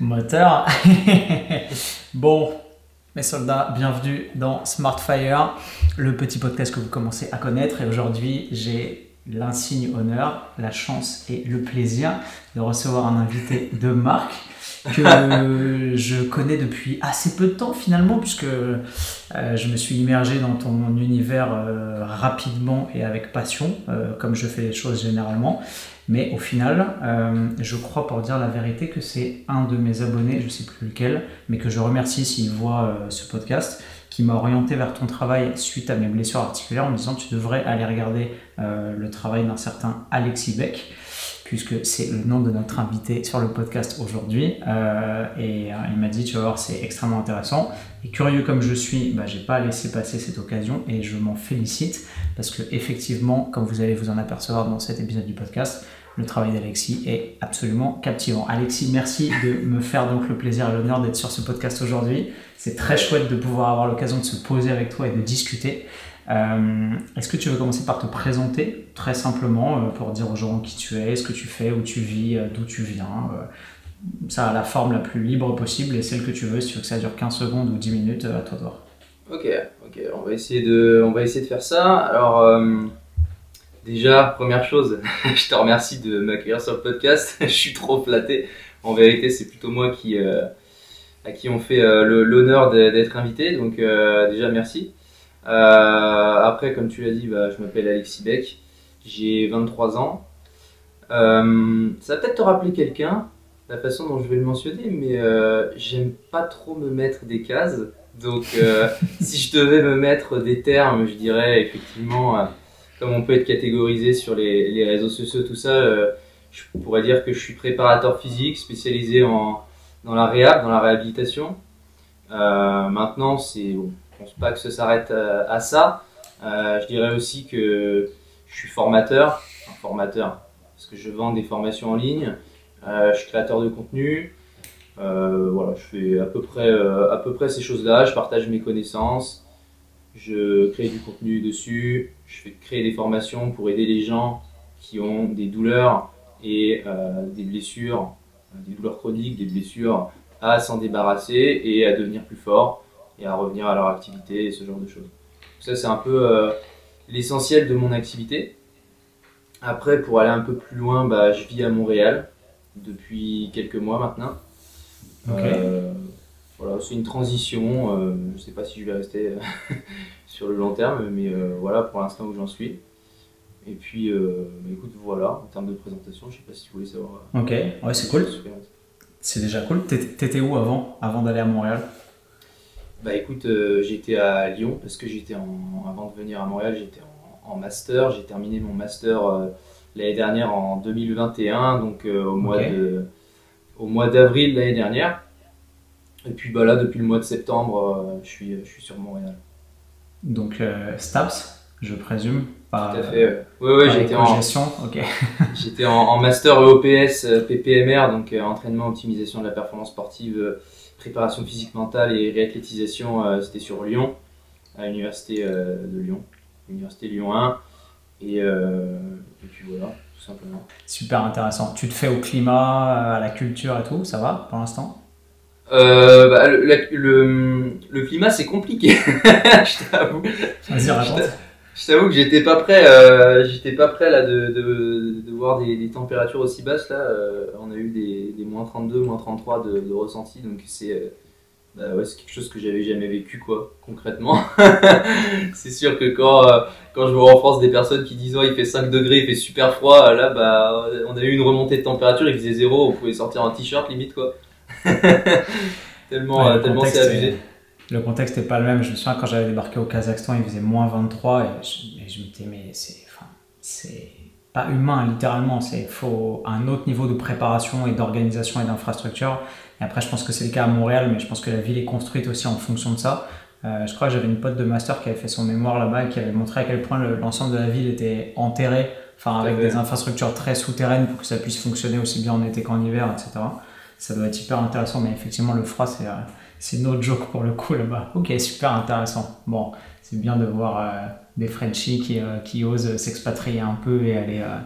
Moteur. bon, mes soldats, bienvenue dans Smartfire, le petit podcast que vous commencez à connaître. Et aujourd'hui, j'ai l'insigne honneur, la chance et le plaisir de recevoir un invité de marque que je connais depuis assez peu de temps finalement, puisque euh, je me suis immergé dans ton univers euh, rapidement et avec passion, euh, comme je fais les choses généralement. Mais au final, je crois pour dire la vérité que c'est un de mes abonnés, je sais plus lequel, mais que je remercie s'il voit ce podcast, qui m'a orienté vers ton travail suite à mes blessures articulaires en me disant tu devrais aller regarder le travail d'un certain Alexis Beck puisque c'est le nom de notre invité sur le podcast aujourd'hui. Euh, et euh, il m'a dit, tu vas voir, c'est extrêmement intéressant. Et curieux comme je suis, bah, j'ai pas laissé passer cette occasion et je m'en félicite parce que effectivement, comme vous allez vous en apercevoir dans cet épisode du podcast, le travail d'Alexis est absolument captivant. Alexis, merci de me faire donc le plaisir et l'honneur d'être sur ce podcast aujourd'hui. C'est très chouette de pouvoir avoir l'occasion de se poser avec toi et de discuter. Euh, est-ce que tu veux commencer par te présenter très simplement euh, pour dire aux gens qui tu es, ce que tu fais, où tu vis, euh, d'où tu viens Ça a la forme la plus libre possible et celle que tu veux. Si tu veux que ça dure 15 secondes ou 10 minutes, à toi de voir. Ok, ok, on va essayer de, on va essayer de faire ça. Alors, déjà, première chose, je te remercie de m'accueillir sur le podcast. je suis trop flatté. En vérité, c'est plutôt moi qui, à qui on fait l'honneur d'être invité. Donc, déjà, merci. Euh, après, comme tu l'as dit, bah, je m'appelle Alexis Beck, j'ai 23 ans. Euh, ça va peut-être te rappeler quelqu'un, la façon dont je vais le mentionner, mais euh, j'aime pas trop me mettre des cases. Donc, si je devais me mettre des termes, je dirais effectivement, comme on peut être catégorisé sur les, réseaux sociaux, tout ça, je pourrais dire que je suis préparateur physique spécialisé en, dans la réhab, dans la réhabilitation. maintenant, c'est bon, je pense pas que ça s'arrête euh, à ça. Euh, je dirais aussi que je suis formateur, un formateur, parce que je vends des formations en ligne. Euh, je suis créateur de contenu. voilà, je fais à peu près, à peu près ces choses-là. Je partage mes connaissances. Je crée du contenu dessus. Je fais créer des formations pour aider les gens qui ont des douleurs et des blessures, des douleurs chroniques, des blessures, à s'en débarrasser et à devenir plus fort et à revenir à leur activité et ce genre de choses. Ça, c'est un peu euh, l'essentiel de mon activité. Après, pour aller un peu plus loin, bah, je vis à Montréal depuis quelques mois maintenant. Euh, voilà, c'est une transition. Euh, je ne sais pas si je vais rester sur le long terme, mais voilà pour l'instant où j'en suis. Et puis, bah, écoute, voilà, en termes de présentation, je sais pas si tu voulais savoir. Ok, ouais, c'est cool. C'est déjà cool. T'étais où avant, avant d'aller à Montréal? Bah écoute, euh, j'étais à Lyon parce que j'étais en, avant de venir à Montréal, j'étais en, master. J'ai terminé mon master euh, l'année dernière en 2021, donc euh, au mois de, au mois d'avril l'année dernière. Et puis bah là, depuis le mois de septembre, je suis, je suis sur Montréal. Donc STAPS, je présume. Pas, Tout à fait. Oui, ouais, j'étais en gestion. Ok. j'étais en, en, master EOPS PPMR, donc entraînement optimisation de la performance sportive préparation physique mentale et réathlétisation, euh, c'était sur Lyon, à l'université euh, de Lyon, l'université Lyon 1. Euh, et, puis voilà, tout simplement. Super intéressant. Tu te fais au climat, à la culture et tout, ça va pour l'instant? Bah, le, le, climat c'est compliqué, je t'avoue. Je t'avoue que j'étais pas prêt, euh, j'étais pas prêt là de, de, de voir des, des, températures aussi basses là. Euh, on a eu des, des, moins 32, moins 33 de, de ressenti, donc c'est euh, bah ouais, c'est quelque chose que j'avais jamais vécu quoi, concrètement. c'est sûr que quand euh, quand je vois en France des personnes qui disent oh il fait 5 degrés, il fait super froid, là bah on a eu une remontée de température, il faisait zéro, on pouvait sortir un t-shirt limite quoi. tellement tellement c'est abusé le contexte n'est pas le même. Je me souviens quand j'avais débarqué au Kazakhstan, il faisait moins 23 et je, me disais, mais c'est, enfin, pas humain, littéralement. Il faut un autre niveau de préparation et d'organisation et d'infrastructure. Et après, je pense que c'est le cas à Montréal, mais je pense que la ville est construite aussi en fonction de ça. Euh, je crois que j'avais une pote de master qui avait fait son mémoire là-bas et qui avait montré à quel point l'ensemble de la ville était enterré, enfin avec des infrastructures très souterraines pour que ça puisse fonctionner aussi bien en été qu'en hiver, etc. Ça doit être hyper intéressant, mais effectivement, le froid, c'est. Euh, c'est no joke pour le coup là-bas. Ok, super intéressant. Bon, c'est bien de voir euh, des Frenchies qui, euh, qui osent s'expatrier un peu et aller, euh,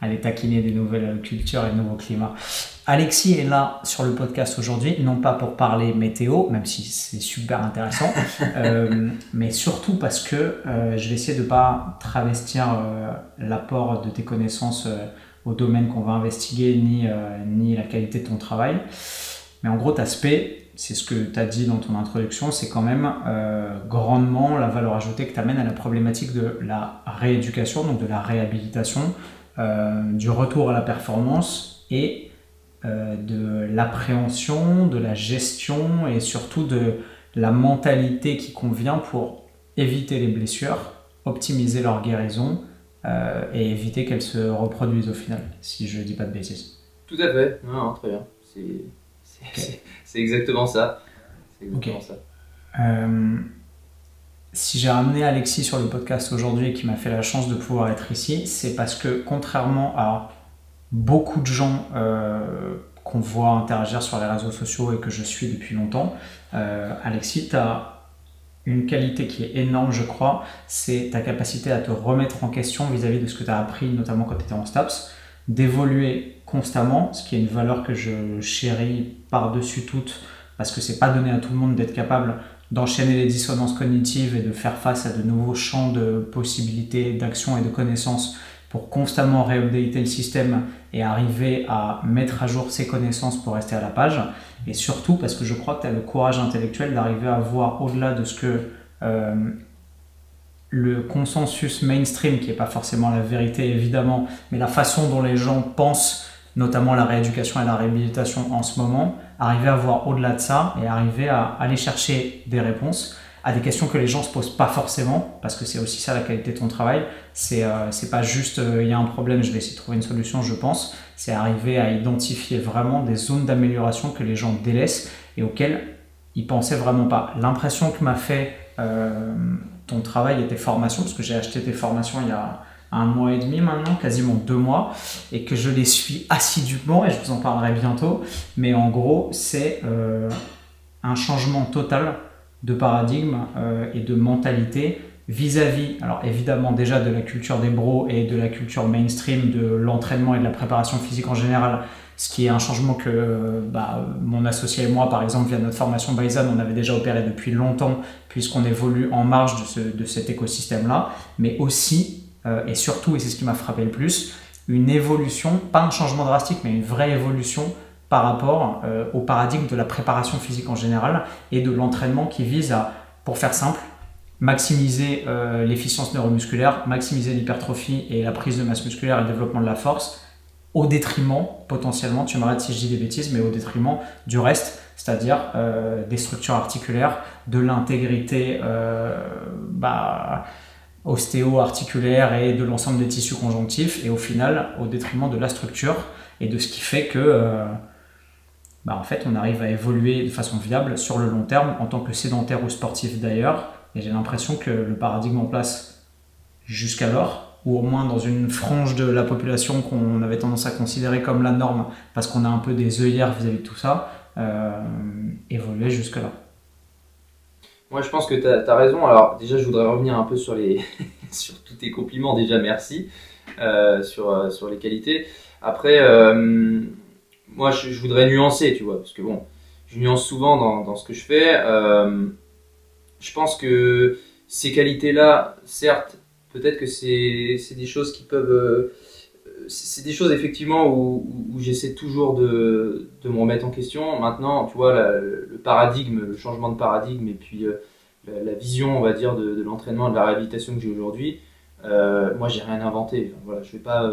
aller taquiner des nouvelles cultures et de nouveaux climats. Alexis est là sur le podcast aujourd'hui, non pas pour parler météo, même si c'est super intéressant, mais surtout parce que je vais essayer de ne pas travestir l'apport de tes connaissances au domaine qu'on va investiguer, ni, ni la qualité de ton travail. Mais en gros, aspect, c'est ce que tu as dit dans ton introduction, c'est quand même grandement la valeur ajoutée que tu amènes à la problématique de la rééducation, donc de la réhabilitation, du retour à la performance et euh, de l'appréhension, de la gestion et surtout de la mentalité qui convient pour éviter les blessures, optimiser leur guérison euh, et éviter qu'elles se reproduisent au final, si je ne dis pas de bêtises. Tout à fait, non, très bien. C'est exactement ça. Exactement ça. Euh, si j'ai ramené Alexis sur le podcast aujourd'hui et qui m'a fait la chance de pouvoir être ici, c'est parce que contrairement à beaucoup de gens euh, qu'on voit interagir sur les réseaux sociaux et que je suis depuis longtemps. Euh, Alexis, tu as une qualité qui est énorme, je crois, c'est ta capacité à te remettre en question vis-à-vis de ce que tu as appris, notamment quand tu étais en STAPS, d'évoluer constamment, ce qui est une valeur que je chéris par-dessus toute, parce que c'est pas donné à tout le monde d'être capable d'enchaîner les dissonances cognitives et de faire face à de nouveaux champs de possibilités, d'action et de connaissances pour constamment réupdater le système et arriver à mettre à jour ses connaissances pour rester à la page. Et surtout parce que je crois que tu as le courage intellectuel d'arriver à voir au-delà de ce que euh, le consensus mainstream, qui n'est pas forcément la vérité évidemment, mais la façon dont les gens pensent, notamment la rééducation et la réhabilitation en ce moment, arriver à voir au-delà de ça et arriver à aller chercher des réponses à des questions que les gens se posent pas forcément, parce que c'est aussi ça la qualité de ton travail. C'est euh, pas juste euh, il y a un problème, je vais essayer de trouver une solution, je pense. C'est arriver à identifier vraiment des zones d'amélioration que les gens délaissent et auxquelles ils pensaient vraiment pas. L'impression que m'a fait euh, ton travail et tes formations, parce que j'ai acheté tes formations il y a un mois et demi maintenant, quasiment deux mois, et que je les suis assidûment, et je vous en parlerai bientôt. Mais en gros, c'est un changement total de paradigme euh, et de mentalité vis-à-vis, alors évidemment déjà de la culture des bros et de la culture mainstream de l'entraînement et de la préparation physique en général, ce qui est un changement que bah, mon associé et moi, par exemple, via notre formation Baisan, on avait déjà opéré depuis longtemps, puisqu'on évolue en marge de, cet écosystème-là, mais aussi, euh, et surtout, et c'est ce qui m'a frappé le plus, une évolution, pas un changement drastique, mais une vraie évolution par rapport euh, au paradigme de la préparation physique en général et de l'entraînement qui vise à, pour faire simple, maximiser euh, l'efficience neuromusculaire, maximiser l'hypertrophie et la prise de masse musculaire et le développement de la force, au détriment, potentiellement, tu m'arrêtes si je dis des bêtises, mais au détriment du reste, c'est-à-dire euh, des structures articulaires, de l'intégrité bah, ostéo-articulaire et de l'ensemble des tissus conjonctifs, et au final, au détriment de la structure et de ce qui fait que bah, en fait, on arrive à évoluer de façon viable sur le long terme en tant que sédentaire ou sportif d'ailleurs. Et j'ai l'impression que le paradigme en place jusqu'alors, ou au moins dans une frange de la population qu'on avait tendance à considérer comme la norme, parce qu'on a un peu des œillères vis-à-vis de tout ça, euh, évoluait jusque-là. Moi, je pense que tu as, raison. Alors, déjà, je voudrais revenir un peu sur, les sur tous tes compliments. Déjà, merci euh, sur, euh, sur les qualités. Après, euh, moi, je, voudrais nuancer, tu vois, parce que bon, je nuance souvent dans, ce que je fais. Euh, je pense que ces qualités-là, certes, peut-être que c'est des choses qui peuvent. Euh, c'est des choses effectivement où, j'essaie toujours de, me remettre en question. Maintenant, tu vois, le paradigme, le changement de paradigme et puis euh, la, vision, on va dire, de, l'entraînement et de la réhabilitation que j'ai aujourd'hui, moi, j'ai rien inventé. voilà, je vais pas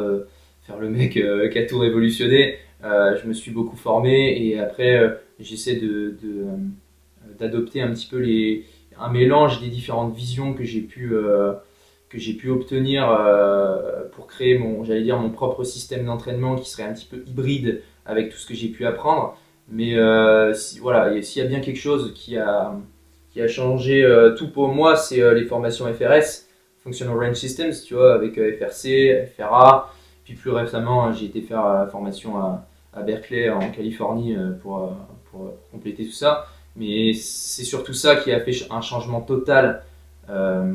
faire le mec qui a tout révolutionné. Euh, je me suis beaucoup formé et après euh, j'essaie de, euh, d'adopter un petit peu les, un mélange des différentes visions que j'ai pu que j'ai pu obtenir pour créer mon j'allais dire mon propre système d'entraînement qui serait un petit peu hybride avec tout ce que j'ai pu apprendre. Mais voilà s'il y a bien quelque chose qui a qui a changé tout pour moi c'est les formations FRS Functional Range Systems tu vois avec FRC FRA puis plus récemment, j'ai été faire la formation à, Berkeley en Californie euh, pour, euh, pour, compléter tout ça. Mais c'est surtout ça qui a fait un changement total euh,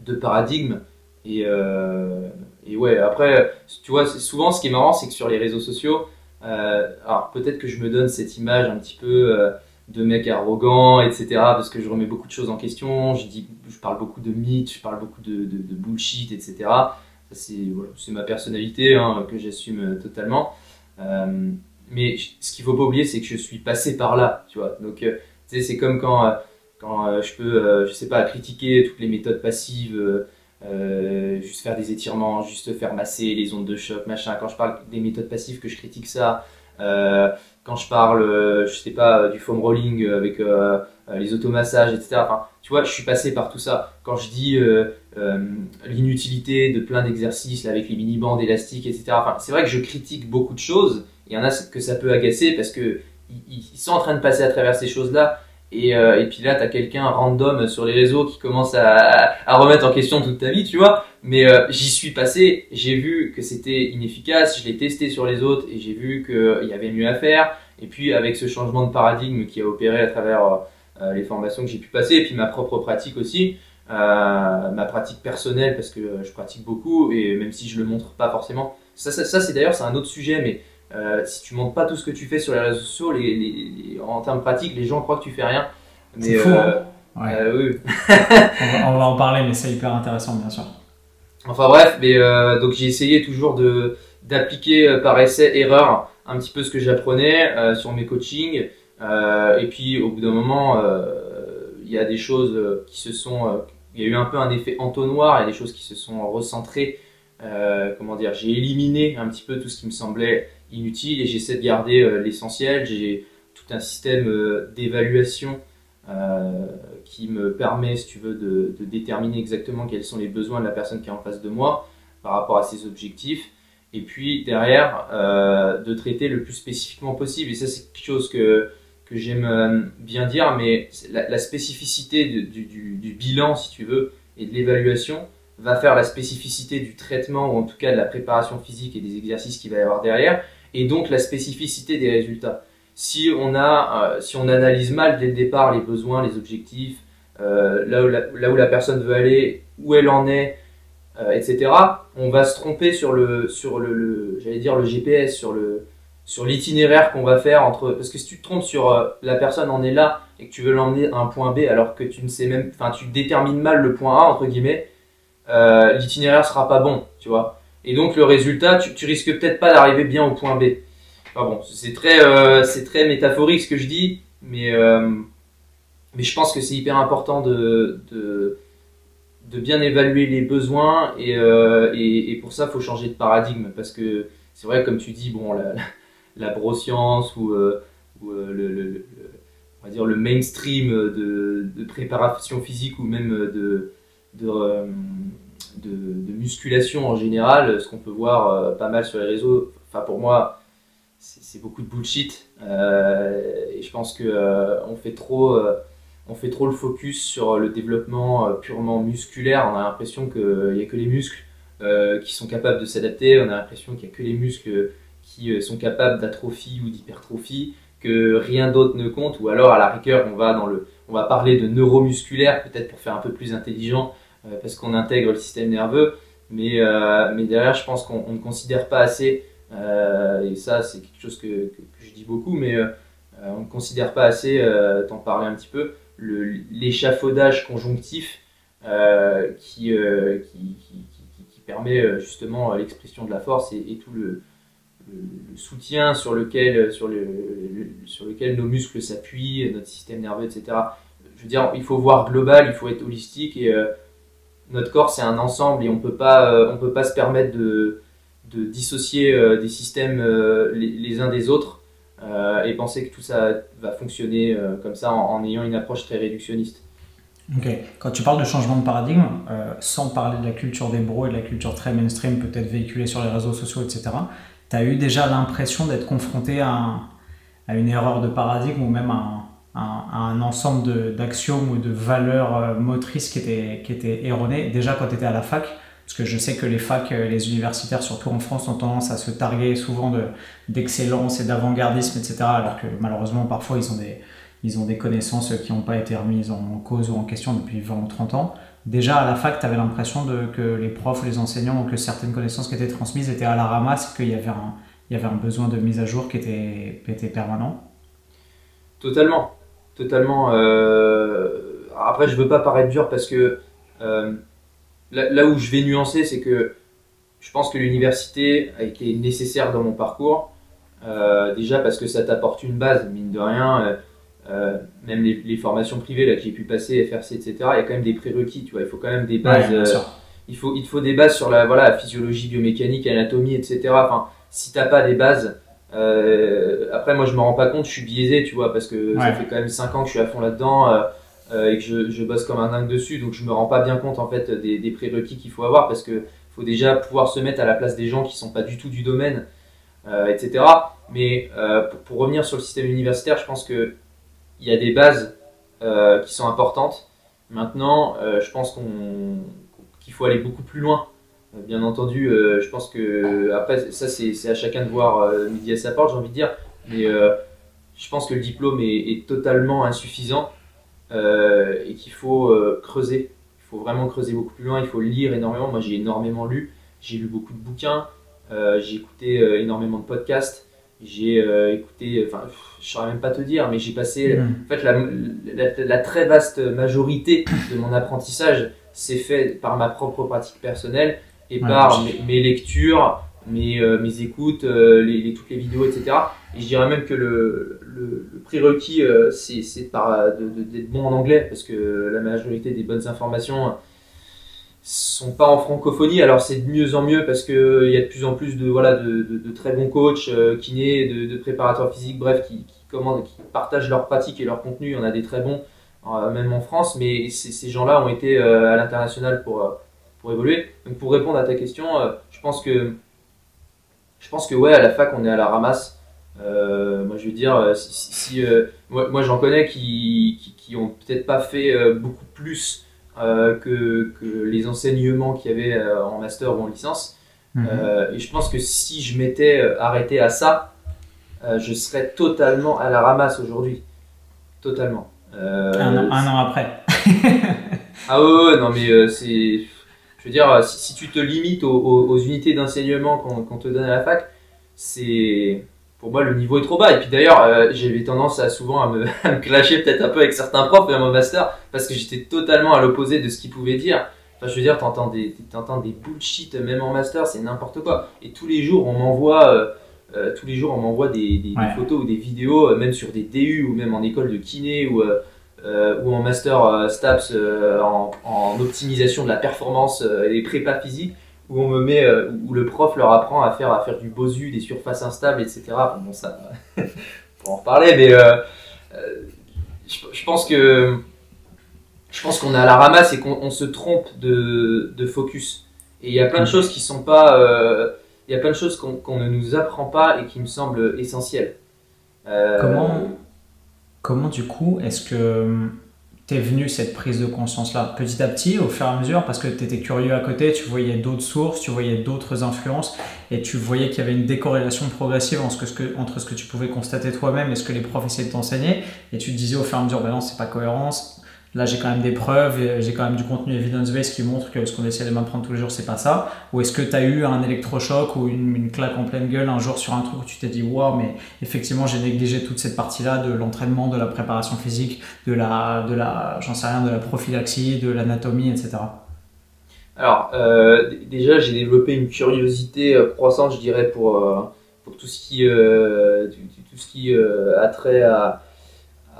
de paradigme. Et, ouais, après, tu vois, souvent ce qui est marrant, c'est que sur les réseaux sociaux, alors peut-être que je me donne cette image un petit peu de mec arrogant, etc. Parce que je remets beaucoup de choses en question, je, dis, je parle beaucoup de mythes, je parle beaucoup de bullshit, etc. C'est voilà, ma personnalité hein, que j'assume totalement. Euh, mais ce qu'il faut pas oublier, c'est que je suis passé par là, tu vois. Donc, euh, c'est comme quand, euh, je peux, je sais pas, critiquer toutes les méthodes passives. Euh, juste faire des étirements, juste faire masser les ondes de choc, machin. Quand je parle des méthodes passives, que je critique ça. Euh, quand je parle, je sais pas, du foam rolling avec euh, les automassages, etc. Tu vois, je suis passé par tout ça. Quand je dis l'inutilité de plein d'exercices avec les mini-bandes élastiques, etc. C'est vrai que je critique beaucoup de choses. Il y en a que ça peut agacer parce que ils sont en train de passer à travers ces choses-là et, euh, et puis là, tu as quelqu'un random sur les réseaux qui commence à, à, remettre en question toute ta vie, tu vois. Mais euh, j'y suis passé, j'ai vu que c'était inefficace, je l'ai testé sur les autres et j'ai vu qu'il y avait mieux à faire. Et puis avec ce changement de paradigme qui a opéré à travers euh, les formations que j'ai pu passer, et puis ma propre pratique aussi, ma pratique personnelle parce que je pratique beaucoup et même si je le montre pas forcément. Ça, ça, ça c'est d'ailleurs c'est un autre sujet, mais euh, si tu montres pas tout ce que tu fais sur les réseaux sociaux, les, les, en termes pratiques, les gens croient que tu fais rien. C'est faux. Euh, hein ouais. euh, oui. on, va, en parler, mais c'est hyper intéressant, bien sûr. Enfin bref, mais euh, donc j'ai essayé toujours de d'appliquer euh, par essai erreur un petit peu ce que j'apprenais sur mes coachings. Et puis au bout d'un moment, il y a des choses qui se sont, il y a eu un peu un effet entonnoir, il y a des choses qui se sont recentrées. comment dire, j'ai éliminé un petit peu tout ce qui me semblait inutile et j'essaie de garder euh, l'essentiel. J'ai tout un système euh, d'évaluation euh, qui me permet, si tu veux, de, déterminer exactement quels sont les besoins de la personne qui est en face de moi par rapport à ses objectifs. Et puis derrière, euh, de traiter le plus spécifiquement possible. Et ça, c'est quelque chose que, que j'aime bien dire, mais la, spécificité du, bilan, si tu veux, et de l'évaluation va faire la spécificité du traitement, ou en tout cas de la préparation physique et des exercices qu'il va y avoir derrière et donc la spécificité des résultats. Si on, a, euh, si on analyse mal dès le départ les besoins, les objectifs, euh, là, où la, personne veut aller, où elle en est, euh, etc., on va se tromper sur le, sur le j'allais dire le GPS, sur le, sur l'itinéraire qu'on va faire entre, parce que si tu te trompes sur euh, la personne en est là et que tu veux l'emmener à un point B alors que tu ne sais même, enfin tu détermines mal le point A entre guillemets, euh, l'itinéraire sera pas bon, tu vois. Et donc le résultat, tu, risques peut-être pas d'arriver bien au point B. Enfin bon, c'est très, euh, c'est très métaphorique ce que je dis, mais, euh, mais je pense que c'est hyper important de, de, de, bien évaluer les besoins et, euh, et, et pour ça, faut changer de paradigme parce que c'est vrai, comme tu dis, bon, la, la broscience ou, euh, ou euh, le, on va dire le mainstream de, préparation physique ou même de, de de, musculation en général, ce qu'on peut voir euh, pas mal sur les réseaux, enfin pour moi, c'est beaucoup de bullshit. Euh, et je pense que euh, fait trop, euh, on fait trop le focus sur le développement euh, purement musculaire. On a l'impression qu'il n'y a que les muscles qui sont capables de s'adapter. On a l'impression qu'il n'y a que les muscles qui sont capables d'atrophie ou d'hypertrophie, que rien d'autre ne compte. Ou alors à la rigueur, on va dans le, on va parler de neuromusculaire peut-être pour faire un peu plus intelligent euh, parce qu'on intègre le système nerveux. Mais, euh, mais derrière, je pense qu'on ne considère pas assez, euh, et ça c'est quelque chose que, je dis beaucoup, mais on ne considère pas assez, t'en parler un petit peu, l'échafaudage conjonctif qui, qui, permet justement l'expression de la force et tout le, le, soutien sur lequel, sur, le, sur lequel nos muscles s'appuient, notre système nerveux, etc. Je veux dire, il faut voir global, il faut être holistique et notre corps c'est un ensemble et on peut pas euh, on peut pas se permettre de, de dissocier euh, des systèmes euh, les, les, uns des autres et penser que tout ça va fonctionner comme ça en, en, ayant une approche très réductionniste. Ok, quand tu parles de changement de paradigme, sans parler de la culture des bros et de la culture très mainstream, peut-être véhiculée sur les réseaux sociaux, etc., tu as eu déjà l'impression d'être confronté à, à, une erreur de paradigme ou même à un, un, ensemble d'axiomes ou de valeurs euh, motrices qui étaient, qui étaient erronées déjà quand tu étais à la fac? Parce que je sais que les facs, euh, les universitaires, surtout en France, ont tendance à se targuer souvent d'excellence de, et d'avant-gardisme, etc. Alors que malheureusement, parfois, ils ont des, ils ont des connaissances qui n'ont pas été remises en cause ou en question depuis 20 ou 30 ans. Déjà à la fac, tu avais l'impression que les profs, les enseignants, ou que certaines connaissances qui étaient transmises étaient à la ramasse, qu'il y avait un, besoin de mise à jour qui était, permanent Totalement. Totalement. Euh, Après, je veux pas paraître dur parce que euh, là, là, où je vais nuancer, c'est que je pense que l'université a été nécessaire dans mon parcours. Euh, déjà parce que ça t'apporte une base, mine de rien. Euh, euh, même les, les, formations privées là, que j'ai pu passer, FRC, etc., il y a quand même des prérequis, tu vois. Il faut quand même des bases. Ouais, il, faut, il faut des bases sur la, voilà, la physiologie, biomécanique, anatomie, etc. Enfin, si t'as pas des bases, euh, après moi je me rends pas compte, je suis biaisé, tu vois, parce que ouais. ça fait quand même 5 ans que je suis à fond là-dedans euh, euh, et que je, je, bosse comme un dingue dessus, donc je me rends pas bien compte en fait des, des prérequis qu'il faut avoir parce que faut déjà pouvoir se mettre à la place des gens qui sont pas du tout du domaine, etc. Mais pour, pour, revenir sur le système universitaire, je pense que il y a des bases qui sont importantes. Maintenant, je pense qu'il faut aller beaucoup plus loin. Bien entendu, euh, je pense que après ça c'est à chacun de voir euh, midi à sa porte, j'ai envie de dire, mais euh, je pense que le diplôme est, totalement insuffisant euh, et qu'il faut euh, creuser. Il faut vraiment creuser beaucoup plus loin. Il faut lire énormément. Moi, j'ai énormément lu. J'ai lu beaucoup de bouquins. Euh, j'ai écouté énormément de podcasts. J'ai écouté, enfin, je saurais même pas te dire, mais j'ai passé, mmh. en fait, la, la, la, très vaste majorité de mon apprentissage s'est fait par ma propre pratique personnelle et ouais, par mes, mes, lectures, mes, euh, mes écoutes, euh, les, les, toutes les vidéos, etc. Et je dirais même que le, le, le prérequis, euh, c'est d'être de, de, bon en anglais, parce que la majorité des bonnes informations sont pas en francophonie. Alors c'est de mieux en mieux parce que il y a de plus en plus de voilà de, de, très bons coachs, euh, kinés, de, préparateurs physiques, bref, qui, commandent, qui partagent leurs pratiques et leur contenu. On a des très bons, euh, même en France, mais ces gens-là ont été euh, à l'international pour pour évoluer. Donc pour répondre à ta question, je pense que je pense que ouais, à la fac, on est à la ramasse. moi, je veux dire, si, moi, j'en connais qui, qui, qui ont peut-être pas fait beaucoup plus euh, que, que, les enseignements qu'il y avait euh, en master ou en licence. Mmh. Euh, et je pense que si je m'étais arrêté à ça, je serais totalement à la ramasse aujourd'hui. Totalement. Un an, un, an, après. ah ouais, ouais, non mais c'est... Je veux dire, si, si, tu te limites aux, aux, aux unités d'enseignement qu'on qu te donne à la fac, c'est pour moi le niveau est trop bas. Et puis d'ailleurs euh, j'avais tendance à souvent à me, à me clasher peut-être un peu avec certains profs et mon master parce que j'étais totalement à l'opposé de ce qu'ils pouvaient dire. Enfin je veux dire t'entends des t'entends des bullshit même en master c'est n'importe quoi. Et tous les jours on m'envoie euh, euh, tous les jours on m'envoie des, des, ouais. des, photos ou des vidéos même sur des DU ou même en école de kiné ou ou en master STAPS en, en, optimisation de la performance et des prépas physiques où on me met, euh, où le prof leur apprend à faire, à faire du Bosu, des surfaces instables, etc. Enfin, bon, ça, pour en reparler, mais euh, euh, je, je, pense que je pense qu'on est à la ramasse et qu'on se trompe de, de, focus. Et il y a plein de choses qui sont pas, euh, il y a plein de choses qu'on qu ne nous apprend pas et qui me semblent essentielles. comment, comment du coup est-ce que t'es venu cette prise de conscience là petit à petit au fur et à mesure parce que tu curieux à côté tu voyais d'autres sources tu voyais d'autres influences et tu voyais qu'il y avait une décorrélation progressive entre ce que, entre ce que tu pouvais constater toi-même et ce que les profs essayaient de t'enseigner et tu te disais au fur et à mesure ben non c'est pas cohérent là j'ai quand même des preuves, j'ai quand même du contenu evidence-based qui montre que ce qu'on essaie de m'apprendre tous les jours c'est pas ça Ou est-ce que tu as eu un électrochoc ou une, claque en pleine gueule un jour sur un truc où tu t'es dit waouh mais effectivement j'ai négligé toute cette partie-là de l'entraînement, de la préparation physique, de la, de la j'en sais rien, de la prophylaxie, de l'anatomie, etc. Alors euh, déjà j'ai développé une curiosité euh, croissante je dirais pour, euh, pour tout ce qui, tout, ce qui euh, a trait à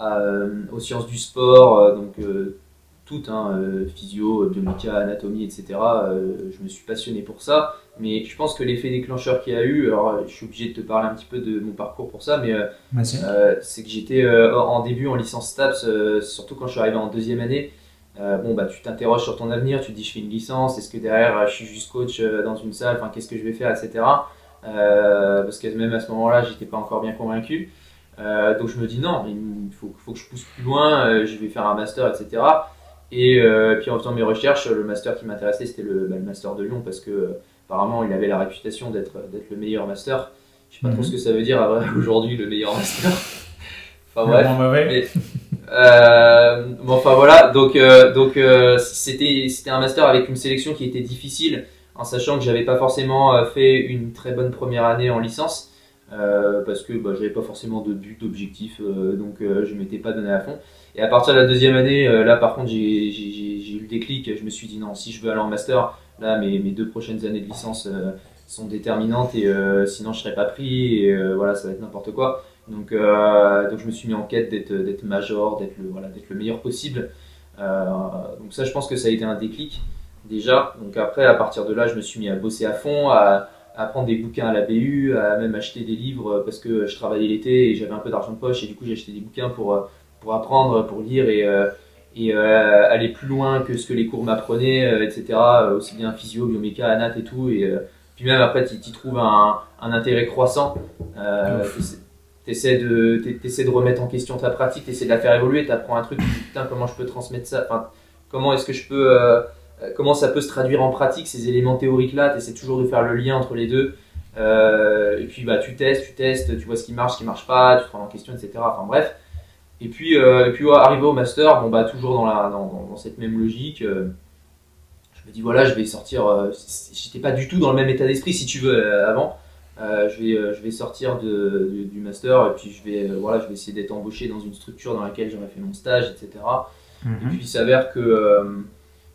euh, aux sciences du sport, euh, donc euh, toutes, hein, physio, bioméca, anatomie, etc. je me suis passionné pour ça, mais je pense que l'effet déclencheur qu'il y a eu, alors je suis obligé de te parler un petit peu de mon parcours pour ça, mais euh, c'est que j'étais en début en licence STAPS, surtout quand je suis arrivé en deuxième année. Bon, bah, tu t'interroges sur ton avenir, tu te dis je fais une licence, est-ce que derrière je suis juste coach dans une salle, enfin qu'est-ce que je vais faire, etc. Parce que même à ce moment-là, j'étais pas encore bien convaincu. Euh, donc je me dis non, il faut, faut que je pousse plus loin, euh, je vais faire un master, etc. Et euh, puis en faisant mes recherches, le master qui m'intéressait c'était le, bah, le, master de Lyon parce que apparemment il avait la réputation d'être le meilleur master. Je sais pas mm -hmm. trop mhm. ce que ça veut dire aujourd'hui le meilleur master. enfin bref. Mais, bon, enfin voilà, donc donc c'était c'était un master avec une sélection qui était difficile, en sachant que j'avais pas forcément fait une très bonne première année en licence, euh, parce que bah, j'avais pas forcément de but, d'objectif, euh, donc euh, je m'étais pas donné à fond. Et à partir de la deuxième année, euh, là par contre j'ai eu le déclic, je me suis dit non, si je veux aller en master, là mes deux prochaines années de licence sont déterminantes et sinon je serais pas pris et voilà ça va être n'importe quoi. Donc, je me suis mis en quête d'être major, d'être le le meilleur possible. Donc ça je pense que ça a été un déclic déjà. Donc après à partir de là je me suis mis à bosser à fond, à, à prendre des bouquins à la BU, à même acheter des livres parce que je travaillais l'été et j'avais un peu d'argent de poche et du coup j'ai acheté des bouquins pour euh, pour apprendre, pour lire et euh, et euh, aller plus loin que ce que les cours m'apprenaient, euh, etc. euh, Aussi bien physio, bioméca, anat et tout. Et euh, puis même après, tu y trouves un, un intérêt croissant. Euh, t'essaies de, t'es- t'essaies de remettre en question ta pratique, t'essaies de la faire évoluer, t'apprends un truc, tu te dis, putain, comment je peux transmettre ça enfin, Comment est-ce que je peux... euh, euh, comment ça peut se traduire en pratique, ces éléments théoriques-là T'essaies toujours de faire le lien entre les deux. Euh, et puis bah, tu testes, tu testes, tu vois ce qui marche, ce qui marche pas, tu te rends en question, etc. Enfin bref. Et puis, euh, et puis ouais, arrivé au master, bon bah toujours dans, la, dans, cette même logique, euh, je me dis voilà, je vais sortir. euh, J'étais pas du tout dans le même état d'esprit si tu veux euh, avant. Euh, je vais, euh, je vais sortir de, du, du master et puis je vais, euh, voilà, je vais essayer d'être embauché dans une structure dans laquelle j'aurais fait mon stage, etc. Et Mhm. puis il s'avère que, euh,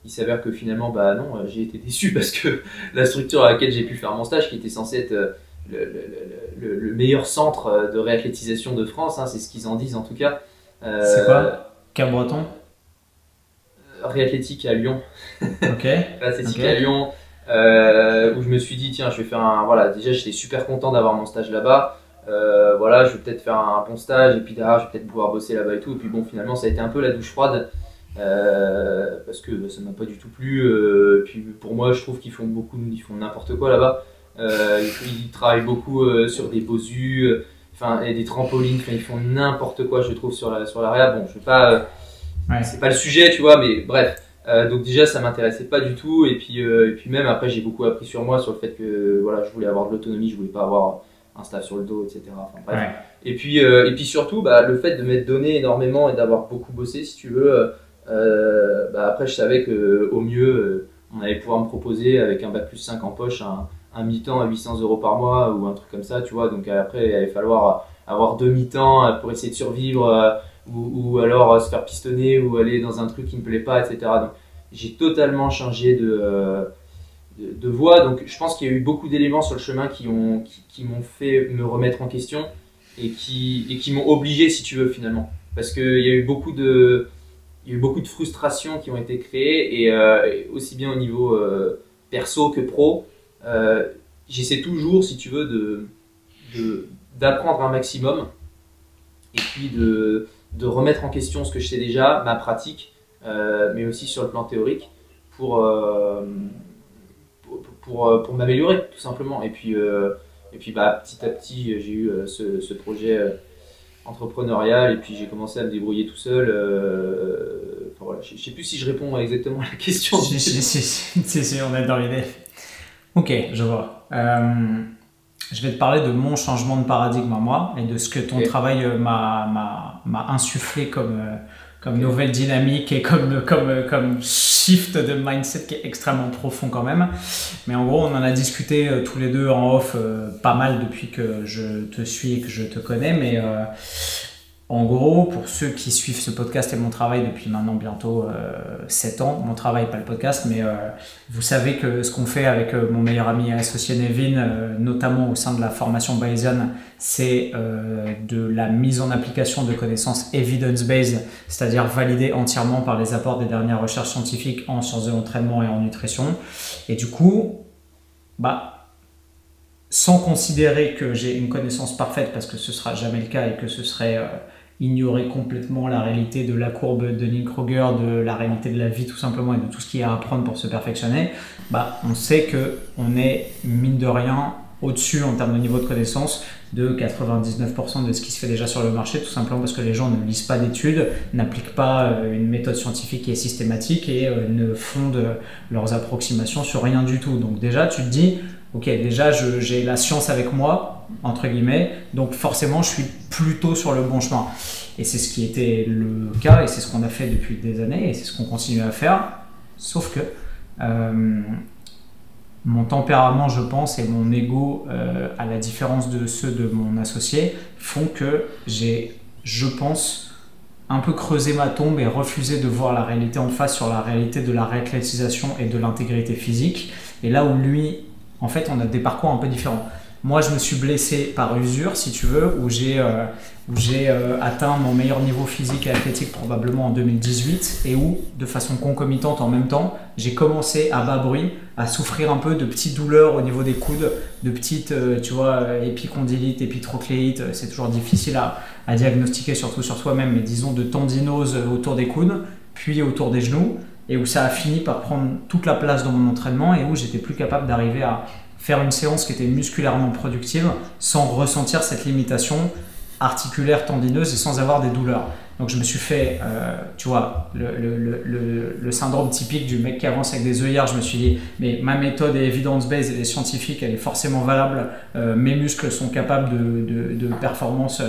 il s'avère que finalement, bah non, euh, j'ai été déçu parce que la structure à laquelle j'ai pu faire mon stage, qui était censée être euh, le, le- le- le- le meilleur centre euh, de réathlétisation de France, hein, c'est ce qu'ils en disent en tout cas. Euh, C'est quoi Cap-Breton Réathlétique à Lyon. Ok. Athlétique Ok. à Lyon, euh, où je me suis dit, tiens, je vais faire un. Voilà, déjà, j'étais super content d'avoir mon stage là-bas. Euh, voilà, je vais peut-être faire un bon stage, et puis derrière, je vais peut-être pouvoir bosser là-bas et tout. Et puis bon, finalement, ça a été un peu la douche froide, euh, parce que ça m'a pas du tout plu. Euh, puis pour moi, je trouve qu'ils font beaucoup, ils font n'importe quoi là-bas. Euh, ils, ils travaillent beaucoup euh, sur des bosus, euh, enfin, et des trampolines, enfin, ils font n'importe quoi, je trouve, sur la, sur la réa. Bon, je vais pas. euh, Ouais. C'est pas le sujet, tu vois, mais bref. Euh, donc déjà ça m'intéressait pas du tout et puis euh, et puis même après j'ai beaucoup appris sur moi sur le fait que voilà je voulais avoir de l'autonomie je voulais pas avoir un staff sur le dos etc enfin, bref. Ouais. et puis euh, et puis surtout bah, le fait de m'être donné énormément et d'avoir beaucoup bossé si tu veux euh, euh, bah, après je savais que au mieux euh, on allait pouvoir me proposer avec un bac plus 5 en poche un, un mi-temps à 800 euros par mois ou un truc comme ça tu vois donc après il allait falloir avoir deux mi-temps euh, pour essayer de survivre euh, ou, alors euh, se faire pistonner ou aller dans un truc qui me plaît pas, etc. Donc j'ai totalement changé de, euh, de, voie. Donc je pense qu'il y a eu beaucoup d'éléments sur le chemin qui ont qui m'ont fait me remettre en question et qui et qui m'ont obligé, si tu veux, finalement, parce qu'il y a eu beaucoup de il y a eu beaucoup de frustrations qui ont été créées et, euh, aussi bien au niveau euh, perso que pro. Euh, J'essaie toujours, si tu veux, de de- d'apprendre un maximum et puis de, de remettre en question ce que je sais déjà, ma pratique, mais aussi sur le plan théorique, pour, pour, pour, m'améliorer, tout simplement. Et puis, et puis bah, petit à petit, j'ai eu ce, ce projet entrepreneurial, et puis j'ai commencé à me débrouiller tout seul. euh, enfin, voilà, je ne sais plus si je réponds exactement à la question. si, si, si, si, on est dans l'idée. Ok, je vois. Euh, je vais te parler de mon changement de paradigme à moi et de ce que ton Ok. travail euh, m'a insufflé comme, euh, comme nouvelle dynamique et comme, comme, comme shift de mindset qui est extrêmement profond quand même. Mais en gros, on en a discuté euh, tous les deux en off euh, pas mal depuis que je te suis et que je te connais. Mais euh, en gros, pour ceux qui suivent ce podcast et mon travail depuis maintenant bientôt euh, 7 ans, mon travail, pas le podcast, mais euh, vous savez que ce qu'on fait avec euh, mon meilleur ami et associé Nevin, euh, notamment au sein de la formation Bayesian, c'est de la mise en application de connaissances evidence-based, c'est-à-dire validées entièrement par les apports des dernières recherches scientifiques en sciences de l'entraînement et en nutrition. Et du coup, bah, sans considérer que j'ai une connaissance parfaite, parce que ce sera jamais le cas et que ce serait ignorer complètement la réalité de la courbe de Dunning-Kruger, de la réalité de la vie tout simplement et de tout ce qu'il y a à apprendre pour se perfectionner, bah, on sait que on est mine de rien au-dessus en termes de niveau de connaissance de 99% de ce qui se fait déjà sur le marché, tout simplement parce que les gens ne lisent pas d'études, n'appliquent pas euh, une méthode scientifique qui est systématique et euh, ne fondent leurs approximations sur rien du tout. Donc déjà, tu te dis, ok, déjà j'ai la science avec moi, entre guillemets. Donc forcément, je suis plutôt sur le bon chemin. Et c'est ce qui était le cas, et c'est ce qu'on a fait depuis des années, et c'est ce qu'on continue à faire. Sauf que euh, mon tempérament, je pense, et mon ego, euh, à la différence de ceux de mon associé, font que j'ai, je pense, un peu creusé ma tombe et refusé de voir la réalité en face sur la réalité de la réathlétisation et de l'intégrité physique. Et là où lui, en fait, on a des parcours un peu différents. Moi, je me suis blessé par usure, si tu veux, où j'ai euh, euh, atteint mon meilleur niveau physique et athlétique probablement en 2018, et où, de façon concomitante en même temps, j'ai commencé à bas bruit à souffrir un peu de petites douleurs au niveau des coudes, de petites, euh, tu vois, épicondylites, épitrocléites. C'est toujours difficile à, à, diagnostiquer, surtout sur soi-même, mais disons de tendinose autour des coudes, puis autour des genoux, et où ça a fini par prendre toute la place dans mon entraînement et où j'étais plus capable d'arriver à faire une séance qui était musculairement productive sans ressentir cette limitation articulaire tendineuse et sans avoir des douleurs. Donc je me suis fait, euh, tu vois, le, syndrome typique du mec qui avance avec des œillères. Je me suis dit, mais ma méthode est evidence-based, elle est scientifique, elle est forcément valable. Euh, mes muscles sont capables de, performances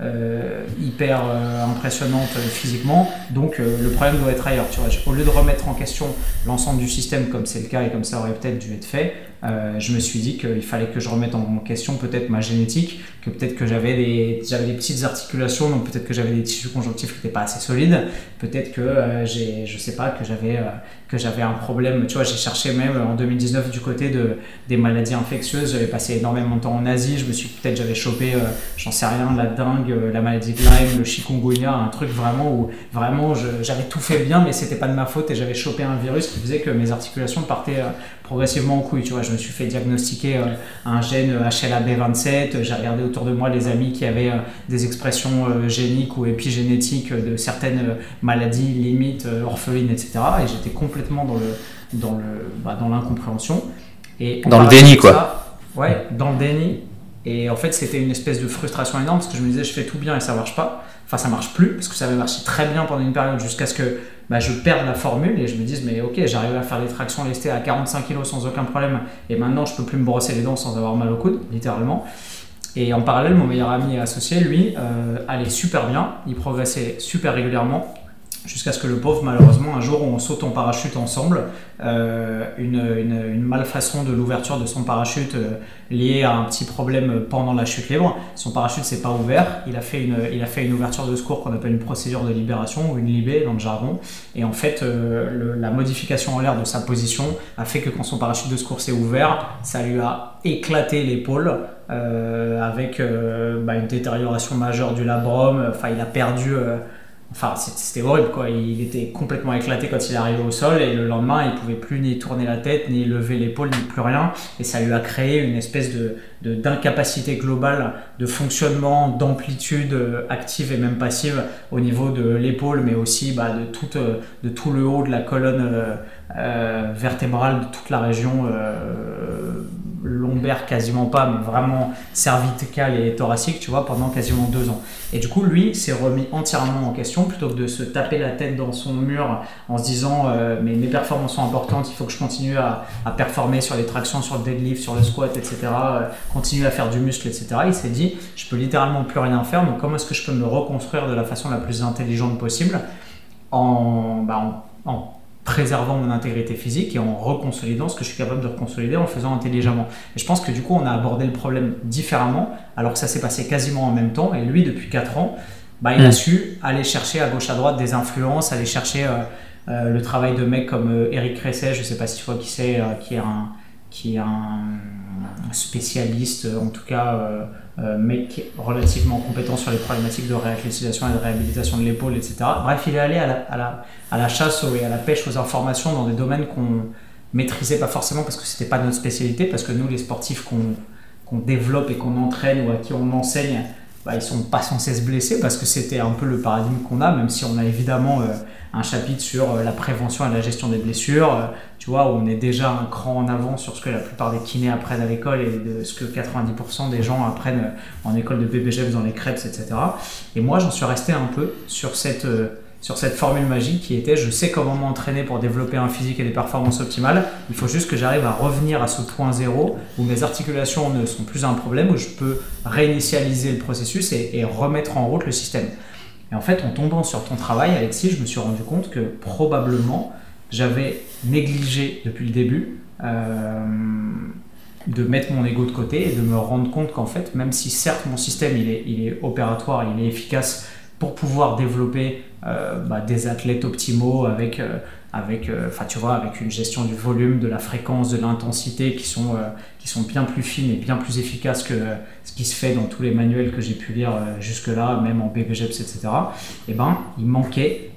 euh, hyper impressionnantes physiquement. Donc le problème doit être ailleurs. Tu vois, au lieu de remettre en question l'ensemble du système comme c'est le cas et comme ça aurait peut-être dû être fait, je me suis dit qu'il fallait que je remette en question peut-être ma génétique, que peut-être que j'avais des, j'avais des petites articulations, donc peut-être que j'avais des tissus conjonctifs qui n'était pas assez solide. Peut-être que euh, j'ai, je sais pas, que j'avais euh, que j'avais un problème. Tu vois, j'ai cherché même en 2019 du côté de des maladies infectieuses. J'avais passé énormément de temps en Asie. Je me suis peut-être j'avais chopé, euh, j'en sais rien, la dingue, la maladie de Lyme, le chikungunya, un truc vraiment où vraiment j'avais tout fait bien, mais c'était pas de ma faute et j'avais chopé un virus qui faisait que mes articulations partaient progressivement en couille. Tu vois, je me suis fait diagnostiquer un gène HLA-B27. J'ai regardé autour de moi les amis qui avaient des expressions géniques ou épigénétiques de certaines maladies limites, euh, orphelines, etc. Et j'étais complètement dans le dans le bah, dans l'incompréhension. Et dans le déni, quoi. ouais, dans le déni. Et en fait, c'était une espèce de frustration énorme parce que je me disais, je fais tout bien et ça marche pas. Enfin, ça marche plus parce que ça avait marché très bien pendant une période jusqu'à ce que bah, je perde la formule et je me dise, mais ok, j'arrive à faire les tractions lestées à 45 kg sans aucun problème et maintenant je peux plus me brosser les dents sans avoir mal au coude, littéralement. Et en parallèle, mon meilleur ami associé, lui, euh, allait super bien, il progressait super régulièrement, jusqu'à ce que le pauvre, malheureusement, un jour où on saute en parachute ensemble, euh, une, une, malfaçon de l'ouverture de son parachute euh, liée à un petit problème pendant la chute libre. Son parachute s'est pas ouvert, il a, fait une, il a fait une ouverture de secours qu'on appelle une procédure de libération ou une libé dans le jargon. Et en fait, euh, la modification en l'air de sa position a fait que quand son parachute de secours s'est ouvert, ça lui a éclaté l'épaule. avec bah, une détérioration majeure du labrum, enfin il a perdu Enfin, c'était horrible quoi. Il était complètement éclaté quand il arrivé au sol et le lendemain, il pouvait plus ni tourner la tête, ni lever l'épaule, ni plus rien. Et ça lui a créé une espèce de d'incapacité globale de fonctionnement, d'amplitude euh, active et même passive au niveau de l'épaule, mais aussi bah, de, tout, euh, de tout le haut de la colonne euh, vertébrale, de toute la région lombaire quasiment pas, mais vraiment cervicale et thoracique, tu vois, pendant quasiment deux ans. Et du coup, lui s'est remis entièrement en question plutôt que de se taper la tête dans son mur en se disant mais mes performances sont importantes, il faut que je continue à, performer sur les tractions, sur le deadlift, sur le squat, etc. Continuer à faire du muscle, etc. Il s'est dit je peux littéralement plus rien faire, donc comment est-ce que je peux me reconstruire de la façon la plus intelligente possible en, bah, en préservant mon intégrité physique et en reconsolidant ce que je suis capable de reconsolider en le faisant intelligemment. Et je pense que du coup, on a abordé le problème différemment, alors que ça s'est passé quasiment en même temps. Et lui, depuis 4 ans, bah, il a su aller chercher à gauche à droite des influences, aller chercher euh, euh, le travail de mecs comme euh, Eric Cresset, je ne sais pas si tu vois qui c'est, qui est un qui est un spécialiste, en tout cas euh, mec relativement compétent sur les problématiques de réathlétisation et de réhabilitation de l'épaule, etc. Bref, il est allé à la, à la, à la chasse et à la pêche aux informations dans des domaines qu'on maîtrisait pas forcément parce que c'était pas notre spécialité, parce que nous, les sportifs qu'on développe et qu'on entraîne ou à qui on enseigne, bah, ils sont pas censés se blesser parce que c'était un peu le paradigme qu'on a, même si on a évidemment euh, un chapitre sur euh, la prévention et la gestion des blessures, euh, tu vois, où on est déjà un cran en avant sur ce que la plupart des kinés apprennent à l'école et de ce que 90% des gens apprennent euh, en école de BBGF dans les crêpes, etc. Et moi, j'en suis resté un peu sur cette formule magique qui était je sais comment m'entraîner pour développer un physique et des performances optimales. Il faut juste que j'arrive à revenir à ce point zéro où mes articulations ne sont plus un problème, où je peux réinitialiser le processus et remettre en route le système. Et en fait, en tombant sur ton travail, Alexis, je me suis rendu compte que probablement j'avais négligé depuis le début euh, de mettre mon ego de côté et de me rendre compte qu'en fait, même si certes mon système est opératoire, il est efficace pour pouvoir développer euh, bah, des athlètes optimaux avec, euh, avec, enfin tu vois, avec une gestion du volume, de la fréquence, de l'intensité qui sont, qui sont bien plus fines et bien plus efficaces que ce qui se fait dans tous les manuels que j'ai pu lire jusque-là, même en BBGEPS, etc. Et ben, il manquait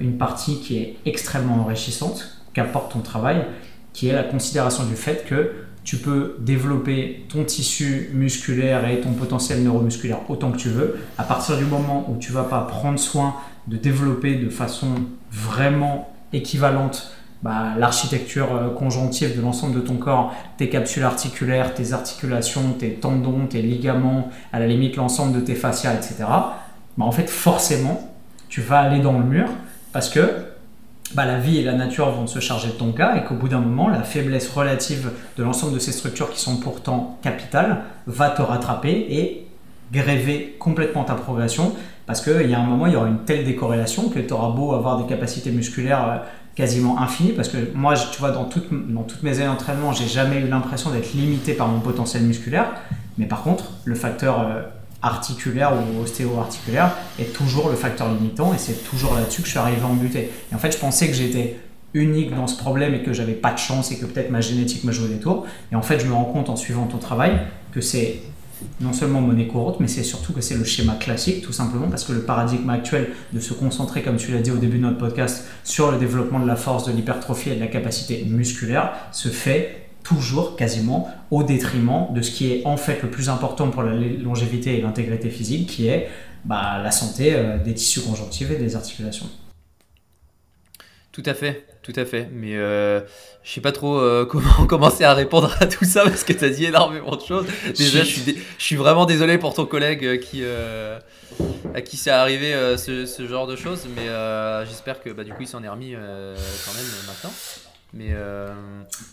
une partie qui est extrêmement enrichissante qu'apporte ton travail, qui est la considération du fait que tu peux développer ton tissu musculaire et ton potentiel neuromusculaire autant que tu veux, à partir du moment où tu vas pas prendre soin de développer de façon vraiment équivalente bah, l'architecture euh, conjonctive de l'ensemble de ton corps, tes capsules articulaires, tes articulations, tes tendons, tes ligaments, à la limite l'ensemble de tes fascias, etc. Bah, en fait, forcément, tu vas aller dans le mur parce que bah, la vie et la nature vont se charger de ton cas et qu'au bout d'un moment, la faiblesse relative de l'ensemble de ces structures qui sont pourtant capitales va te rattraper et gréver complètement ta progression parce qu'il y a un moment, il y aura une telle décorrélation que tu auras beau avoir des capacités musculaires euh, quasiment infinies parce que moi, tu vois, dans, toutes mes années d'entraînement, j'ai jamais eu l'impression d'être limité par mon potentiel musculaire. Mais par contre, le facteur euh, articulaire ou ostéo-articulaire est toujours le facteur limitant et c'est toujours là-dessus que je suis arrivé à buter. Et en fait, je pensais que j'étais unique dans ce problème et que j'avais pas de chance et que peut-être ma génétique me jouait des tours. Et en fait, je me rends compte en suivant ton travail que c'est non seulement monnaie courante, mais c'est surtout que c'est le schéma classique, tout simplement parce que le paradigme actuel de se concentrer, comme tu l'as dit au début de notre podcast, sur le développement de la force, de l'hypertrophie et de la capacité musculaire se fait toujours quasiment au détriment de ce qui est en fait le plus important pour la longévité et l'intégrité physique, qui est bah, la santé euh, des tissus conjonctifs et des articulations. Tout à fait, tout à fait. Mais euh, je sais pas trop euh, comment commencer à répondre à tout ça parce que tu as dit énormément de choses. Déjà, je suis, je suis vraiment désolé pour ton collègue qui, à qui c'est arrivé ce, ce, genre de choses, mais j'espère que bah, du coup il s'en est remis quand même maintenant. Mais euh,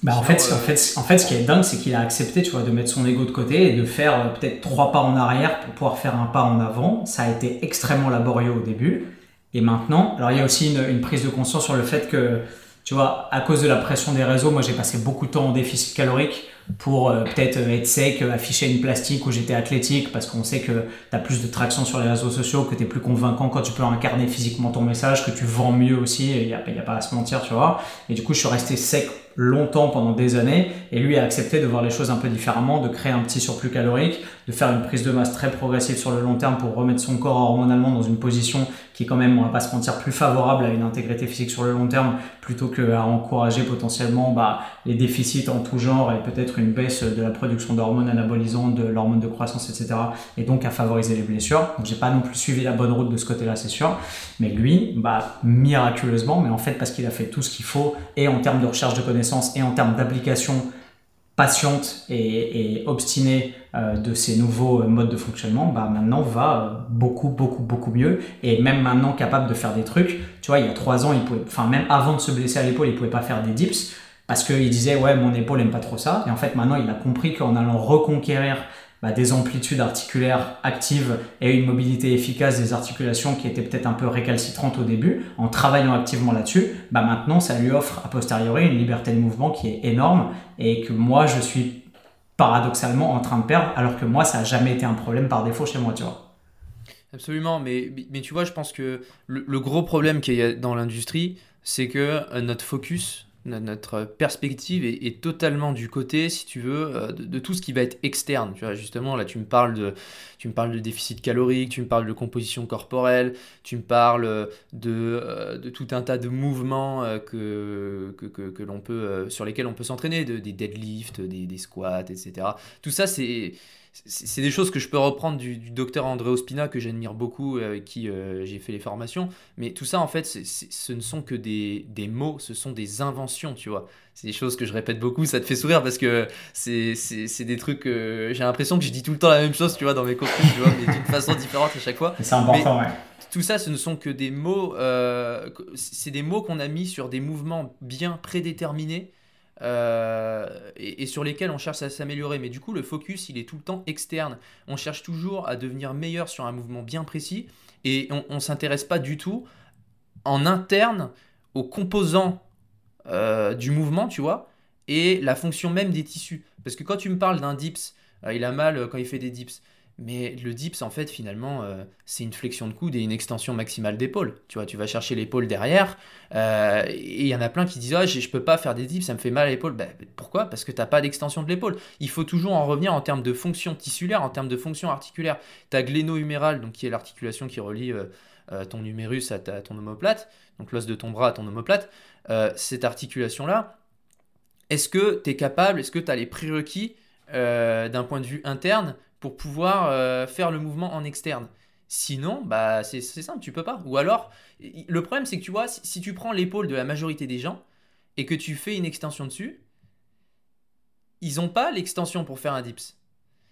bah en, fait, en, euh, fait, en fait, ce qui est dingue, c'est qu'il a accepté tu vois, de mettre son ego de côté et de faire euh, peut-être trois pas en arrière pour pouvoir faire un pas en avant. Ça a été extrêmement laborieux au début. Et maintenant, alors il y a aussi une, prise de conscience sur le fait que, tu vois, à cause de la pression des réseaux, moi j'ai passé beaucoup de temps en déficit calorique pour euh, peut-être être sec, afficher une plastique où j'étais athlétique, parce qu'on sait que tu as plus de traction sur les réseaux sociaux, que tu es plus convaincant quand tu peux incarner physiquement ton message, que tu vends mieux aussi, il n'y a, a, pas à se mentir, tu vois. Et du coup, je suis resté sec longtemps pendant des années et lui a accepté de voir les choses un peu différemment, de créer un petit surplus calorique, de faire une prise de masse très progressive sur le long terme pour remettre son corps hormonalement dans une position qui quand même, on va pas se mentir, plus favorable à une intégrité physique sur le long terme plutôt qu'à encourager potentiellement bah, les déficits en tout genre et peut-être une baisse de la production d'hormones anabolisantes, de l'hormone de croissance, etc. et donc à favoriser les blessures. Donc j'ai pas non plus suivi la bonne route de ce côté-là, c'est sûr. Mais lui, bah, miraculeusement, mais en fait parce qu'il a fait tout ce qu'il faut et en termes de recherche de connaissances et en termes d'application patiente et, obstinée euh, de ces nouveaux modes de fonctionnement, bah maintenant va euh, beaucoup, beaucoup, beaucoup mieux et même maintenant capable de faire des trucs. Tu vois, il y a trois ans, il pouvait, enfin même avant de se blesser à l'épaule, il pouvait pas faire des dips parce qu'il disait ouais mon épaule aime pas trop ça. Et en fait maintenant, il a compris qu'en allant reconquérir bah, des amplitudes articulaires actives et une mobilité efficace des articulations qui étaient peut-être un peu récalcitrantes au début, en travaillant activement là-dessus, bah maintenant ça lui offre a posteriori une liberté de mouvement qui est énorme et que moi je suis paradoxalement en train de perdre alors que moi ça n'a jamais été un problème par défaut chez moi, tu vois. Absolument, mais, mais tu vois, je pense que le, gros problème qu'il y a dans l'industrie, c'est que euh, notre focus notre perspective est, totalement du côté, si tu veux, euh, de, tout ce qui va être externe. Tu vois, justement, là, tu me parles de, tu me parles de déficit calorique, tu me parles de composition corporelle, tu me parles de, euh, de tout un tas de mouvements euh, que, que, que, l'on peut, sur lesquels on peut s'entraîner, de, des deadlifts, des, squats, etc. Tout ça, c'est c'est des choses que je peux reprendre du, docteur André Ospina, que j'admire beaucoup, euh, avec qui euh, j'ai fait les formations. Mais tout ça, en fait, ce ne sont que des, des, mots, ce sont des inventions, tu vois. C'est des choses que je répète beaucoup, ça te fait sourire parce que c'est des trucs. j'ai l'impression que je dis tout le temps la même chose, tu vois, dans mes contenus, tu vois, mais d'une façon différente à chaque fois. C'est important, ouais. Tout ça, ce ne sont que des mots. Euh, c'est des mots qu'on a mis sur des mouvements bien prédéterminés euh, et, sur lesquels on cherche à s'améliorer. Mais du coup, le focus, il est tout le temps externe. On cherche toujours à devenir meilleur sur un mouvement bien précis et on ne s'intéresse pas du tout en interne aux composants euh, du mouvement, tu vois, et la fonction même des tissus. Parce que quand tu me parles d'un dips, euh, il a mal quand il fait des dips. Mais le dips, en fait, finalement, euh, c'est une flexion de coude et une extension maximale d'épaule. Tu vois, tu vas chercher l'épaule derrière. Euh, et il y en a plein qui disent Ah, je, je peux pas faire des dips, ça me fait mal à l'épaule. Ben, pourquoi? Parce que tu n'as pas d'extension de l'épaule. Il faut toujours en revenir en termes de fonction tissulaire, en termes de fonction articulaire. Tu as gléno-humérale, donc qui est l'articulation qui relie euh, ton humérus à, ton omoplate, donc l'os de ton bras à ton omoplate. cette articulation-là, est-ce que tu es capable, est-ce que tu as les prérequis d'un point de vue interne pour pouvoir euh, faire le mouvement en externe. Sinon, bah, c'est simple, tu peux pas. Ou alors, le problème, c'est que tu vois, si, tu prends l'épaule de la majorité des gens et que tu fais une extension dessus, ils n'ont pas l'extension pour faire un dips.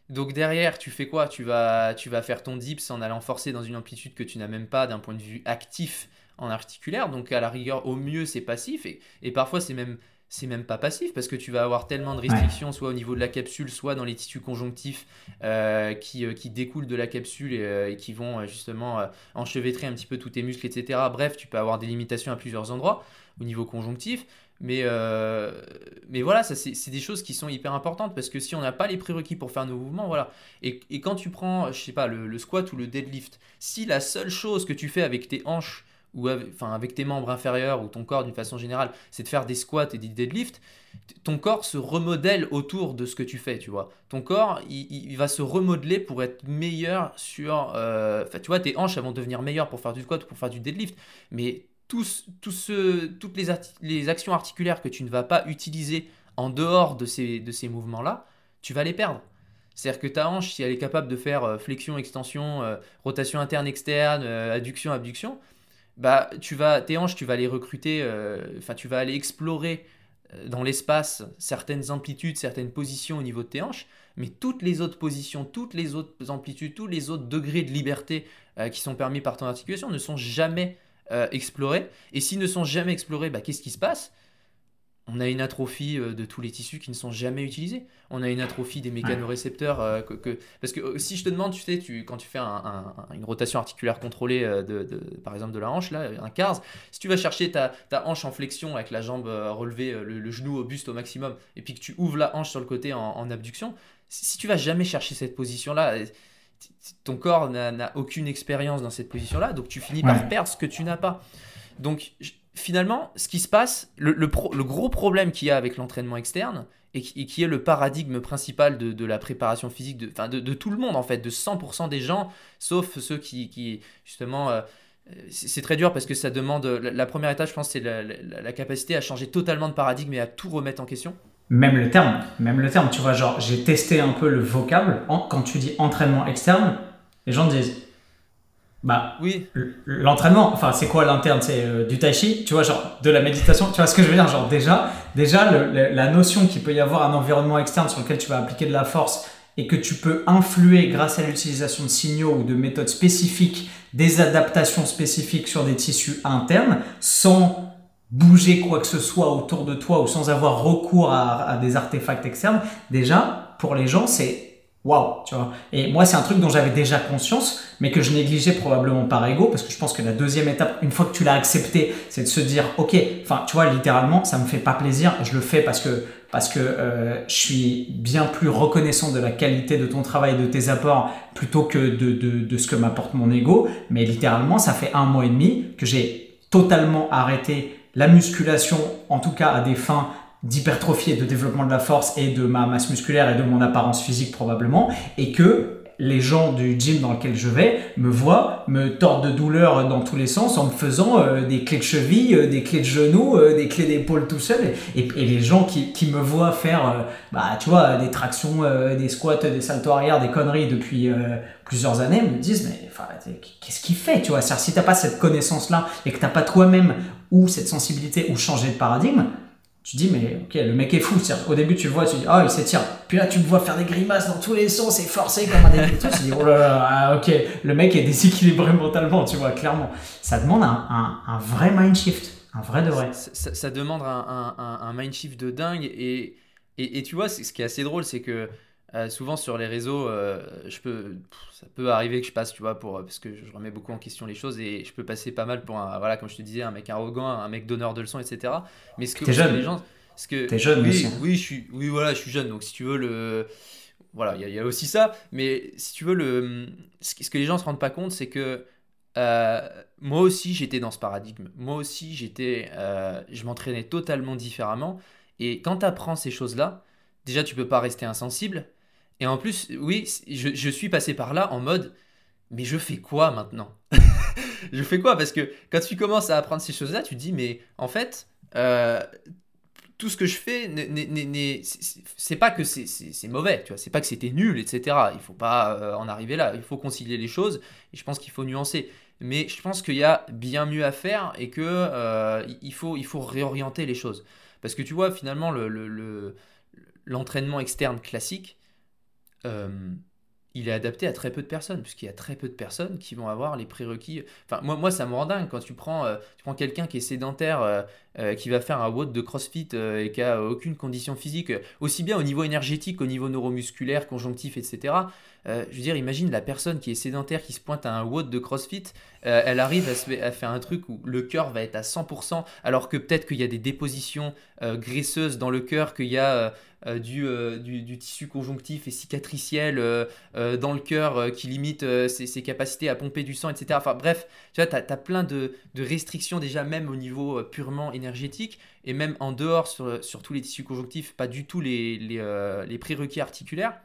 Donc derrière, tu fais quoi? Tu vas, tu vas faire ton dips en allant forcer dans une amplitude que tu n'as même pas d'un point de vue actif en articulaire. Donc à la rigueur, au mieux, c'est passif. Et, et parfois, c'est même c'est même pas passif parce que tu vas avoir tellement de restrictions, soit au niveau de la capsule, soit dans les tissus conjonctifs euh, qui, euh, qui, découlent de la capsule et, euh, qui vont justement enchevêtrer un petit peu tous tes muscles, etc. Bref, tu peux avoir des limitations à plusieurs endroits au niveau conjonctif. Mais, mais voilà, ça c'est des choses qui sont hyper importantes parce que si on n'a pas les prérequis pour faire nos mouvements, voilà. Et, et quand tu prends, je sais pas, le squat ou le deadlift, si la seule chose que tu fais avec tes hanches, ou avec, enfin, avec tes membres inférieurs ou ton corps d'une façon générale, c'est de faire des squats et des deadlifts, ton corps se remodèle autour de ce que tu fais, tu vois. Ton corps, il, va se remodeler pour être meilleur sur... Euh, tu vois, tes hanches, elles vont devenir meilleures pour faire du squat ou pour faire du deadlift, mais tous, ce, toutes les, actions articulaires que tu ne vas pas utiliser en dehors de ces, de ces mouvements-là, tu vas les perdre. C'est-à-dire que ta hanche, si elle est capable de faire euh, flexion, extension, euh, rotation interne, externe, adduction, abduction, bah, tu vas, tes hanches, tu vas les recruter, euh, enfin, tu vas aller explorer euh, dans l'espace certaines amplitudes, certaines positions au niveau de tes hanches, mais toutes les autres positions, toutes les autres amplitudes, tous les autres degrés de liberté euh, qui sont permis par ton articulation ne sont jamais explorés. Et s'ils ne sont jamais explorés, bah, qu'est-ce qui se passe? On a une atrophie euh, de tous les tissus qui ne sont jamais utilisés. On a une atrophie des mécanorécepteurs. Euh, que, parce que euh, si je te demande, tu sais, tu, quand tu fais une rotation articulaire contrôlée, de, par exemple de la hanche, là, un CARS, si tu vas chercher ta, hanche en flexion avec la jambe relevée, le, genou au buste au maximum, et puis que tu ouvres la hanche sur le côté en, abduction, si, tu vas jamais chercher cette position-là, ton corps n'a aucune expérience dans cette position-là, donc tu finis par perdre ce que tu n'as pas. Donc finalement, ce qui se passe, le, gros problème qu'il y a avec l'entraînement externe, et qui, est le paradigme principal de, la préparation physique de, de, tout le monde, en fait, de 100% des gens, sauf ceux qui, justement... Euh, c'est très dur parce que ça demande... La, première étape, je pense, c'est la, capacité à changer totalement de paradigme et à tout remettre en question. Même le terme, même le terme, tu vois, genre, j'ai testé un peu le vocable. quand tu dis entraînement externe, les gens disent bah, oui. L'entraînement, enfin, c'est quoi l'interne? C'est euh, du tai chi, tu vois, genre de la méditation, tu vois ce que je veux dire? Genre, déjà, déjà la notion qu'il peut y avoir un environnement externe sur lequel tu vas appliquer de la force et que tu peux influer grâce à l'utilisation de signaux ou de méthodes spécifiques, des adaptations spécifiques sur des tissus internes, sans bouger quoi que ce soit autour de toi ou sans avoir recours à, à des artefacts externes, déjà, pour les gens, c'est waouh, tu vois. Et moi, c'est un truc dont j'avais déjà conscience, mais que je négligeais probablement par ego, parce que je pense que la deuxième étape, une fois que tu l'as accepté, c'est de se dire, ok, enfin, tu vois, littéralement, ça me fait pas plaisir, je le fais parce que parce que euh, je suis bien plus reconnaissant de la qualité de ton travail de tes apports plutôt que de, de, de ce que m'apporte mon ego. Mais littéralement, ça fait un mois et demi que j'ai totalement arrêté la musculation, en tout cas à des fins d'hypertrophie et de développement de la force et de ma masse musculaire et de mon apparence physique probablement, et que les gens du gym dans lequel je vais me voient, me tordent de douleur dans tous les sens en me faisant euh, des clés de cheville, euh, des clés de genoux, euh, des clés d'épaule tout seul. Et, les gens qui, qui me voient faire, bah, tu vois, des tractions, des squats, des saltos arrière, des conneries depuis plusieurs années me disent, mais qu'est-ce qu'il fait, tu vois? Si t'as pas cette connaissance-là et que t'as pas toi-même ou cette sensibilité ou changer de paradigme, tu dis, mais ok, le mec est fou. Au début, tu le vois, tu dis, oh, il s'étire. Puis là, tu le vois faire des grimaces dans tous les sons, c'est forcé comme un début. tu dis, oh là là, ah, ok, le mec est déséquilibré mentalement, tu vois, clairement. Ça demande un, un, vrai mind shift, un vrai de vrai. Ça, demande un, un, mind shift de dingue. Et, et, et tu vois, ce qui est assez drôle, c'est que euh, souvent sur les réseaux, euh, je peux, ça peut arriver que je passe, tu vois, pour, parce que je remets beaucoup en question les choses et je peux passer pas mal pour un, voilà, comme je te disais, un mec arrogant, un mec donneur de leçons, etc. Mais ce que T'es jeune. les gens, ce que, T'es jeune oui, aussi. Oui, je suis, oui, voilà, je suis jeune, donc si tu veux le, voilà, il y, a aussi ça. Mais si tu veux le, ce que les gens se rendent pas compte, c'est que euh, moi aussi j'étais dans ce paradigme. Moi aussi j'étais, je m'entraînais totalement différemment. Et quand tu apprends ces choses-là, déjà tu peux pas rester insensible et en plus, oui, je, suis passé par là en mode, mais je fais quoi maintenant Je fais quoi? Parce que quand tu commences à apprendre ces choses-là, tu te dis, mais en fait, euh, tout ce que je fais, c'est pas que c'est mauvais, tu vois, c'est pas que c'était nul, etc. Il faut pas euh, en arriver là, il faut concilier les choses, et je pense qu'il faut nuancer. Mais je pense qu'il y a bien mieux à faire et que euh, il, faut, il faut réorienter les choses. Parce que tu vois, finalement, l'entraînement le, externe classique, euh, il est adapté à très peu de personnes, puisqu'il y a très peu de personnes qui vont avoir les prérequis. Enfin, moi, moi ça me rend dingue quand tu prends, euh, prends quelqu'un qui est sédentaire, euh, qui va faire un WOD de CrossFit et qui a aucune condition physique, aussi bien au niveau énergétique, au niveau neuromusculaire, conjonctif, etc. je veux dire, imagine la personne qui est sédentaire, qui se pointe à un WOD de CrossFit, elle arrive à, à, faire un truc où le cœur va être à 100%, alors que peut-être qu'il y a des dépositions graisseuses dans le cœur, qu'il y a euh, euh, du, du, tissu conjonctif et cicatriciel euh, dans le cœur qui limite ses, capacités à pomper du sang, etc. Enfin bref, tu vois, tu as, plein de, restrictions déjà même au niveau purement énergétique et même en dehors sur, sur tous les tissus conjonctifs, pas du tout les, les, les prérequis articulaires.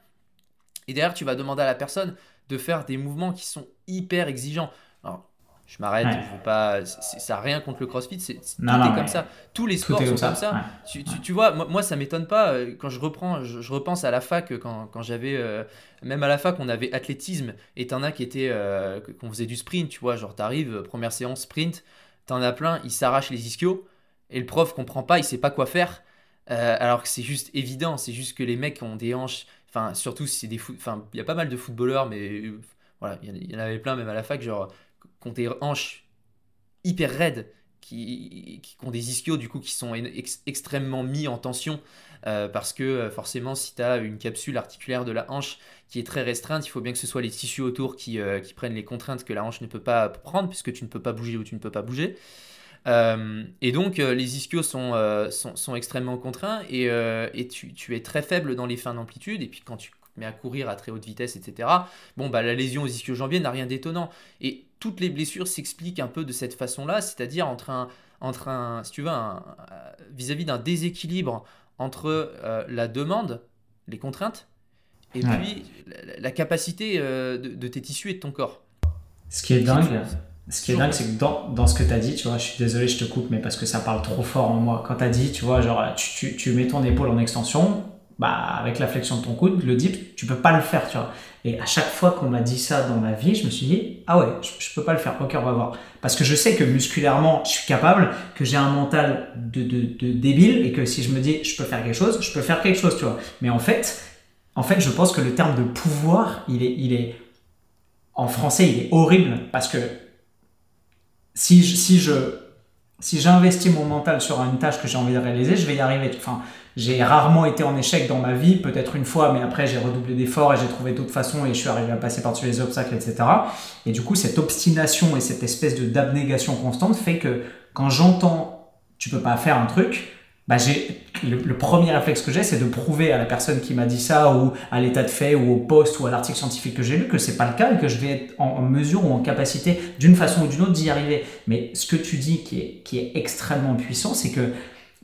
Et derrière, tu vas demander à la personne de faire des mouvements qui sont hyper exigeants. Alors, je m'arrête, je veux pas. Ça n'a rien contre le crossfit, c'est, tout est comme ça. Tous les sports sont comme ça. Tu, tu, vois, moi, moi ça m'étonne pas euh, quand je reprends, je, repense à la fac, quand, quand j'avais. Euh, même à la fac, on avait athlétisme et t'en as qui étaient. Euh, qu'on faisait du sprint, tu vois. Genre, t'arrives, première séance sprint, t'en as plein, ils s'arrachent les ischios et le prof comprend pas, il sait pas quoi faire. alors que c'est juste évident, c'est juste que les mecs ont des hanches. Enfin, surtout si c'est des. Enfin, il y a pas mal de footballeurs, mais voilà, il y en avait plein même à la fac, genre qui ont des hanches hyper raides, qui, qui, ont des ischios du coup qui sont extrêmement mis en tension euh, parce que euh, forcément si tu as une capsule articulaire de la hanche qui est très restreinte, il faut bien que ce soit les tissus autour qui, euh, qui prennent les contraintes que la hanche ne peut pas prendre puisque tu ne peux pas bouger ou tu ne peux pas bouger. et donc les ischios sont, sont, sont, extrêmement contraints et, et tu, tu, es très faible dans les fins d'amplitude et puis quand tu mets à courir à très haute vitesse, etc. Bon, bah, la lésion aux ischio-jambiers n'a rien d'étonnant. Et toutes les blessures s'expliquent un peu de cette façon-là, c'est-à-dire entre un, entre un, si tu veux, vis-à-vis d'un déséquilibre entre euh, la demande, les contraintes, et puis la, capacité euh, de, tes tissus et de ton corps. Ce qui est dingue, ce qui est dingue, c'est que dans, dans ce que tu as dit, tu vois, je suis désolé, je te coupe, mais parce que ça parle trop fort en moi. Quand tu as dit, tu vois, genre, tu, tu, tu mets ton épaule en extension, bah, avec la flexion de ton coude, le dip, tu peux pas le faire, tu vois. Et à chaque fois qu'on m'a dit ça dans ma vie, je me suis dit, ah ouais, je, peux pas le faire. Ok, on va voir. Parce que je sais que musculairement, je suis capable, que j'ai un mental de, de, débile et que si je me dis, je peux faire quelque chose, je peux faire quelque chose, tu vois. Mais en fait, en fait, je pense que le terme de pouvoir, il est, il est, en français, il est horrible parce que si je, si je, si j'investis mon mental sur une tâche que j'ai envie de réaliser, je vais y arriver. Enfin, j'ai rarement été en échec dans ma vie, peut-être une fois, mais après j'ai redoublé d'efforts et j'ai trouvé d'autres façons et je suis arrivé à passer par-dessus les obstacles, etc. Et du coup, cette obstination et cette espèce de d'abnégation constante fait que quand j'entends tu peux pas faire un truc, bah le, premier réflexe que j'ai, c'est de prouver à la personne qui m'a dit ça ou à l'état de fait ou au poste ou à l'article scientifique que j'ai lu que c'est pas le cas et que je vais être en, mesure ou en capacité d'une façon ou d'une autre d'y arriver. Mais ce que tu dis qui est, qui est extrêmement puissant, c'est que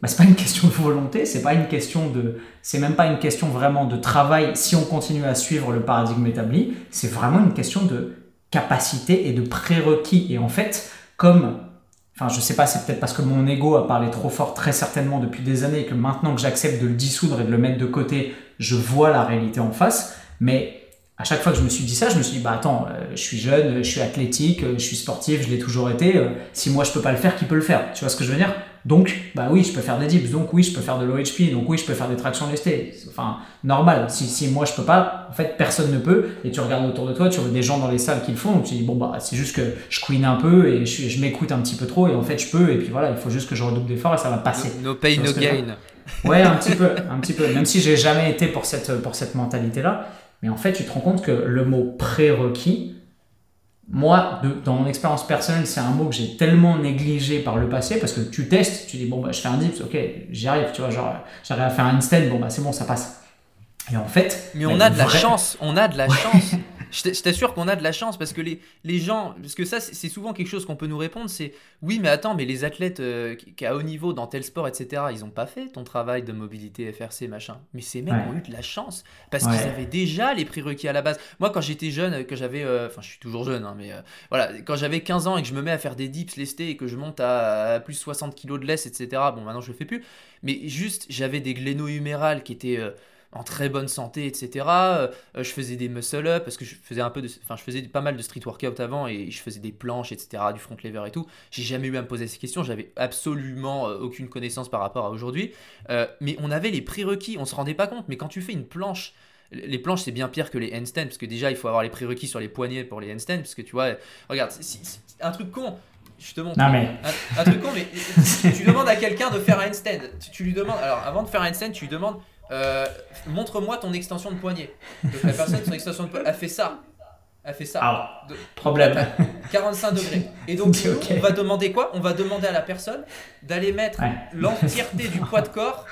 bah, c'est pas une question de volonté, c'est pas même pas une question vraiment de travail. Si on continue à suivre le paradigme établi, c'est vraiment une question de capacité et de prérequis. Et en fait, comme, enfin, je sais pas, c'est peut-être parce que mon ego a parlé trop fort très certainement depuis des années et que maintenant que j'accepte de le dissoudre et de le mettre de côté, je vois la réalité en face. Mais à chaque fois que je me suis dit ça, je me suis dit, bah attends, euh, je suis jeune, je suis athlétique, euh, je suis sportif, je l'ai toujours été. Euh, si moi je peux pas le faire, qui peut le faire? Tu vois ce que je veux dire? Donc, bah oui, je peux faire des dips, donc oui, je peux faire de l'OHP, donc oui, je peux faire des tractions lestées. Enfin, normal. Si, si moi je peux pas, en fait, personne ne peut. Et tu regardes autour de toi, tu vois des gens dans les salles qui le font, donc tu dis, bon, bah c'est juste que je queen un peu et je, je m'écoute un petit peu trop, et en fait, je peux, et puis voilà, il faut juste que je redouble d'efforts et ça va passer. No, pain, no gain. Ouais, un petit peu, un petit peu. Même si j'ai jamais été pour cette, pour cette mentalité-là. Mais en fait, tu te rends compte que le mot prérequis, moi, dans mon expérience personnelle, c'est un mot que j'ai tellement négligé par le passé parce que tu testes, tu dis bon bah je fais un dips, ok, j'y arrive, tu vois, genre j'arrive à faire un stand, bon bah c'est bon, ça passe. Et en fait, mais on a de la chance, on a de la chance. je t'assure qu'on a de la chance parce que les, les gens, parce que ça c'est souvent quelque chose qu'on peut nous répondre, c'est oui mais attends mais les athlètes euh, qui, à haut niveau dans tel sport etc ils ont pas fait ton travail de mobilité FRC machin, mais ces mecs ont eu de la chance parce qu'ils avaient déjà les prérequis à la base. Moi quand j'étais jeune, que j'avais, euh, enfin je suis toujours jeune hein, mais euh, voilà quand j'avais 15 ans et que je me mets à faire des dips lestés et que je monte à, plus 60 kg de laisse etc bon maintenant je le fais plus, mais juste j'avais des gléno-humérales qui étaient en très bonne santé, etc. Euh, je faisais des muscle-up parce que je faisais un peu de, enfin, je faisais pas mal de street workout avant et je faisais des planches, etc., du front lever et tout. J'ai jamais eu à me poser ces questions, j'avais absolument euh, aucune connaissance par rapport à aujourd'hui. Euh, mais on avait les prérequis, on se rendait pas compte. Mais quand tu fais une planche, les planches c'est bien pire que les handstands parce que déjà il faut avoir les prérequis sur les poignets pour les handstands parce que tu vois, regarde, un truc con. Je te montre. mais... un, truc con, mais tu, demandes à quelqu'un de faire un handstand. Tu, tu lui demandes, alors avant de faire un handstand, tu lui demandes euh, montre-moi ton extension de poignet. Donc la personne, son extension de poignet, a fait ça. A fait ça. Ah, problème. 45 degrés. Et donc, on va demander quoi? On va demander à la personne d'aller mettre l'entièreté du poids de corps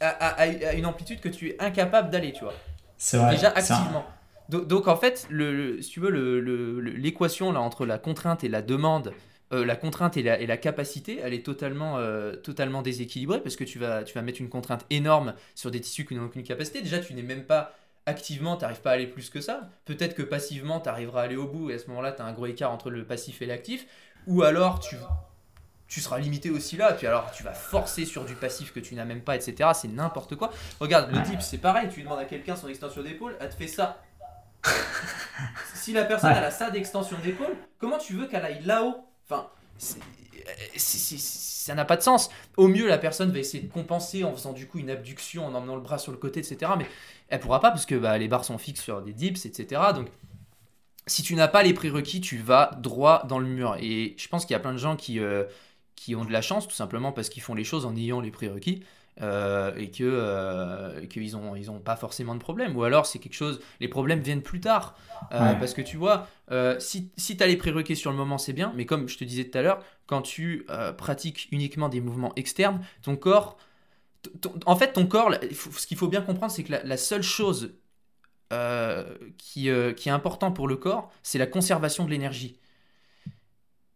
à, une amplitude que tu es incapable d'aller, tu vois. C'est vrai. Déjà activement. Donc, en fait, le, si tu veux, l'équation là entre la contrainte et la demande euh, la contrainte et la, capacité, elle est totalement, euh, totalement déséquilibrée parce que tu vas, tu vas mettre une contrainte énorme sur des tissus qui n'ont aucune capacité. Déjà, tu n'es même pas activement, tu n'arrives pas à aller plus que ça. Peut-être que passivement, tu arriveras à aller au bout et à ce moment-là, tu as un gros écart entre le passif et l'actif. Ou alors, tu, tu seras limité aussi là. Puis alors, tu vas forcer sur du passif que tu n'as même pas, etc. C'est n'importe quoi. Regarde, le type, c'est pareil. Tu demandes à quelqu'un son extension d'épaule, elle te fait ça. si la personne a ça d'extension d'épaule, comment tu veux qu'elle aille là-haut Enfin, ça n'a pas de sens. Au mieux, la personne va essayer de compenser en faisant du coup une abduction, en emmenant le bras sur le côté, etc. Mais elle pourra pas parce que bah, les barres sont fixes sur des dips, etc. Donc, si tu n'as pas les prérequis, tu vas droit dans le mur. Et je pense qu'il y a plein de gens qui, euh, qui ont de la chance, tout simplement parce qu'ils font les choses en ayant les prérequis. Euh, et que euh, qu'ils ont ils ont pas forcément de problème. Ou alors c'est quelque chose les problèmes viennent plus tard. Euh, parce que tu vois si, si tu as les prérequis sur le moment c'est bien. Mais comme je te disais tout à l'heure quand tu pratiques uniquement des mouvements externes ton corps en fait ton corps ce qu'il faut bien comprendre c'est que la, la, seule chose qui, qui est important pour le corps c'est la conservation de l'énergie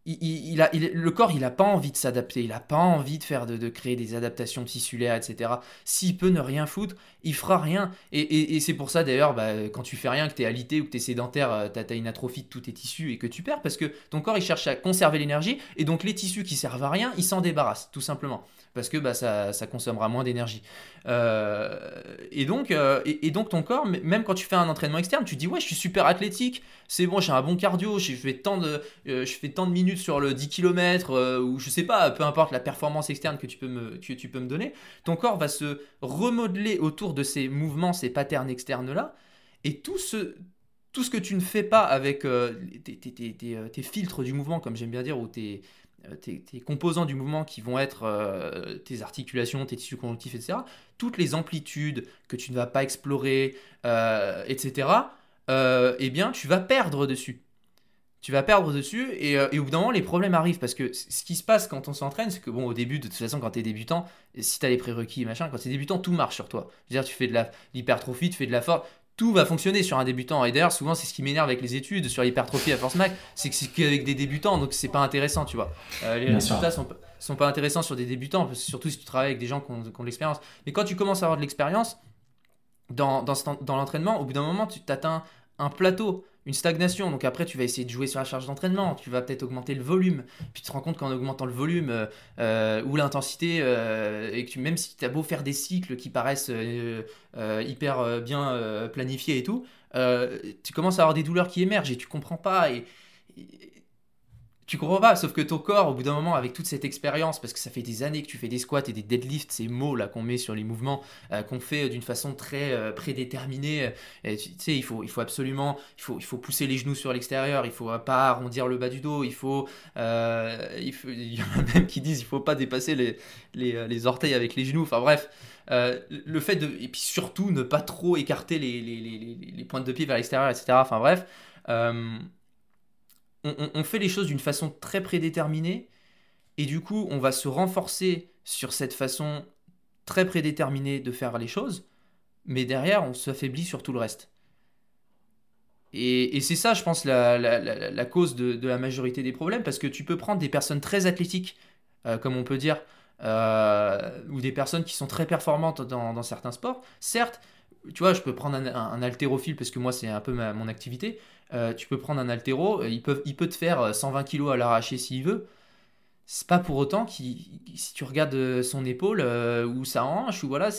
il, a, le corps, il n'a pas envie de s'adapter, il n'a pas envie de faire de, créer des adaptations tissulaires, etc. S'il peut ne rien foutre, il fera rien. Et, c'est pour ça d'ailleurs, bah, quand tu fais rien, que tu es alité ou que tu es sédentaire, euh, tu as, une atrophie de tous tes tissus et que tu perds, parce que ton corps, il cherche à conserver l'énergie, et donc les tissus qui servent à rien, il s'en débarrasse, tout simplement parce que bah, ça, consommera moins d'énergie. Euh, et, donc, euh, et, donc ton corps, même quand tu fais un entraînement externe, tu dis ouais je suis super athlétique, c'est bon, j'ai un bon cardio, je fais, tant de, je fais tant de minutes sur le 10 km, ou je sais pas, peu importe la performance externe que tu, peux me, que tu peux me donner, ton corps va se remodeler autour de ces mouvements, ces patterns externes-là, et tout ce, tout ce que tu ne fais pas avec tes, tes, filtres du mouvement, comme j'aime bien dire, ou tes, euh, composants du mouvement qui vont être euh, tes articulations, tes tissus conjonctifs, etc., toutes les amplitudes que tu ne vas pas explorer, euh, etc., eh bien, tu vas perdre dessus. Tu vas perdre dessus et, au bout d'un moment, les problèmes arrivent parce que ce qui se passe quand on s'entraîne, c'est que, bon, au début, de toute façon, quand tu es débutant, si tu as les prérequis et machin, quand tu es débutant, tout marche sur toi. Je veux dire, tu fais de l'hypertrophie, tu fais de la force, tout va fonctionner sur un débutant. Et d'ailleurs, souvent, c'est ce qui m'énerve avec les études sur l'hypertrophie à Force Mac, c'est que c'est qu'avec des débutants, donc c'est pas intéressant, tu vois. Euh, les Bien résultats sont, sont pas intéressants sur des débutants, surtout si tu travailles avec des gens qui ont, qui ont de l'expérience. Mais quand tu commences à avoir de l'expérience, dans, dans, dans l'entraînement, au bout d'un moment, tu t'atteins un plateau, une stagnation. Donc après, tu vas essayer de jouer sur la charge d'entraînement, tu vas peut-être augmenter le volume. Puis tu te rends compte qu'en augmentant le volume euh, euh, ou l'intensité, euh, et que tu, même si tu as beau faire des cycles qui paraissent hyper bien planifiés et tout, tu commences à avoir des douleurs qui émergent et tu comprends pas. Tu comprends pas, sauf que ton corps, au bout d'un moment, avec toute cette expérience, parce que ça fait des années que tu fais des squats et des deadlifts, ces mots là qu'on met sur les mouvements, euh, qu'on fait d'une façon très euh, prédéterminée. Tu sais, il faut, il faut absolument, il faut, il faut pousser les genoux sur l'extérieur, il faut pas arrondir le bas du dos, il faut, euh, il y en a même qui disent, il faut pas dépasser les, les, euh, les orteils avec les genoux. Enfin bref, euh, le fait de, et puis surtout ne pas trop écarter les, les, les, pointes de pied vers l'extérieur, etc. Enfin bref. euh, on, fait les choses d'une façon très prédéterminée et du coup on va se renforcer sur cette façon très prédéterminée de faire les choses, mais derrière on s'affaiblit sur tout le reste. Et, c'est ça, je pense, la, la- cause de, la majorité des problèmes, parce que tu peux prendre des personnes très athlétiques, euh, comme on peut dire, euh, ou des personnes qui sont très performantes dans, certains sports. Certes, tu vois, je peux prendre un, haltérophile, parce que moi c'est un peu mon activité. Euh, tu peux prendre un haltéro, euh, il peut, il peut te faire euh, 120 kg à l'arraché s'il veut. C'est pas pour autant qu'il, si tu regardes euh, son épaule euh, ou sa hanche, ou voilà,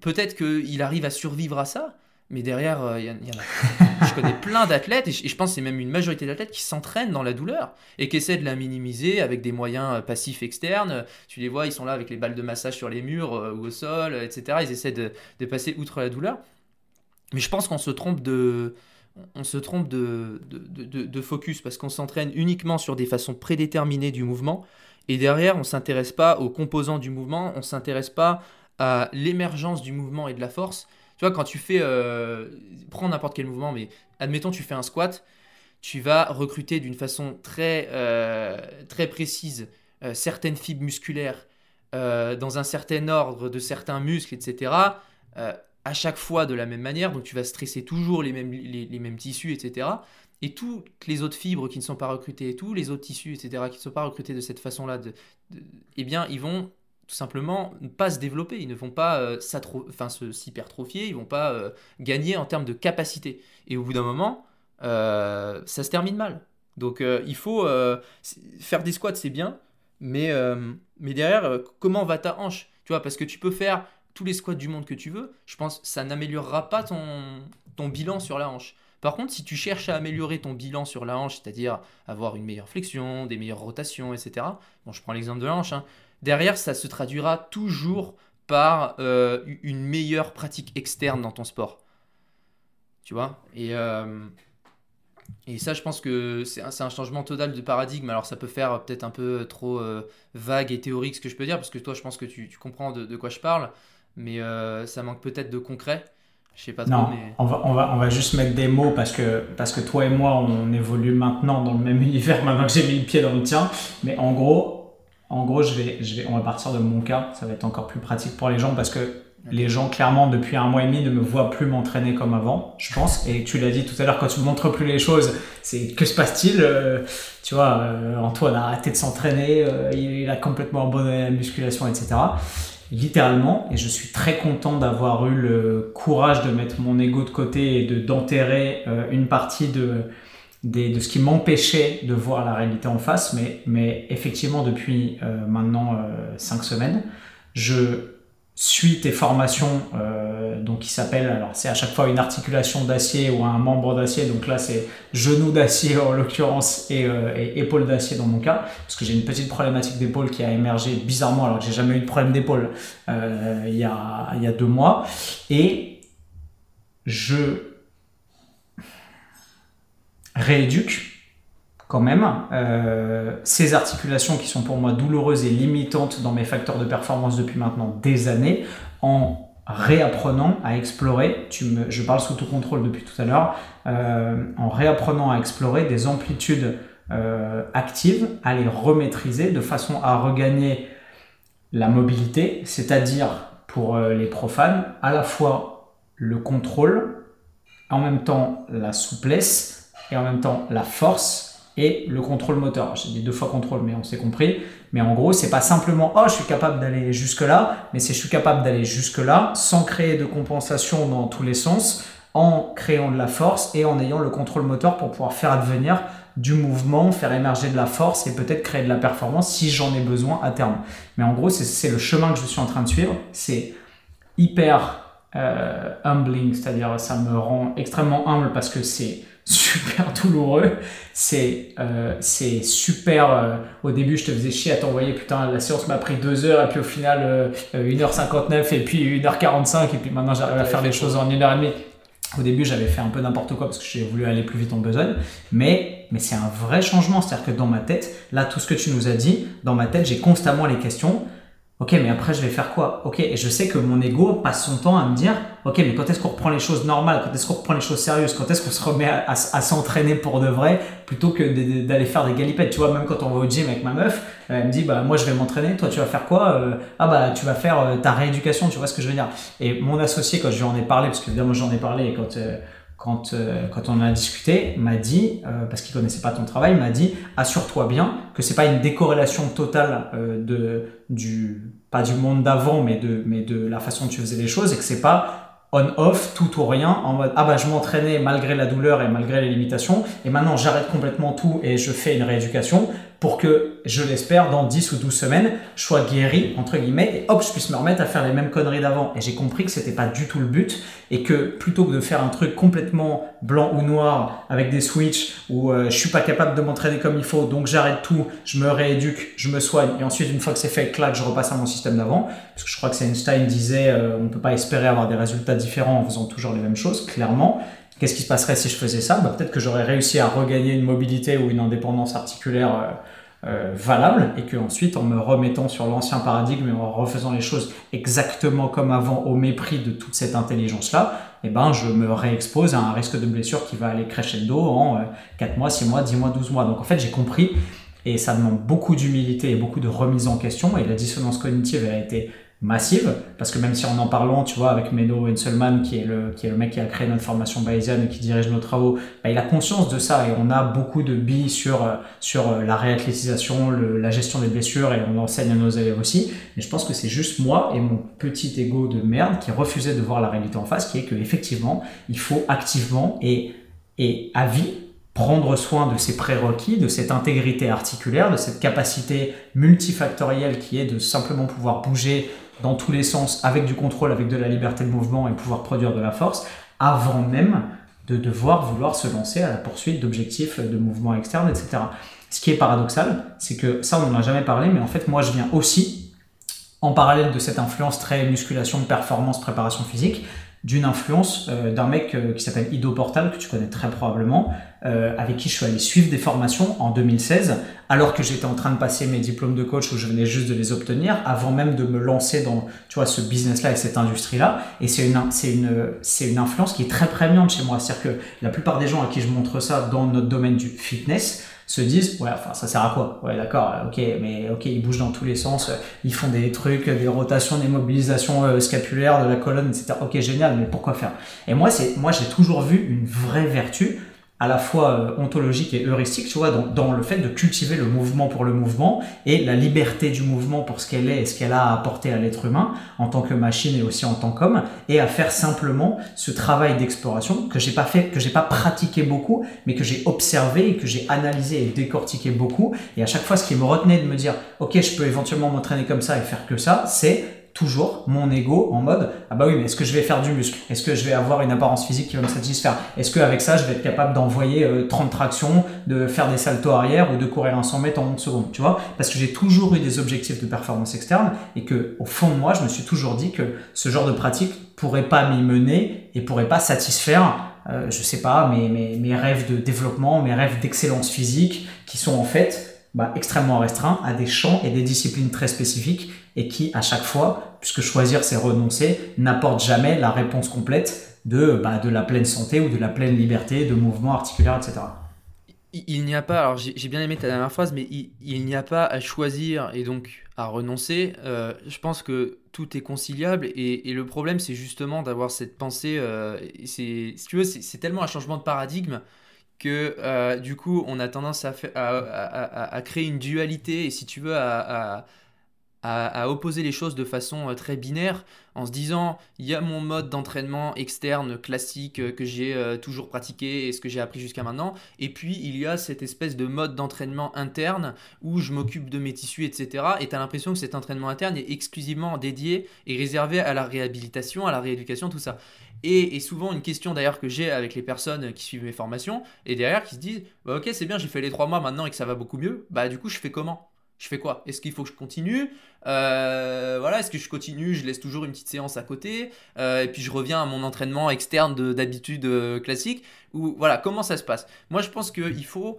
peut-être qu'il arrive à survivre à ça, mais derrière, euh, il y, en- il y en a. je connais plein d'athlètes, et je, pense que c'est même une majorité d'athlètes qui s'entraînent dans la douleur et qui essaient de la minimiser avec des moyens euh, passifs externes. Tu les vois, ils sont là avec les balles de massage sur les murs euh, ou au sol, euh, etc. Ils essaient de, de passer outre la douleur. Mais je pense qu'on se trompe de, on se trompe de, focus parce qu'on s'entraîne uniquement sur des façons prédéterminées du mouvement et derrière on s'intéresse pas aux composants du mouvement, on s'intéresse pas à l'émergence du mouvement et de la force. Tu vois, quand tu fais, euh, prends n'importe quel mouvement, mais admettons tu fais un squat, tu vas recruter d'une façon très, euh, très précise euh, certaines fibres musculaires dans un certain ordre de certains muscles, etc. à chaque fois de la même manière, donc tu vas stresser toujours les mêmes, les, mêmes tissus, etc. Et toutes les autres fibres qui ne sont pas recrutées, et tous les autres tissus, etc., qui ne sont pas recrutés de cette façon-là, de, eh bien, ils vont tout simplement ne pas se développer, ils ne vont pas euh, s'hypertrophier, ils vont pas euh, gagner en termes de capacité. Et au bout d'un moment, euh, ça se termine mal. Donc euh, il faut faire des squats, c'est bien, mais, mais derrière, comment va ta hanche? Tu vois, parce que tu peux faire tous les squats du monde que tu veux, je pense que ça n'améliorera pas ton, ton bilan sur la hanche. Par contre, si tu cherches à améliorer ton bilan sur la hanche, c'est-à-dire avoir une meilleure flexion, des meilleures rotations, etc. Bon, je prends l'exemple de la hanche. hein. Derrière, ça se traduira toujours par euh, une meilleure pratique externe dans ton sport. Tu vois? Et, euh, et ça, je pense que c'est un, changement total de paradigme. Alors, ça peut faire peut-être un peu trop euh, vague et théorique ce que je peux dire, parce que toi, je pense que tu, comprends de quoi je parle, mais euh, ça manque peut-être de concret. Je sais pas trop, Non, mais. on va, on, va, on va juste mettre des mots parce que, parce que toi et moi, on évolue maintenant dans le même univers, maintenant que j'ai mis le pied dans le tien. Mais en gros, en gros je vais, je vais, on va partir de mon cas. Ça va être encore plus pratique pour les gens parce que les gens, clairement, depuis un mois et demi, ne me voient plus m'entraîner comme avant, je pense. Et tu l'as dit tout à l'heure, quand tu ne montres plus les choses, c'est que se passe-t-il Euh, Tu vois, euh, Antoine a arrêté de s'entraîner, euh, il, il a complètement abandonné la musculation, etc. Littéralement, et je suis très content d'avoir eu le courage de mettre mon ego de côté et de d'enterrer euh, une partie de, ce qui m'empêchait de voir la réalité en face. Mais, effectivement, depuis euh, maintenant 5 semaines, je suis tes formations, euh, donc qui s'appellent, alors c'est à chaque fois une articulation d'acier ou un membre d'acier, donc là c'est genou d'acier en l'occurrence et, euh, et épaule d'acier dans mon cas, parce que j'ai une petite problématique d'épaule qui a émergé bizarrement alors que j'ai jamais eu de problème d'épaule euh, il, y a, il y a deux mois, et je rééduque quand même. Euh, ces articulations qui sont pour moi douloureuses et limitantes dans mes facteurs de performance depuis maintenant des années en réapprenant à explorer, tu me, je parle sous tout contrôle depuis tout à l'heure, euh, en réapprenant à explorer des amplitudes euh, actives, à les remaîtriser de façon à regagner la mobilité, c'est-à-dire pour les profanes, à la fois le contrôle, en même temps la souplesse et en même temps la force et le contrôle moteur. J'ai dit deux fois contrôle, mais on s'est compris. Mais en gros, c'est pas simplement oh je suis capable d'aller jusque là, mais c'est je suis capable d'aller jusque là sans créer de compensation dans tous les sens, en créant de la force et en ayant le contrôle moteur pour pouvoir faire advenir du mouvement, faire émerger de la force et peut-être créer de la performance si j'en ai besoin à terme. Mais en gros, c'est le chemin que je suis en train de suivre. C'est hyper euh, humbling, c'est-à-dire ça me rend extrêmement humble parce que c'est super douloureux. C'est euh, c'est super. Euh, au début, je te faisais chier à t'envoyer, putain, la séance m'a pris 2 heures, et puis au final, 1h59, et puis 1h45, et puis maintenant, j'arrive à faire les choses en 1h30. Au début, j'avais fait un peu n'importe quoi parce que j'ai voulu aller plus vite en besogne, mais, mais c'est un vrai changement. C'est-à-dire que dans ma tête, là, tout ce que tu nous as dit, dans ma tête, j'ai constamment les questions. Ok, mais après, je vais faire quoi? Ok, et je sais que mon ego passe son temps à me dire, ok, mais quand est-ce qu'on reprend les choses normales? Quand est-ce qu'on reprend les choses sérieuses? Quand est-ce qu'on se remet à, s'entraîner pour de vrai plutôt que d'aller faire des galipettes? Tu vois, même quand on va au gym avec ma meuf, elle me dit, bah moi je vais m'entraîner, toi tu vas faire quoi? Euh, Ah bah tu vas faire euh, ta rééducation, tu vois ce que je veux dire. Et mon associé, quand je lui en ai parlé, parce que évidemment j'en ai parlé, et quand... Euh, quand, quand on a discuté, m'a dit, parce qu'il connaissait pas ton travail, m'a dit assure-toi bien que c'est pas une décorrélation totale de, du, pas du monde d'avant, mais de, mais de la façon dont tu faisais les choses et que c'est pas on-off, tout ou rien, en mode ah bah je m'entraînais malgré la douleur et malgré les limitations, et maintenant j'arrête complètement tout et je fais une rééducation pour que, je l'espère, dans 10 ou 12 semaines, je sois guéri, entre guillemets, et hop, je puisse me remettre à faire les mêmes conneries d'avant. Et j'ai compris que c'était pas du tout le but, et que plutôt que de faire un truc complètement blanc ou noir, avec des switches, où euh, je suis pas capable de m'entraîner comme il faut, donc j'arrête tout, je me rééduque, je me soigne, et ensuite, une fois que c'est fait, clac, je repasse à mon système d'avant. Parce que je crois que Einstein disait, euh, on ne peut pas espérer avoir des résultats différents en faisant toujours les mêmes choses, clairement. Qu'est-ce qui se passerait si je faisais ça? Bah, Peut-être que j'aurais réussi à regagner une mobilité ou une indépendance articulaire euh, euh, valable et que ensuite en me remettant sur l'ancien paradigme et en refaisant les choses exactement comme avant au mépris de toute cette intelligence là eh ben je me réexpose à un risque de blessure qui va aller crescendo en 4 euh, mois 6 mois 10 mois 12 mois. Donc en fait j'ai compris et ça demande beaucoup d'humilité et beaucoup de remise en question et la dissonance cognitive a été massive, parce que même si en en parlant, tu vois, avec Meno Enselman, qui est le, qui est le mec qui a créé notre formation bayésienne et qui dirige nos travaux, bah, il a conscience de ça et on a beaucoup de billes sur, euh, sur euh, la réathlétisation, la gestion des blessures et on enseigne à nos élèves aussi. Mais je pense que c'est juste moi et mon petit ego de merde qui refusait de voir la réalité en face, qui est que effectivement, il faut activement et, et à vie prendre soin de ces prérequis, de cette intégrité articulaire, de cette capacité multifactorielle qui est de simplement pouvoir bouger dans tous les sens, avec du contrôle, avec de la liberté de mouvement et pouvoir produire de la force, avant même de devoir vouloir se lancer à la poursuite d'objectifs de mouvement externe, etc. Ce qui est paradoxal, c'est que ça, on n'en a jamais parlé, mais en fait, moi, je viens aussi, en parallèle de cette influence très musculation, performance, préparation physique, d'une influence euh, d'un mec euh, qui s'appelle Ido Portal, que tu connais très probablement, euh, avec qui je suis allé suivre des formations en 2016, alors que j'étais en train de passer mes diplômes de coach où je venais juste de les obtenir, avant même de me lancer dans tu vois, ce business-là et cette industrie-là. Et c'est une, c'est une, c'est une influence qui est très prégnante chez moi. C'est-à-dire que la plupart des gens à qui je montre ça dans notre domaine du fitness, se disent ouais enfin ça sert à quoi? Ouais d'accord ok mais ok ils bougent dans tous les sens ils font des trucs des rotations des mobilisations euh, scapulaires de la colonne etc ok génial mais pourquoi faire? Et moi c'est moi j'ai toujours vu une vraie vertu à la fois euh, ontologique et heuristique, tu vois, dans, le fait de cultiver le mouvement pour le mouvement et la liberté du mouvement pour ce qu'elle est et ce qu'elle a à apporter à l'être humain en tant que machine et aussi en tant qu'homme, et à faire simplement ce travail d'exploration que j'ai pas fait, que j'ai pas pratiqué beaucoup, mais que j'ai observé et que j'ai analysé et décortiqué beaucoup. Et à chaque fois, ce qui me retenait de me dire, ok, je peux éventuellement m'entraîner comme ça et faire que ça, c'est toujours mon ego en mode ah bah oui mais est-ce que je vais faire du muscle? Est-ce que je vais avoir une apparence physique qui va me satisfaire? Est-ce qu'avec ça je vais être capable d'envoyer 30 euh, tractions de faire des saltos arrière ou de courir un 100 mètres en 11 secondes tu vois? Parce que j'ai toujours eu des objectifs de performance externe et que au fond de moi je me suis toujours dit que ce genre de pratique pourrait pas m'y mener et pourrait pas satisfaire euh, je sais pas mes, mes, mes rêves de développement mes rêves d'excellence physique qui sont en fait bah, extrêmement restreint à des champs et des disciplines très spécifiques et qui, à chaque fois, puisque choisir c'est renoncer, n'apporte jamais la réponse complète de, bah, de la pleine santé ou de la pleine liberté de mouvement articulaire, etc. il, n'y a pas, alors j'ai bien aimé ta dernière phrase, mais il, n'y a pas à choisir et donc à renoncer. Euh, je pense que tout est conciliable et, le problème c'est justement d'avoir cette pensée. Euh, si tu veux, c'est tellement un changement de paradigme que euh, du coup on a tendance à, créer une dualité et si tu veux à, opposer les choses de façon euh, très binaire en se disant il y a mon mode d'entraînement externe classique euh, que j'ai toujours pratiqué et ce que j'ai appris jusqu'à maintenant. Et puis il y a cette espèce de mode d'entraînement interne où je m'occupe de mes tissus etc et tu as l'impression que cet entraînement interne est exclusivement dédié et réservé à la réhabilitation à la rééducation tout ça et, souvent une question d'ailleurs que j'ai avec les personnes qui suivent mes formations et derrière qui se disent bah, ok c'est bien j'ai fait les trois mois maintenant et que ça va beaucoup mieux. Bah du coup je fais comment? Je fais quoi? Est-ce qu'il faut que je continue? Euh, Voilà, est-ce que je continue? Je laisse toujours une petite séance à côté euh, et puis je reviens à mon entraînement externe d'habitude euh, classique? Ou voilà, comment ça se passe? Moi, je pense qu'il faut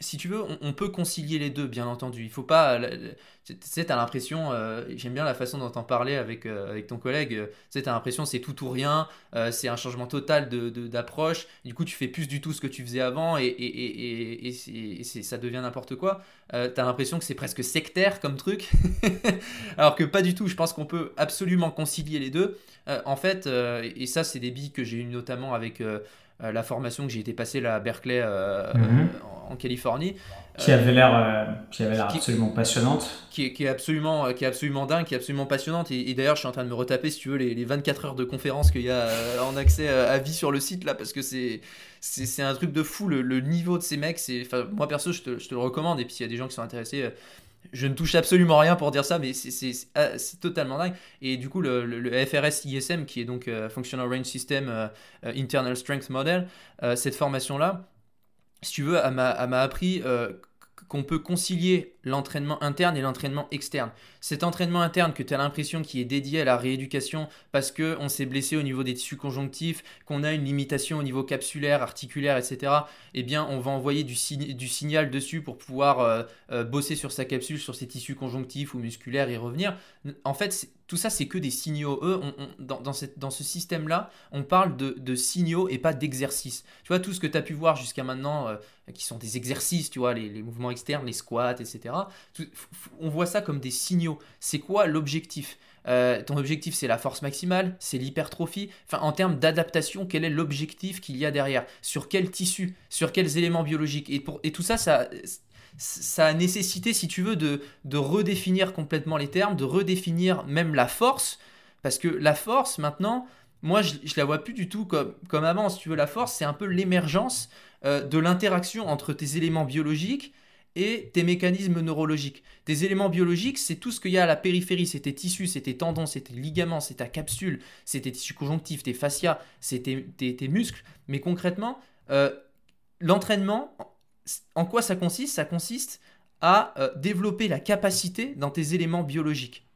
si tu veux, on, peut concilier les deux, bien entendu. Il faut pas. Tu sais, tu as l'impression, euh, j'aime bien la façon dont t'en parlais avec, euh, avec ton collègue, tu sais, tu as l'impression c'est tout ou rien, c'est un changement total d'approche. De, du coup, tu fais plus du tout ce que tu faisais avant et, et, et, et ça devient n'importe quoi. tu as l'impression que c'est presque sectaire comme truc, alors que pas du tout. Je pense qu'on peut absolument concilier les deux. en fait, et ça, c'est des billes que j'ai eu notamment avec euh, la formation que j'ai été passer là, à Berkeley euh, mhm. en, Californie. Qui avait l'air, l'air absolument passionnante. Qui est, qui est, absolument, qui est absolument dingue, qui est absolument passionnante. Et, d'ailleurs, je suis en train de me retaper, si tu veux, les, les 24 heures de conférence qu'il y a en accès à vie sur le site là, parce que c'est, c'est, un truc de fou. Le, le niveau de ces mecs, moi perso, je te, je te, le recommande. Et puis, il y a des gens qui sont intéressés je ne touche absolument rien pour dire ça, mais c'est ah, totalement dingue. Et du coup, le, FRS ISM, qui est donc euh, Functional Range System euh, euh, Internal Strength Model, cette formation-là, si tu veux, elle m'a appris qu'on peut concilier l'entraînement interne et l'entraînement externe. Cet entraînement interne que tu as l'impression qui est dédié à la rééducation parce qu'on s'est blessé au niveau des tissus conjonctifs, qu'on a une limitation au niveau capsulaire, articulaire, etc., eh bien, on va envoyer du, du signal dessus pour pouvoir euh, euh, bosser sur sa capsule, sur ses tissus conjonctifs ou musculaires et revenir. En fait, tout ça, c'est que des signaux. Eux, dans, dans, ce système-là, on parle de, de signaux et pas d'exercices. Tu vois, tout ce que tu as pu voir jusqu'à maintenant, euh, qui sont des exercices, tu vois, les, mouvements externes, les squats, etc., on voit ça comme des signaux. C'est quoi l'objectif? Euh, ton objectif, c'est la force maximale, c'est l'hypertrophie. En termes d'adaptation, quel est l'objectif qu'il y a derrière? Sur quel tissu? Sur quels éléments biologiques? Et, pour, et tout ça, ça, ça a nécessité, si tu veux, de, de redéfinir complètement les termes, de redéfinir même la force. Parce que la force, maintenant, moi, je, je la vois plus du tout comme, comme avant. Si tu veux, la force, c'est un peu l'émergence euh, de l'interaction entre tes éléments biologiques et tes mécanismes neurologiques. Tes éléments biologiques, c'est tout ce qu'il y a à la périphérie, c'est tes tissus, c'est tes tendons, c'est tes ligaments, c'est ta capsule, c'est tes tissus conjonctifs, tes fascias, c'est tes, muscles. Mais concrètement, euh, l'entraînement, en quoi ça consiste? Ça consiste à euh, développer la capacité dans tes éléments biologiques.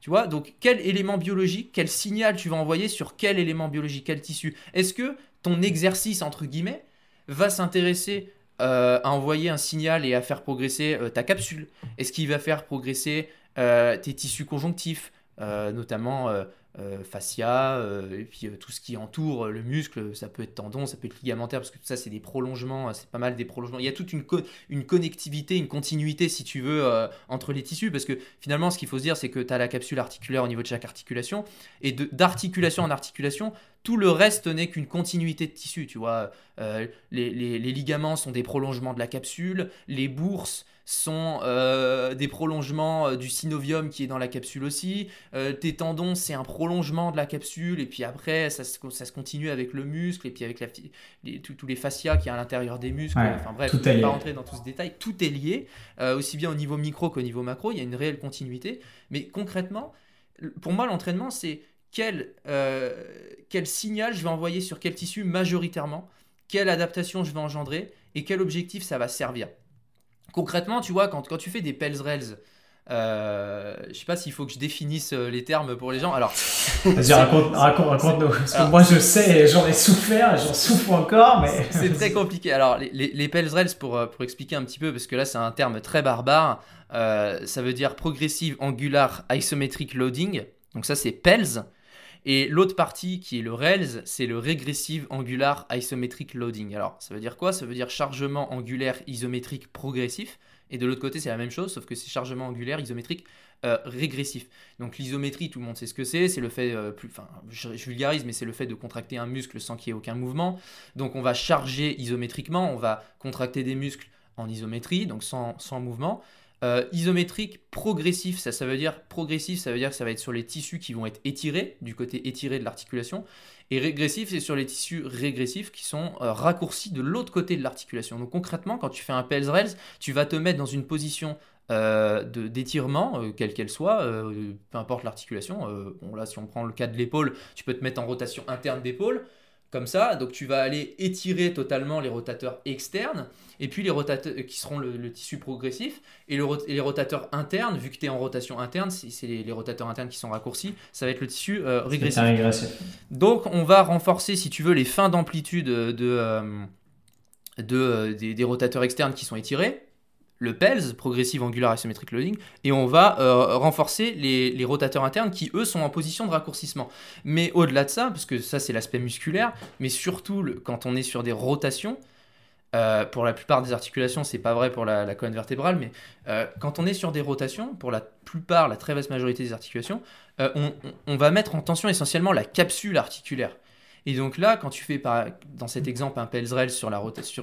Tu vois, donc quel élément biologique, quel signal tu vas envoyer sur quel élément biologique, quel tissu? Est-ce que ton exercice, entre guillemets, va s'intéresser euh, à envoyer un signal et à faire progresser euh, ta capsule? Est-ce qu'il va faire progresser tes tissus conjonctifs, notamment euh, fascia, euh, et puis euh, tout ce qui entoure le muscle, ça peut être tendon, ça peut être ligamentaire, parce que tout ça c'est des prolongements, c'est pas mal des prolongements. Il y a toute une, une connectivité, une continuité si tu veux entre les tissus, parce que finalement ce qu'il faut se dire c'est que tu as la capsule articulaire au niveau de chaque articulation, et d'articulation en articulation, tout le reste n'est qu'une continuité de tissu, tu vois. les, les, ligaments sont des prolongements de la capsule, les bourses sont euh, des prolongements euh, du synovium qui est dans la capsule aussi. Euh, tes tendons, c'est un prolongement de la capsule, et puis après, ça se, ça se continue avec le muscle, et puis avec la, tous les fascias qui est à l'intérieur des muscles. enfin bref, je ne vais pas rentrer dans tout ce détail. Tout est lié, aussi bien au niveau micro qu'au niveau macro. Il y a une réelle continuité. Mais concrètement, pour moi, l'entraînement, c'est quel, quel signal je vais envoyer sur quel tissu majoritairement, quelle adaptation je vais engendrer, et quel objectif ça va servir. Concrètement, tu vois, quand, quand tu fais des Pels Rails, euh, je sais pas s'il faut que je définisse euh, les termes pour les gens. Alors, vas-y, raconte, raconte, nous Parce que moi, je sais, j'en ai souffert, j'en souffre encore, mais c'est très compliqué. Alors, les, les, Pels Rails, pour, euh, pour expliquer un petit peu, parce que là, c'est un terme très barbare. Euh, ça veut dire Progressive Angular Isometric Loading. Donc ça, c'est Pels. Et l'autre partie qui est le RELS, c'est le Regressive Angular Isometric Loading. Alors, ça veut dire quoi? Ça veut dire chargement angulaire isométrique progressif. Et de l'autre côté, c'est la même chose, sauf que c'est chargement angulaire isométrique euh, régressif. Donc l'isométrie, tout le monde sait ce que c'est, c'est le fait, euh, enfin vulgarise, mais c'est le fait de contracter un muscle sans qu'il y ait aucun mouvement. Donc on va charger isométriquement, on va contracter des muscles en isométrie, donc sans mouvement. Euh, isométrique progressif, ça, veut dire progressif, ça veut dire que ça va être sur les tissus qui vont être étirés, du côté étiré de l'articulation. Et régressif, c'est sur les tissus régressifs qui sont raccourcis de l'autre côté de l'articulation. Donc concrètement, quand tu fais un pels rels, tu vas te mettre dans une position euh, d'étirement, euh, quelle qu'elle soit, euh, peu importe l'articulation. bon, là, si on prend le cas de l'épaule, tu peux te mettre en rotation interne d'épaule, comme ça. Donc, tu vas aller étirer totalement les rotateurs externes, et puis les rotateurs qui seront le, tissu progressif, et, les rotateurs internes, vu que tu es en rotation interne, c'est les, rotateurs internes qui sont raccourcis, ça va être le tissu régressif. Donc, on va renforcer, si tu veux, les fins d'amplitude de, de, des rotateurs externes qui sont étirés le PELS, Progressive Angular Asymmetric Loading, et on va euh, renforcer les, rotateurs internes qui, eux, sont en position de raccourcissement. Mais au-delà de ça, parce que ça, c'est l'aspect musculaire, mais surtout quand on est sur des rotations, euh, pour la plupart des articulations, c'est pas vrai pour la, colonne vertébrale, mais euh, quand on est sur des rotations, pour la plupart, la très vaste majorité des articulations, on, va mettre en tension essentiellement la capsule articulaire. Et donc là, quand tu fais dans cet exemple un PELSREL sur,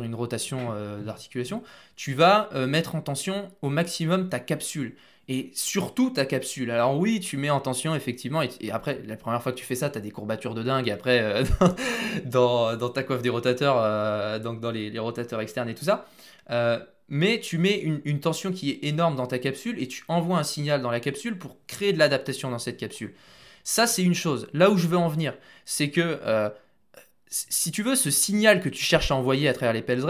une rotation euh, d'articulation, tu vas euh, mettre en tension au maximum ta capsule. Et surtout ta capsule. Alors oui, tu mets en tension effectivement, et, après, la première fois que tu fais ça, tu as des courbatures de dingue après euh, dans, ta coiffe des rotateurs, donc dans les, rotateurs externes et tout ça. mais tu mets une, tension qui est énorme dans ta capsule et tu envoies un signal dans la capsule pour créer de l'adaptation dans cette capsule. Ça, c'est une chose. Là où je veux en venir, c'est que euh, si tu veux, ce signal que tu cherches à envoyer à travers les Pels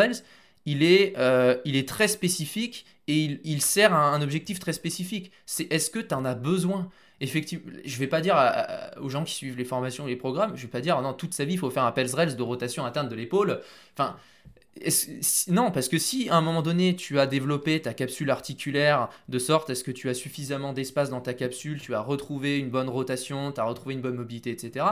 il est, euh, il est très spécifique et il, sert à un objectif très spécifique. C'est est-ce que tu en as besoin? Effectivement, je vais pas dire aux gens qui suivent les formations et les programmes, je vais pas dire non, toute sa vie il faut faire un Pels de rotation interne de l'épaule. Enfin, non, parce que si à un moment donné tu as développé ta capsule articulaire de sorte à ce que tu as suffisamment d'espace dans ta capsule, tu as retrouvé une bonne rotation, tu as retrouvé une bonne mobilité, etc.,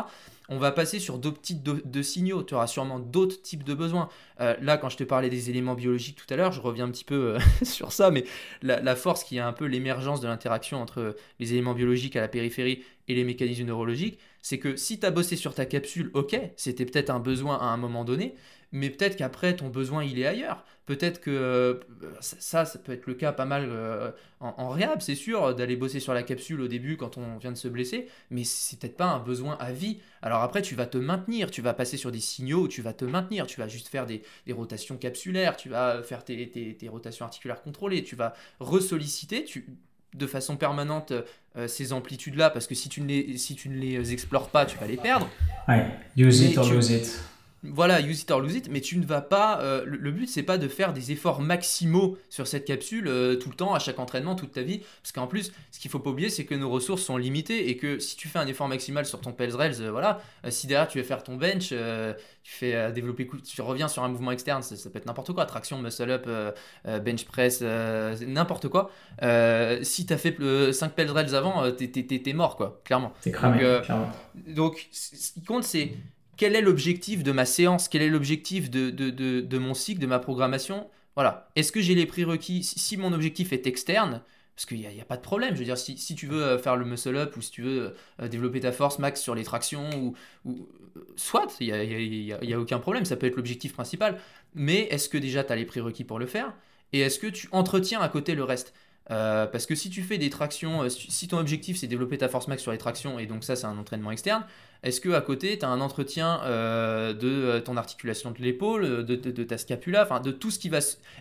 on va passer sur d'autres types de, signaux. Tu auras sûrement d'autres types de besoins. Euh, là, quand je te parlais des éléments biologiques tout à l'heure, je reviens un petit peu euh, sur ça, mais la, force qui est un peu l'émergence de l'interaction entre les éléments biologiques à la périphérie et les mécanismes neurologiques, c'est que si tu as bossé sur ta capsule, ok, c'était peut-être un besoin à un moment donné, mais peut-être qu'après ton besoin il est ailleurs. Peut-être que euh, ça, ça peut être le cas pas mal euh, en, en, réhab, c'est sûr, d'aller bosser sur la capsule au début quand on vient de se blesser, mais c'est peut-être pas un besoin à vie. Alors après, tu vas te maintenir, tu vas passer sur des signaux, tu vas te maintenir, tu vas juste faire des, rotations capsulaires, tu vas faire tes, tes, rotations articulaires contrôlées, tu vas ressolliciter, tu, de façon permanente euh, ces amplitudes-là, parce que si tu, ne les, si tu ne les explores pas, tu vas les perdre. Ouais, use it or lose it voilà, use it or lose it, mais tu ne vas pas. Euh, le, but, c'est pas de faire des efforts maximaux sur cette capsule euh, tout le temps, à chaque entraînement, toute ta vie. Parce qu'en plus, ce qu'il faut pas oublier, c'est que nos ressources sont limitées et que si tu fais un effort maximal sur ton Pels Rails, euh, voilà, si derrière tu veux faire ton bench, tu fais développer, tu reviens sur un mouvement externe, ça, peut être n'importe quoi, traction, muscle up, bench press, n'importe quoi. si tu as fait 5 Pels Rails avant, t'es, es, mort, quoi, clairement. T'es cramé, donc, clairement. donc, ce qui compte, c'est quel est l'objectif de ma séance, quel est l'objectif de, mon cycle, de ma programmation? Voilà. Est-ce que j'ai les prérequis? Si, mon objectif est externe, parce qu'il n'y a, pas de problème, je veux dire, si, tu veux euh, faire le muscle up ou si tu veux euh, développer ta force max sur les tractions, ou, soit, il n'y a, a, a, aucun problème, ça peut être l'objectif principal, mais est-ce que déjà tu as les prérequis pour le faire? Et est-ce que tu entretiens à côté le reste? Euh, parce que si tu fais des tractions, si ton objectif c'est développer ta force max sur les tractions, et donc ça c'est un entraînement externe, est-ce que à côté, tu as un entretien euh, de euh, ton articulation de l'épaule, de, ta scapula, enfin de tout ce qui va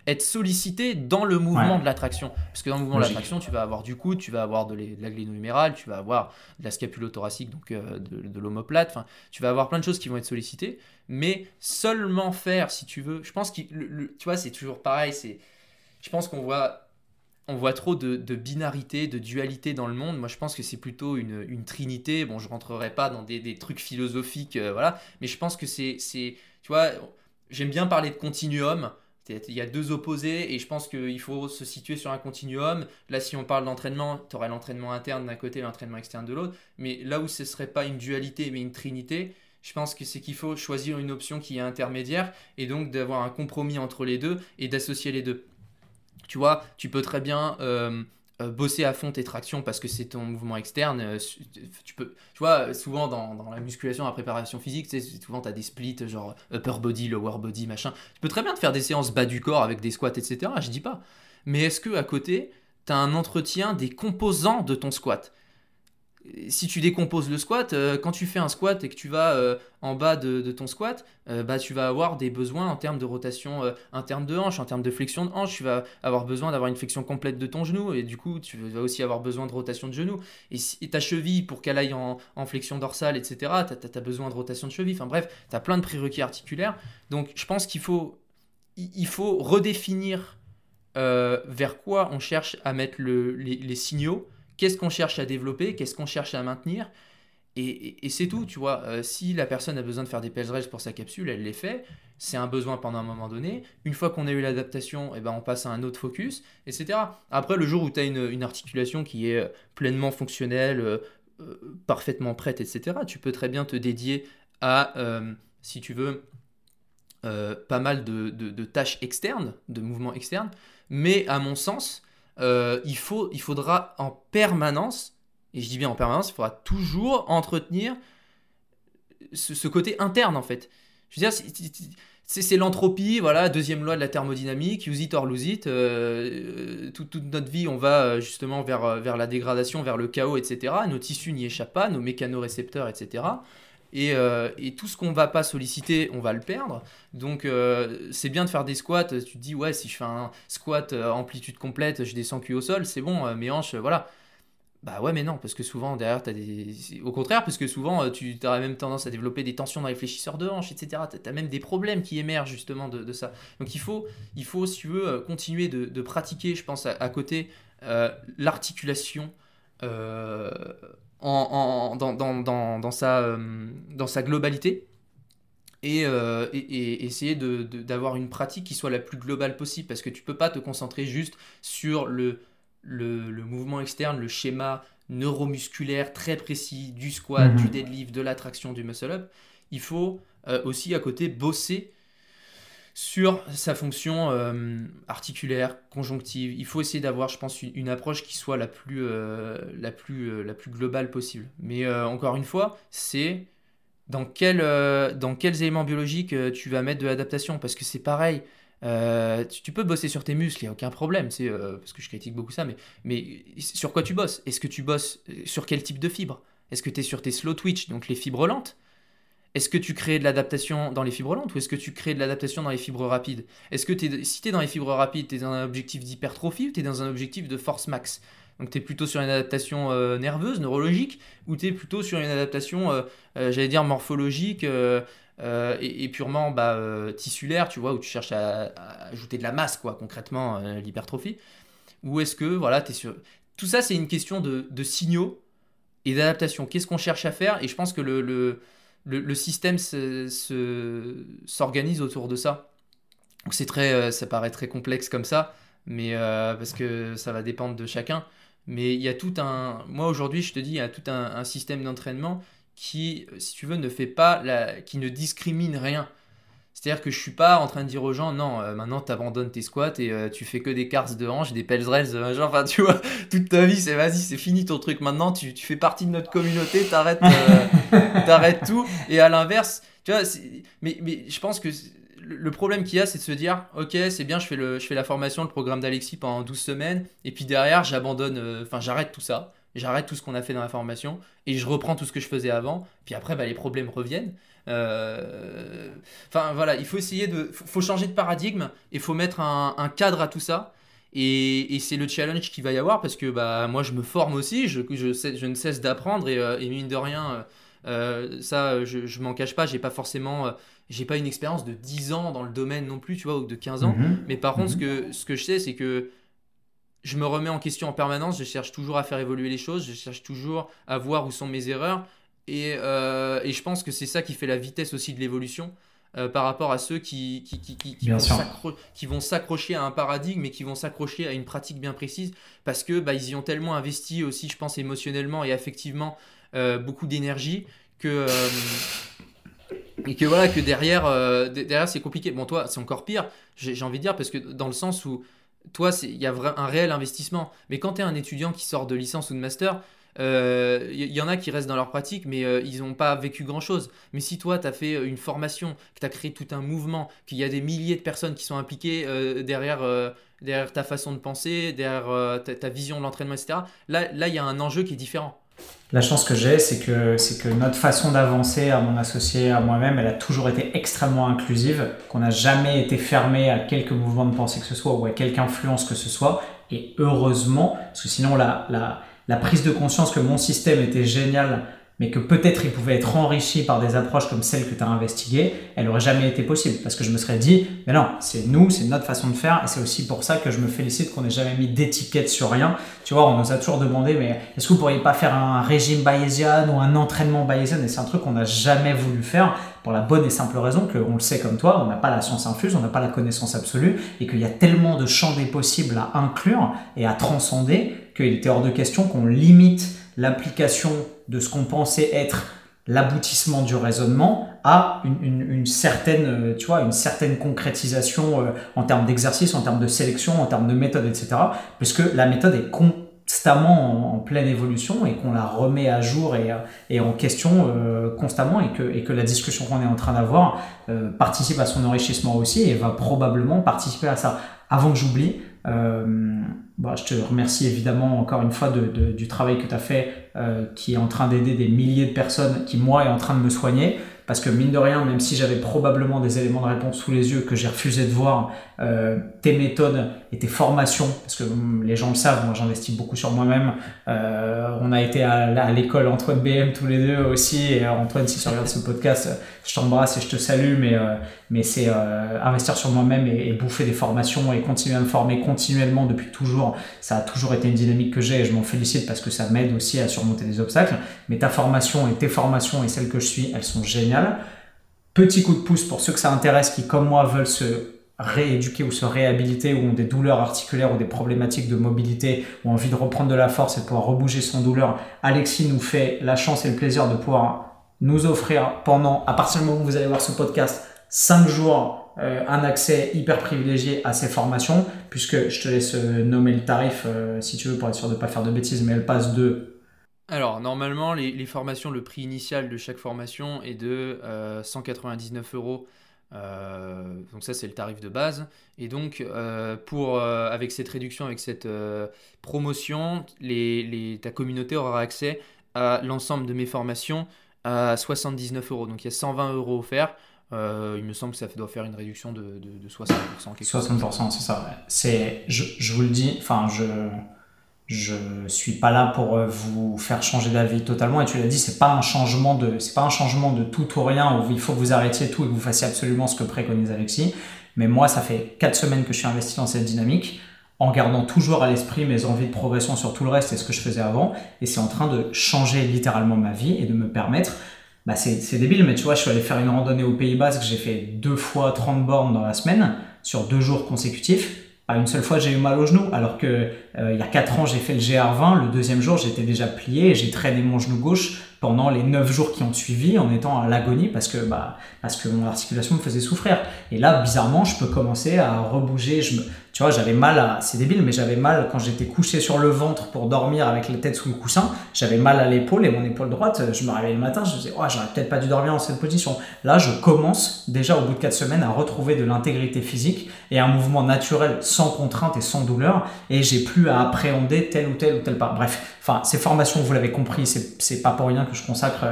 être sollicité dans le mouvement de l'attraction? Parce que dans le mouvement de l'attraction, tu vas avoir du coude, tu vas avoir de, la gléno-humérale, tu vas avoir de la scapulothoracique, donc euh, de, l'omoplate, enfin, tu vas avoir plein de choses qui vont être sollicitées, mais seulement faire, si tu veux, je pense que, tu vois, c'est toujours pareil, c'est, je pense qu'on voit on voit trop de, binarité, de dualité dans le monde. Moi, je pense que c'est plutôt une, trinité. Bon, je rentrerai pas dans des, trucs philosophiques, euh, voilà. Mais je pense que c'est, tu vois, j'aime bien parler de continuum. Il y a deux opposés et je pense qu'il faut se situer sur un continuum. Là, si on parle d'entraînement, tu aurais l'entraînement interne d'un côté l'entraînement externe de l'autre. Mais là où ce serait pas une dualité mais une trinité, je pense que c'est qu'il faut choisir une option qui est intermédiaire et donc d'avoir un compromis entre les deux et d'associer les deux. Tu vois, tu peux très bien euh, euh, bosser à fond tes tractions parce que c'est ton mouvement externe. Euh, tu, peux, tu vois, souvent dans, la musculation, la préparation physique, souvent tu as des splits genre upper body, lower body, machin. Tu peux très bien te faire des séances bas du corps avec des squats, etc. Je dis pas. Mais est-ce que à côté, tu as un entretien des composants de ton squat? Si tu décomposes le squat, euh, quand tu fais un squat et que tu vas euh, en bas de, ton squat, euh, bah, tu vas avoir des besoins en termes de rotation interne de hanche, en termes de flexion de hanche, tu vas avoir besoin d'avoir une flexion complète de ton genou et du coup tu vas aussi avoir besoin de rotation de genou. Et, ta cheville, pour qu'elle aille en, flexion dorsale, etc., tu as, besoin de rotation de cheville. Enfin bref, tu as plein de prérequis articulaires. Donc je pense qu'il faut, il faut redéfinir vers quoi on cherche à mettre les signaux qu'est-ce qu'on cherche à développer, qu'est-ce qu'on cherche à maintenir. Et, c'est tout, tu vois. Euh, si la personne a besoin de faire des pèlerinages pour sa capsule, elle les fait. C'est un besoin pendant un moment donné. Une fois qu'on a eu l'adaptation, eh ben, on passe à un autre focus, etc. Après, le jour où tu as une, articulation qui est euh, pleinement fonctionnelle, euh, parfaitement prête, etc., tu peux très bien te dédier à, si tu veux, pas mal de tâches externes, de mouvements externes. Mais à mon sens, euh, il, faut, il faudra en permanence, et je dis bien en permanence, il faudra toujours entretenir ce, côté interne en fait. Je veux dire, c'est l'entropie, voilà, deuxième loi de la thermodynamique, use it or lose it. Euh, toute, notre vie, on va euh, justement vers, vers la dégradation, vers le chaos, etc. Nos tissus n'y échappent pas, nos mécanorécepteurs, etc. Euh, et, tout ce qu'on va pas solliciter, on va le perdre. Donc euh, c'est bien de faire des squats. Tu te dis, ouais, si je fais un squat euh, amplitude complète, je descends cul au sol, c'est bon, mes hanches, voilà. Bah ouais, mais non, parce que souvent derrière, tu as des. Au contraire, parce que souvent, tu auras même tendance à développer des tensions dans les fléchisseurs de hanches, etc. Tu as même des problèmes qui émergent justement de, ça. Donc il faut, il faut, si tu veux, continuer de, pratiquer, je pense, à, côté, l'articulation en, dans, dans, dans, sa, euh, dans sa globalité euh, et, et, essayer d'avoir une pratique qui soit la plus globale possible parce que tu peux pas te concentrer juste sur le, le, le mouvement externe, le schéma neuromusculaire très précis du squat, mhm. du deadlift, de l'attraction, du muscle-up. Il faut euh, aussi à côté bosser sur sa fonction euh, articulaire, conjonctive. Il faut essayer d'avoir, je pense, une, approche qui soit la plus, euh, la plus, euh, la plus globale possible. Mais encore une fois, c'est dans, quel, dans quels éléments biologiques tu vas mettre de l'adaptation. Parce que c'est pareil. Tu, peux bosser sur tes muscles, il n'y a aucun problème, c'est parce que je critique beaucoup ça, mais, mais sur quoi tu bosses? Est-ce que tu bosses sur quel type de fibres? Est-ce que tu es sur tes slow twitch, donc les fibres lentes? Est-ce que tu crées de l'adaptation dans les fibres lentes ou est-ce que tu crées de l'adaptation dans les fibres rapides? Est-ce que si tu es dans les fibres rapides, tu es dans un objectif d'hypertrophie ou tu es dans un objectif de force max? Donc tu es plutôt sur une adaptation euh, nerveuse, neurologique, ou tu es plutôt sur une adaptation, euh, euh, j'allais dire, morphologique et, purement bah, tissulaire, tu vois, où tu cherches à, ajouter de la masse, quoi, concrètement, l'hypertrophie? Ou est-ce que, voilà, tu es sur... Tout ça, c'est une question de, signaux et d'adaptation. Qu'est-ce qu'on cherche à faire? Et je pense que le système s'organise autour de ça. très, euh, ça paraît très complexe comme ça, mais euh, parce que ça va dépendre de chacun. Mais il y a tout un, moi aujourd'hui, je te dis, il y a tout un, système d'entraînement qui, si tu veux, ne fait pas, qui ne discrimine rien. C'est-à-dire que je suis pas en train de dire aux gens, non, euh, maintenant tu abandonnes tes squats et euh, tu fais que des cars de hanches, des pelles euh, genre, enfin tu vois, toute ta vie, c'est vas-y, c'est fini ton truc maintenant, tu, tu, fais partie de notre communauté, t'arrêtes t'arrêtes tout. Et à l'inverse, tu vois, mais, mais je pense que le problème qu'il y a, c'est de se dire, ok, c'est bien, je fais, le, je fais la formation, le programme d'Alexis pendant 12 semaines, et puis derrière, j'abandonne, enfin j'arrête tout ça, j'arrête tout ce qu'on a fait dans la formation, et je reprends tout ce que je faisais avant, puis après, bah, les problèmes reviennent. Euh, enfin voilà, il faut essayer de, faut changer de paradigme et faut mettre un, cadre à tout ça. Et, c'est le challenge qu'il va y avoir parce que bah moi je me forme aussi, je, je, je ne cesse d'apprendre et, euh, mine de rien, euh, ça je, je m'en cache pas, j'ai pas forcément, j'ai pas une expérience de 10 ans dans le domaine non plus, tu vois, ou de 15 ans. Mhm. Mais par contre, ce mhm. que, ce que je sais, c'est que je me remets en question en permanence, je cherche toujours à faire évoluer les choses, je cherche toujours à voir où sont mes erreurs. Et, euh, et, je pense que c'est ça qui fait la vitesse aussi de l'évolution. euh, par rapport à ceux qui, qui, qui, qui, vont s'accrocher à un paradigme et qui vont s'accrocher à une pratique bien précise parce que bah, ils y ont tellement investi aussi, je pense, émotionnellement et affectivement euh, beaucoup d'énergie que. euh, et que voilà, que derrière, de- derrière c'est compliqué. Bon, toi, c'est encore pire, j'ai envie de dire, parce que dans le sens où toi, il y a un réel investissement. Mais quand tu es un étudiant qui sort de licence ou de master, euh, y, en a qui restent dans leur pratique, mais euh, ils n'ont pas vécu grand-chose. Mais si toi, tu as fait une formation, que tu as créé tout un mouvement, qu'il y a des milliers de personnes qui sont impliquées euh, derrière, euh, derrière ta façon de penser, derrière euh, ta, vision de l'entraînement, etc., là, il y a un enjeu qui est différent. La chance que j'ai, c'est que, c'est que notre façon d'avancer à mon associé, à moi-même, elle a toujours été extrêmement inclusive, qu'on n'a jamais été fermé à quelques mouvements de pensée que ce soit ou à quelque influence que ce soit. Et heureusement, parce que sinon la, la, la prise de conscience que mon système était génial, mais que peut-être il pouvait être enrichi par des approches comme celles que tu as investiguées, elle aurait jamais été possible. Parce que je me serais dit, mais non, c'est nous, c'est notre façon de faire, et c'est aussi pour ça que je me félicite qu'on n'ait jamais mis d'étiquette sur rien. Tu vois, on nous a toujours demandé, mais est-ce que vous pourriez pas faire un régime bayésian ou un entraînement bayésian? Et c'est un truc qu'on n'a jamais voulu faire pour la bonne et simple raison qu'on le sait comme toi, on n'a pas la science infuse, on n'a pas la connaissance absolue, et qu'il y a tellement de champs des possibles à inclure et à transcender qu'il était hors de question qu'on limite l'application de ce qu'on pensait être l'aboutissement du raisonnement à une, certaine, euh, tu vois, une certaine concrétisation euh, en termes d'exercice, en termes de sélection, en termes de méthode, etc. Puisque la méthode est constamment en, pleine évolution et qu'on la remet à jour et, euh, et en question constamment et que, et que la discussion qu'on est en train d'avoir participe à son enrichissement aussi et va probablement participer à ça. Avant que j'oublie, je te remercie évidemment encore une fois du travail que tu as fait, euh, qui est en train d'aider des milliers de personnes, qui moi est en train de me soigner. Parce que mine de rien, même si j'avais probablement des éléments de réponse sous les yeux que j'ai refusé de voir, euh, tes méthodes et tes formations, parce que hum, les gens le savent, moi j'investis beaucoup sur moi-même. Euh, on a été à, l'école Antoine BM tous les deux aussi. Et euh, Antoine, si tu regardes ce podcast, je t'embrasse et je te salue, mais, mais c'est investir sur moi-même et, et bouffer des formations et continuer à me former continuellement depuis toujours. Ça a toujours été une dynamique que j'ai et je m'en félicite parce que ça m'aide aussi à surmonter des obstacles. Mais ta formation et tes formations et celles que je suis, elles sont géniales. Petit coup de pouce pour ceux que ça intéresse qui, comme moi, veulent se rééduquer ou se réhabiliter ou ont des douleurs articulaires ou des problématiques de mobilité ou envie de reprendre de la force et de pouvoir rebouger son douleur. Alexis nous fait la chance et le plaisir de pouvoir nous offrir pendant, à partir du moment où vous allez voir ce podcast, 5 jours euh, un accès hyper privilégié à ces formations, puisque je te laisse euh, nommer le tarif euh, si tu veux pour être sûr de ne pas faire de bêtises, mais elle passe de Alors, normalement, les, formations, le prix initial de chaque formation est de euh, 199 euros. Euh, donc ça, c'est le tarif de base. Et donc, euh, euh, avec cette réduction, avec cette euh, promotion, les, ta communauté aura accès à l'ensemble de mes formations à 79 euros. Donc, il y a 120 euros offerts. Euh, il me semble que ça doit faire une réduction de, de, de 60%. quelque chose comme ça. 60%, c'est ça. je, je vous le dis, enfin, je, je suis pas là pour euh, vous faire changer d'avis totalement. Et tu l'as dit, c'est pas un changement de, c'est pas un changement de tout ou rien où il faut que vous arrêtiez tout et que vous fassiez absolument ce que préconise Alexis. Mais moi, ça fait quatre semaines que je suis investi dans cette dynamique en gardant toujours à l'esprit mes envies de progression sur tout le reste et ce que je faisais avant. Et c'est en train de changer littéralement ma vie et de me permettre bah c'est, c'est débile, mais tu vois, je suis allé faire une randonnée au Pays Basque, j'ai fait deux fois 30 bornes dans la semaine, sur deux jours consécutifs. Pas une seule fois j'ai eu mal au genou, alors que euh, il y a 4 ans j'ai fait le GR20, le deuxième jour j'étais déjà plié et j'ai traîné mon genou gauche pendant les 9 jours qui ont suivi en étant à l'agonie parce que, bah, parce que mon articulation me faisait souffrir. Et là, bizarrement, je peux commencer à rebouger. Je me, tu vois, j'avais mal à, c'est débile, mais j'avais mal quand j'étais couché sur le ventre pour dormir avec la tête sous le coussin. J'avais mal à l'épaule et mon épaule droite, je me réveillais le matin, je me disais, j'aurais peut-être pas dû dormir dans cette position. Là, je commence déjà au bout de 4 semaines à retrouver de l'intégrité physique et un mouvement naturel sans contrainte et sans douleur et j'ai plus à appréhender tel ou tel ou tel pas. Bref, enfin, ces formations, vous l'avez compris, c'est pas pour rien que je consacre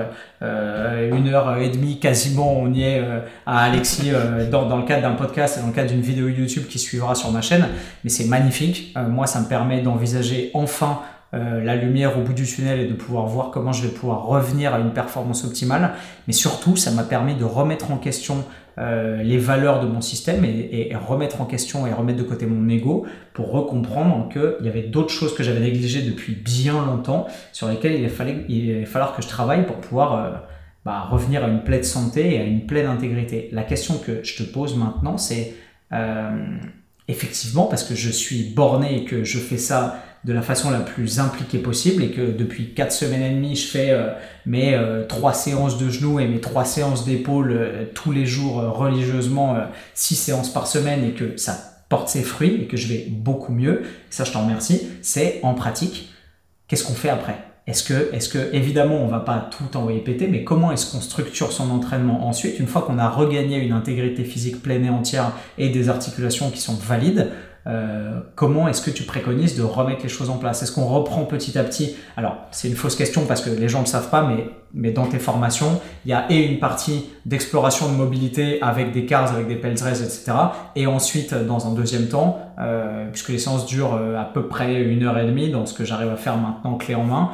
euh, une heure et demie quasiment, on y est euh, à Alexis euh, dans, dans le cadre d'un podcast et dans le cadre d'une vidéo YouTube qui suivra sur ma chaîne. Mais c'est magnifique. Euh, moi, ça me permet d'envisager enfin euh, la lumière au bout du tunnel et de pouvoir voir comment je vais pouvoir revenir à une performance optimale. Mais surtout, ça m'a permis de remettre en question euh, les valeurs de mon système et, et- et remettre en question et remettre de côté mon ego pour recomprendre qu'il y avait d'autres choses que j'avais négligées depuis bien longtemps sur lesquelles il fallait, il falloir que je travaille pour pouvoir bah, revenir à une pleine santé et à une pleine intégrité. La question que je te pose maintenant, c'est effectivement, parce que je suis borné et que je fais ça de la façon la plus impliquée possible et que depuis 4 semaines et demie, je fais euh, mes euh, trois séances de genoux et mes trois séances d'épaule euh, tous les jours religieusement, 6 séances par semaine et que ça porte ses fruits et que je vais beaucoup mieux, ça je t'en remercie, c'est en pratique, qu'est-ce qu'on fait après? Est-ce que, est que, évidemment, on va pas tout envoyer péter, mais comment est-ce qu'on structure son entraînement ensuite, une fois qu'on a regagné une intégrité physique pleine et entière et des articulations qui sont valides euh, comment est-ce que tu préconises de remettre les choses en place? Est-ce qu'on reprend petit à petit? Alors, c'est une fausse question parce que les gens ne le savent pas, mais, mais dans tes formations, il y a et une partie d'exploration de mobilité avec des cars, avec des pelletrés, etc. Et ensuite, dans un deuxième temps, euh, puisque les séances durent euh, à peu près une heure et demie, dans ce que j'arrive à faire maintenant clé en main,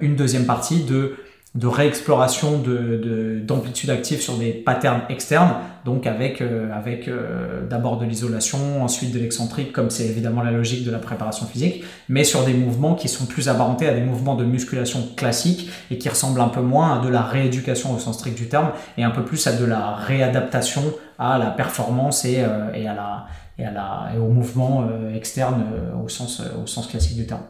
une deuxième partie de de réexploration d'amplitude de, active sur des patterns externes, donc avec, euh, avec euh, d'abord de l'isolation, ensuite de l'excentrique, comme c'est évidemment la logique de la préparation physique, mais sur des mouvements qui sont plus apparentés à des mouvements de musculation classiques et qui ressemblent un peu moins à de la rééducation au sens strict du terme et un peu plus à de la réadaptation à la performance et, euh, et, à la, et, à la, et au mouvement externe au, sens, au sens classique du terme.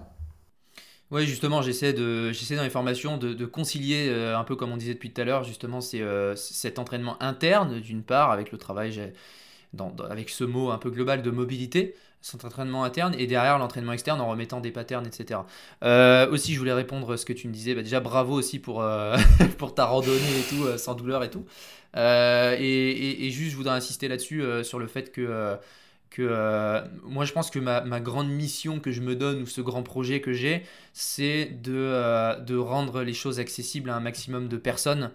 Oui, justement, j'essaie de, j'essaie dans les formations de, concilier, euh, un peu comme on disait depuis tout à l'heure, justement, c'est euh, cet entraînement interne, d'une part, avec le travail, avec ce mot un peu global de mobilité, cet entraînement interne, et derrière l'entraînement externe en remettant des patterns, etc. Euh, aussi, je voulais répondre à ce que tu me disais. Bah, déjà, bravo aussi pour, pour ta randonnée et tout, sans douleur et tout. Et, juste, je voudrais insister là-dessus, sur le fait que que euh, moi je pense que ma, grande mission que je me donne ou ce grand projet que j'ai, c'est de, euh, rendre les choses accessibles à un maximum de personnes.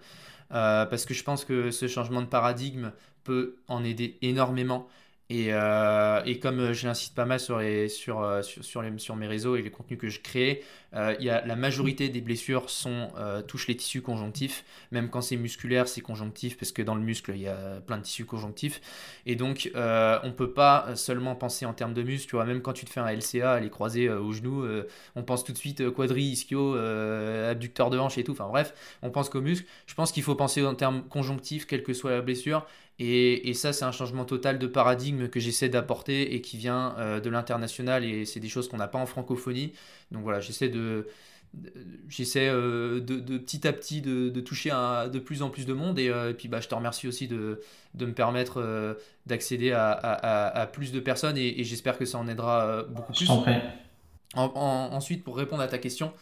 Euh, parce que je pense que ce changement de paradigme peut en aider énormément. Et, euh, et, comme euh, pas mal sur, euh, sur, sur, sur, mes réseaux et les contenus que je crée, il y a, la majorité des blessures sont, touchent les tissus conjonctifs. Même quand c'est musculaire, c'est conjonctif parce que dans le muscle, il y a plein de tissus conjonctifs. Et donc, on ne peut pas seulement penser en termes de muscles. Tu vois, même quand tu te fais un LCA, les croisés au genou, on pense tout de suite quadri, ischio, abducteur de hanche et tout. Enfin bref, on pense qu'aux muscles. Je pense qu'il faut penser en termes conjonctifs, quelle que soit la blessure. Et, ça, c'est un changement total de paradigme que j'essaie d'apporter et qui vient euh, de l'international. Et c'est des choses qu'on n'a pas en francophonie. Donc voilà, j'essaie de, j'essaie euh, de, petit à petit de, toucher de plus en plus de monde et, euh, puis bah, je te remercie aussi de, me permettre d'accéder à, plus de personnes et, j'espère que ça en aidera beaucoup plus. Ensuite, pour répondre à ta question,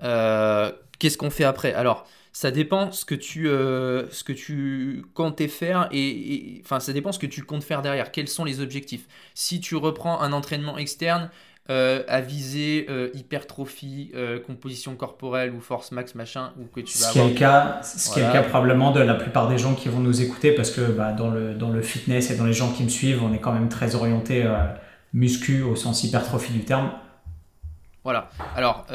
qu'est-ce qu'on fait après? Alors, ça dépend ce que tu, euh, ce que tu comptes faire et, enfin ça dépend ce que tu comptes faire derrière. Quels sont les objectifs? Si tu reprends un entraînement externe euh, à viser euh, hypertrophie, composition corporelle ou force max machin, ou que tu vas ce qui est le cas, ce qui est le cas probablement de la plupart des gens qui vont nous écouter parce que bah, dans le dans le fitness et dans les gens qui me suivent, on est quand même très orienté muscu au sens hypertrophie du terme. Voilà. Alors,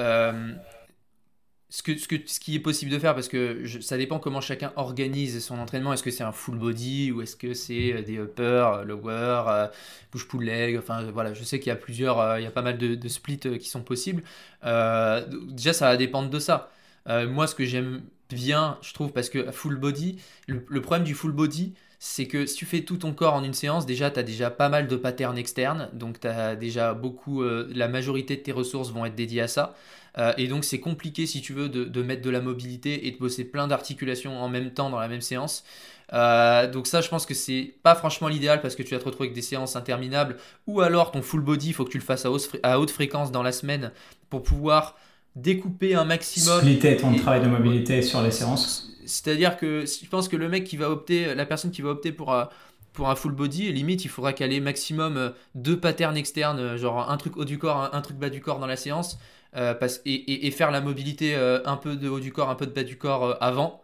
ce, que, ce, que, ce qui est possible de faire, parce que ça dépend comment chacun organise son entraînement. Est-ce que c'est un full body ou est-ce que c'est euh, des uppers, euh, lower, euh, push pull leg Enfin voilà, je sais qu'il y a plusieurs, il y a pas mal de, splits qui sont possibles. déjà, ça va dépendre de ça. moi, ce que j'aime bien, je trouve, parce que full body, le problème du full body, c'est que si tu fais tout ton corps en une séance, déjà, tu as déjà pas mal de patterns externes, donc tu as déjà beaucoup, la majorité de tes ressources vont être dédiées à ça. Euh, et donc c'est compliqué si tu veux de, mettre de la mobilité et de bosser plein d'articulations en même temps dans la même séance. Euh, donc ça je pense que c'est pas franchement l'idéal parce que tu vas te retrouver avec des séances interminables ou alors ton full body il faut que tu le fasses à, haute fréquence dans la semaine pour pouvoir découper un maximum. Splitter ton travail de mobilité sur les séances. C'est-à-dire que je pense que le mec qui va opter, la personne qui va opter pour, euh, pour un full body, limite il faudra caler maximum deux patterns externes, genre un truc haut du corps, un truc bas du corps dans la séance euh, et, faire la mobilité euh, un peu de haut du corps, un peu de bas du corps euh, avant,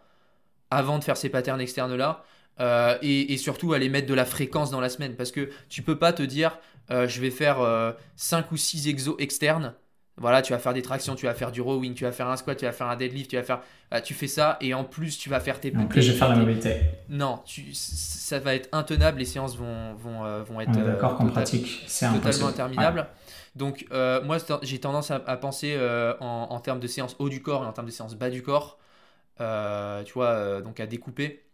avant de faire ces patterns externes là. Et, surtout aller mettre de la fréquence dans la semaine parce que tu peux pas te dire je vais faire 5 ou 6 exos externes voilà, tu vas faire des tractions, tu vas faire du rowing, tu vas faire un squat, tu vas faire un deadlift, tu vas faire, tu fais ça et en plus tu vas faire tes. En plus, je vais faire la mobilité. Non, tu, ça va être intenable. Les séances vont vont, vont être. D'accord, qu'en pratique, c'est totalement interminable. Donc, euh, moi, j'ai tendance à, penser euh, en, termes de séance haut du corps et en termes de séance bas du corps. euh, tu vois, donc à découper.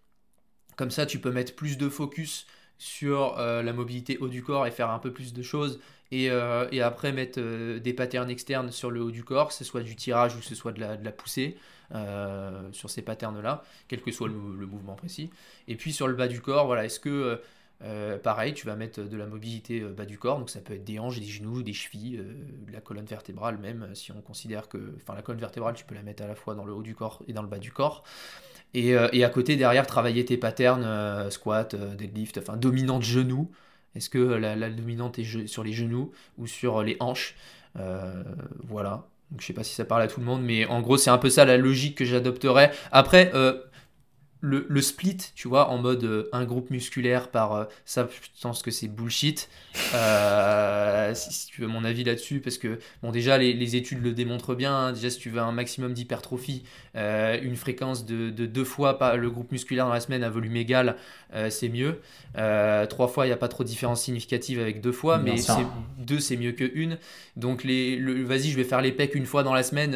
Comme ça, tu peux mettre plus de focus sur la mobilité haut du corps et faire un peu plus de choses. Et, après mettre des patterns externes sur le haut du corps, que ce soit du tirage ou que ce soit de la, poussée, sur ces patterns-là, quel que soit le, mouvement précis. Et puis sur le bas du corps, voilà, est-ce que euh, pareil, tu vas mettre de la mobilité euh, bas du corps, donc ça peut être des hanches, des genoux, des chevilles, euh, la colonne vertébrale même, si on considère que, enfin la colonne vertébrale, tu peux la mettre à la fois dans le haut du corps et dans le bas du corps. Et, et à côté, derrière, travailler tes patterns, squat, deadlift, enfin dominante genou. Est-ce que la, dominante est sur les genoux ou sur les hanches? Voilà. Donc je sais pas si ça parle à tout le monde, mais en gros c'est un peu ça la logique que j'adopterais. Après, le, split, tu vois, en mode euh, un groupe musculaire par euh, ça, je pense que c'est bullshit. Euh, si, tu veux mon avis là-dessus, parce que, bon, déjà, les, études le démontrent bien. Hein. déjà, si tu veux un maximum d'hypertrophie, une fréquence de, deux fois pas le groupe musculaire dans la semaine à volume égal, c'est mieux. trois fois, il n'y a pas trop de différence significative avec deux fois, mais deux, c'est mieux que une. Donc, les, vas-y, je vais faire les pecs une fois dans la semaine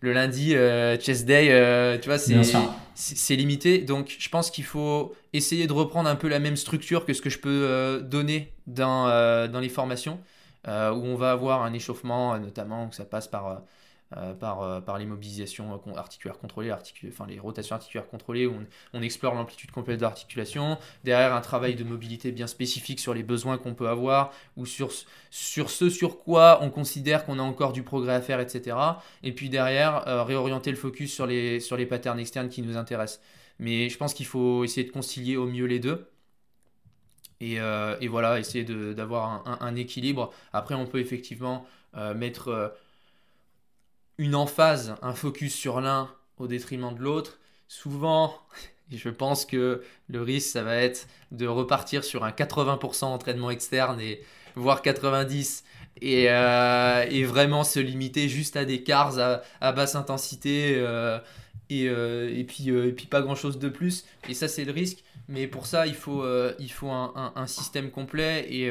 le lundi, euh, chest day, euh, tu vois, c'est limité. Donc, je pense qu'il faut essayer de reprendre un peu la même structure que ce que je peux euh, donner dans, dans les formations, où on va avoir un échauffement, notamment, que ça passe par euh, par, euh, par euh, articulaires contrôlées, enfin les rotations articulaires contrôlées, où on, explore l'amplitude complète d'articulation. Derrière, un travail de mobilité bien spécifique sur les besoins qu'on peut avoir, ou sur, sur ce sur quoi on considère qu'on a encore du progrès à faire, etc. Et puis derrière, réorienter le focus sur les, sur les patterns externes qui nous intéressent. Mais je pense qu'il faut essayer de concilier au mieux les deux. Et, et voilà, essayer d'avoir un, équilibre. Après, on peut effectivement mettre une emphase, un focus sur l'un au détriment de l'autre, souvent, je pense que le risque, ça va être de repartir sur un 80% entraînement externe et voire 90% euh, et, vraiment se limiter juste à des cars à, basse intensité euh, euh, et, et puis pas grand chose de plus. Et ça, c'est le risque. Mais pour ça, il faut, il faut un, système complet et,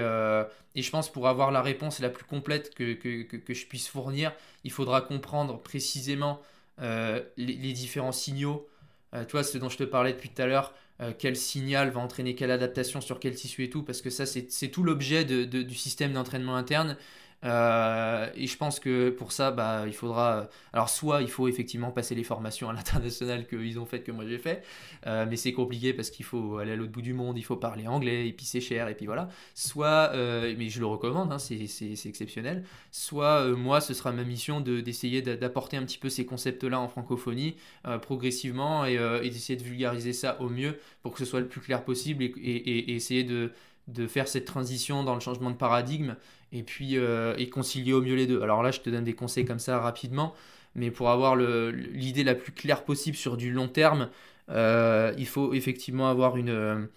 et je pense pour avoir la réponse la plus complète que, que, que, je puisse fournir, il faudra comprendre précisément euh, les, différents signaux. Euh, tu vois, ce dont je te parlais depuis tout à l'heure, euh, quel signal va entraîner quelle adaptation sur quel tissu et tout, parce que ça, c'est tout l'objet de, du système d'entraînement interne. Euh, et je pense que pour ça, bah, il faudra. Alors, soit il faut effectivement passer les formations à l'international qu'ils ont faites, que moi j'ai fait, euh, mais c'est compliqué parce qu'il faut aller à l'autre bout du monde, il faut parler anglais, et puis c'est cher, et puis voilà. Soit, euh, mais je le recommande, hein, c'est exceptionnel. Soit, moi, ce sera ma mission d'essayer d'apporter un petit peu ces concepts-là en francophonie progressivement et, d'essayer de vulgariser ça au mieux pour que ce soit le plus clair possible et essayer de faire cette transition dans le changement de paradigme et puis euh, et concilier au mieux les deux. Alors là, je te donne des conseils comme ça rapidement, mais pour avoir l'idée la plus claire possible sur du long terme, euh, il faut effectivement avoir une, euh,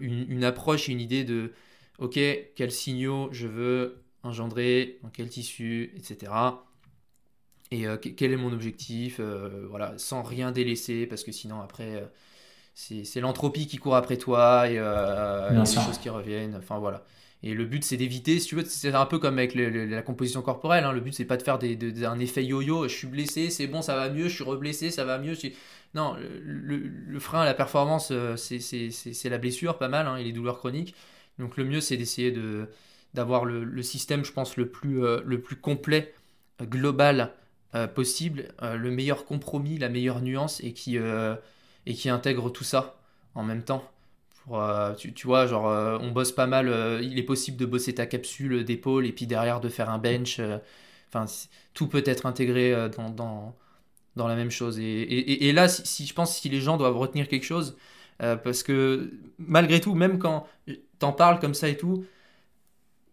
une, une, approche et une idée de ok, quels signaux je veux engendrer, dans quel tissu, etc. Et quel est mon objectif, voilà, sans rien délaisser, parce que sinon après c'est l'entropie qui court après toi et, euh, les choses qui reviennent. Enfin voilà. Et le but, c'est d'éviter, si tu veux, c'est un peu comme avec la composition corporelle. Hein. Le but, c'est pas de faire un effet yo-yo. Je suis blessé, c'est bon, ça va mieux. Je suis reblessé, ça va mieux. Non, le, frein à la performance, euh, c'est la blessure, pas mal, hein, et les douleurs chroniques. Donc le mieux, c'est d'essayer d'avoir le, système, je pense, le plus, euh, complet, global possible, le meilleur compromis, la meilleure nuance, et qui intègre tout ça en même temps. Euh, tu, tu, vois, genre, euh, on bosse pas mal. Euh, il est possible de bosser ta capsule d'épaule et puis derrière de faire un bench. Enfin, tout peut être intégré dans, dans, dans, la même chose. Et, et, et là, si, je pense si les gens doivent retenir quelque chose, parce que malgré tout, même quand t'en parles comme ça et tout,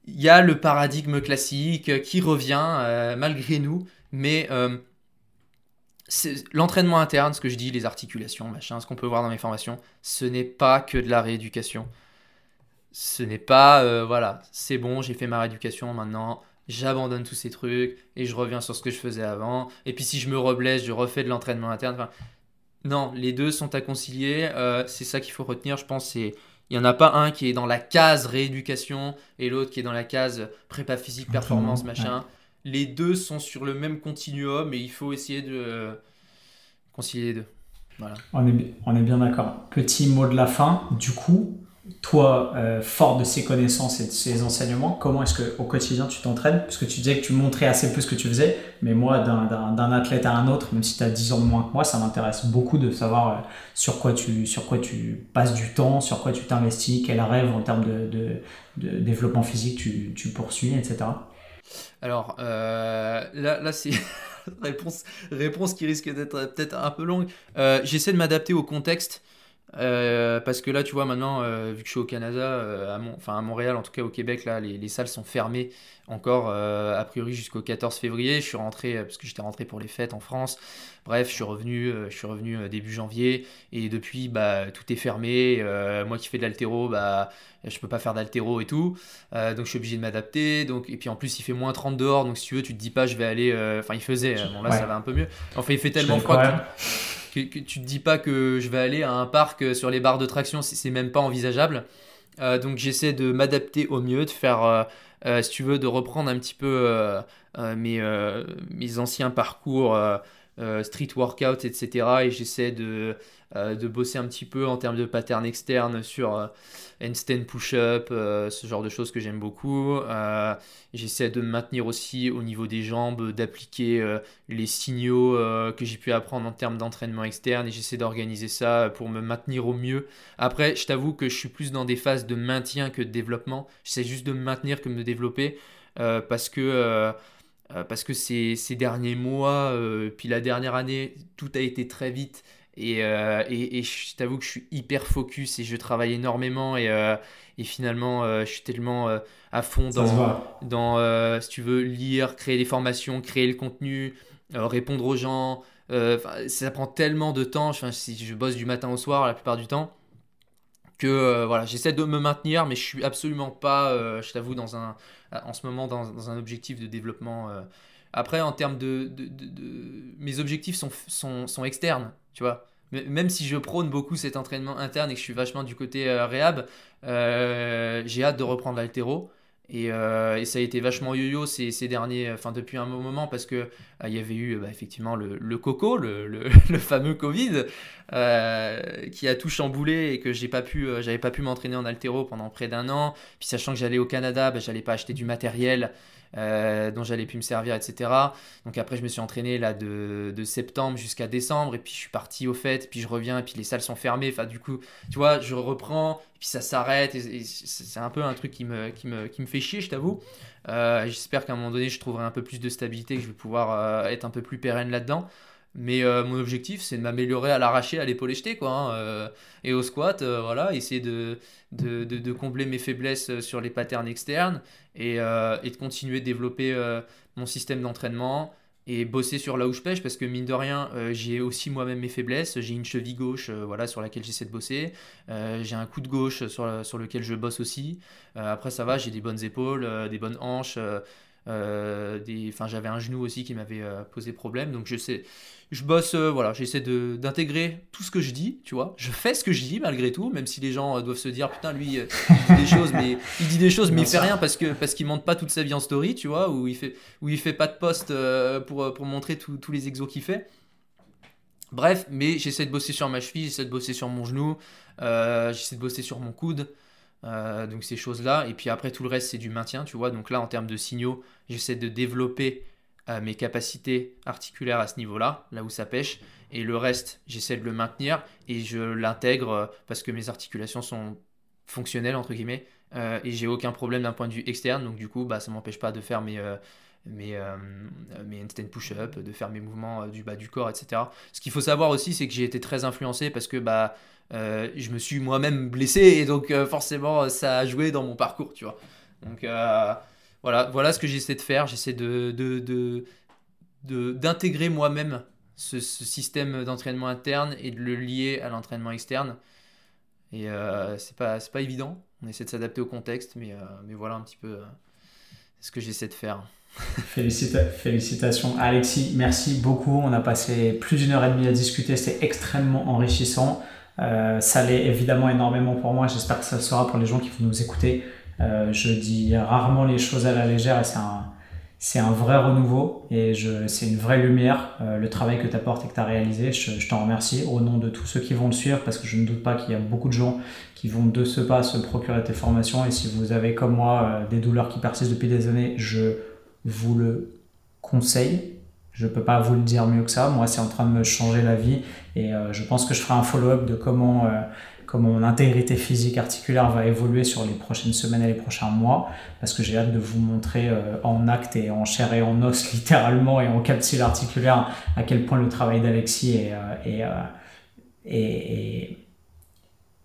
il y a le paradigme classique qui revient malgré nous, mais l'entraînement interne, ce que je dis, les articulations, machin, ce qu'on peut voir dans mes formations, ce n'est pas que de la rééducation. Ce n'est pas, euh, voilà, c'est bon, j'ai fait ma rééducation, maintenant j'abandonne tous ces trucs et je reviens sur ce que je faisais avant. Et puis si je me reblesse, je refais de l'entraînement interne. non, les deux sont à concilier. Euh, c'est ça qu'il faut retenir, je pense. Il n'y en a pas un qui est dans la case rééducation et l'autre qui est dans la case prépa physique, performance, machin les deux sont sur le même continuum et il faut essayer de concilier les deux. Voilà. On est, on est bien d'accord. Petit mot de la fin. Du coup, toi, euh, fort de ces connaissances et de ces enseignements, comment est-ce qu'au quotidien tu t'entraînes? Parce que tu disais que tu montrais assez peu ce que tu faisais, mais moi, d'un athlète à un autre, même si tu as 10 ans de moins que moi, ça m'intéresse beaucoup de savoir euh, sur, quoi tu, sur quoi tu passes du temps, sur quoi tu t'investis, quel rêve en termes de, de, développement physique tu, tu, poursuis, etc. Alors, euh, là, c'est. réponse, réponse qui risque d'être peut-être un peu longue. J'essaie de m'adapter au contexte. Euh, parce que là, tu vois, maintenant, euh, vu que je suis au Canada, euh, enfin à Montréal, en tout cas au Québec, là, les, les salles sont fermées encore, a priori, jusqu'au 14 février. Je suis rentré, parce que j'étais rentré pour les fêtes en France. Bref, je suis revenu, je suis revenu début janvier. Et depuis, bah, tout est fermé. moi qui fais de l'altéro, bah, je peux pas faire d'altéro et tout. donc, je suis obligé de m'adapter. Donc, et puis, en plus, il fait moins 30 dehors. Donc, si tu veux, tu te dis pas, je vais aller. Enfin, il faisait. Bon, là, ça va un peu mieux. Enfin, il fait tellement froid que, tu te dis pas que je vais aller à un parc euh, sur les barres de traction, c'est même pas envisageable. Euh, donc j'essaie de m'adapter au mieux, de faire, euh, si tu veux, de reprendre un petit peu mes, mes, anciens parcours street workout, etc. Et j'essaie de, de bosser un petit peu en termes de pattern externe sur handstand push-up, euh, ce genre de choses que j'aime beaucoup. Euh, j'essaie de me maintenir aussi au niveau des jambes, d'appliquer euh, les signaux que j'ai pu apprendre en termes d'entraînement externe et j'essaie d'organiser ça pour me maintenir au mieux. Après, je t'avoue que je suis plus dans des phases de maintien que de développement. J'essaie juste de me maintenir que de me développer parce que parce que ces, ces derniers mois, puis la dernière année, tout a été très vite. Euh, et, et, je t'avoue que je suis hyper focus et je travaille énormément et, euh, et finalement euh, je suis tellement à fond dans, dans si tu veux, lire, créer des formations, créer le contenu, répondre aux gens. ça prend tellement de temps, enfin, si je bosse du matin au soir la plupart du temps, que voilà, j'essaie de me maintenir, mais je suis absolument pas, je t'avoue, dans un, en ce moment dans, un objectif de développement. Après, en termes de, de, Mes objectifs sont, sont, sont externes tu vois. Même si je prône beaucoup cet entraînement interne et que je suis vachement du côté euh, réhab, euh, j'ai hâte de reprendre l'altéro. Et, euh, et, ça a été vachement yo-yo ces, ces, derniers, enfin depuis un moment parce que il y avait eu bah, effectivement le, coco, le, fameux Covid, qui a tout chamboulé et que j'ai pas pu, j'avais pas pu m'entraîner en altéro pendant près d'un an. Puis sachant que j'allais au Canada, bah, j'allais pas acheter du matériel. Euh, dont j'allais pu me servir, etc. Donc après, je me suis entraîné là de, de septembre jusqu'à décembre, et puis je suis parti au fait, puis je reviens, et puis les salles sont fermées. Enfin, du coup, tu vois, je reprends, et puis ça s'arrête, et, c'est un peu un truc qui me, qui me, qui me fait chier, je t'avoue. Euh, j'espère qu'à un moment donné, je trouverai un peu plus de stabilité, que je vais pouvoir euh, être un peu plus pérenne là-dedans. Mais euh, mon objectif, c'est de m'améliorer à l'arraché, à l'épaule jeté, quoi. Hein, euh, et au squat, euh, voilà, essayer de, de, de, combler mes faiblesses sur les patterns externes et, et de continuer de développer mon système d'entraînement et bosser sur là où je pêche parce que mine de rien, j'ai aussi moi-même mes faiblesses. J'ai une cheville gauche, voilà, sur laquelle j'essaie de bosser. j'ai un coup de gauche sur, sur lequel je bosse aussi. après, ça va, j'ai des bonnes épaules, des bonnes hanches. Des, enfin, j'avais un genou aussi qui m'avait posé problème, donc je sais, je bosse, euh, voilà, j'essaie d'intégrer tout ce que je dis, tu vois. Je fais ce que je dis malgré tout, même si les gens euh, doivent se dire putain lui euh, il dit des choses, mais il dit des choses, mais il fait rien parce que parce qu'il monte pas toute sa vie en story, tu vois, ou il fait où il fait pas de post pour pour montrer tous les exos qu'il fait. Bref, mais j'essaie de bosser sur ma cheville, j'essaie de bosser sur mon genou, j'essaie de bosser sur mon coude. Donc ces choses-là. Et puis après, tout le reste, c'est du maintien, tu vois. Donc là, en termes de signaux, j'essaie de développer mes capacités articulaires à ce niveau-là, là où ça pêche, et le reste, j'essaie de le maintenir et je l'intègre euh, parce que mes articulations sont fonctionnelles, entre guillemets, euh, et j'ai aucun problème d'un point de vue externe, donc du coup, bah, ça m'empêche pas de faire mes, euh, mes, mes handstand push-up, de faire mes mouvements du bas du corps, etc. Ce qu'il faut savoir aussi, c'est que j'ai été très influencé parce que bah, je me suis moi-même blessé, et donc forcément, ça a joué dans mon parcours, tu vois. Donc voilà, voilà ce que j'essaie de faire. J'essaie de, d'intégrer moi-même ce, système d'entraînement interne et de le lier à l'entraînement externe. Et euh, c'est pas, pas évident. On essaie de s'adapter au contexte, mais, euh, mais voilà un petit peu euh, ce que j'essaie de faire. félicitations Alexis, merci beaucoup. On a passé plus d'une heure et demie à discuter, c'était extrêmement enrichissant. Ça l'est évidemment énormément pour moi, j'espère que ça sera pour les gens qui vont nous écouter. Euh, je dis rarement les choses à la légère et c'est un, un vrai renouveau et c'est une vraie lumière, euh, le travail que tu apportes et que tu as réalisé. Je, t'en remercie au nom de tous ceux qui vont le suivre parce que je ne doute pas qu'il y a beaucoup de gens qui vont de ce pas se procurer tes formations. Et si vous avez comme moi euh, des douleurs qui persistent depuis des années, je vous le conseille. Je peux pas vous le dire mieux que ça. Moi, c'est en train de me changer la vie et euh, je pense que je ferai un follow-up de comment comment mon intégrité physique articulaire va évoluer sur les prochaines semaines et les prochains mois, parce que j'ai hâte de vous montrer euh, en acte et en chair et en os littéralement et en capsule articulaire à quel point le travail d'Alexis est, euh, euh,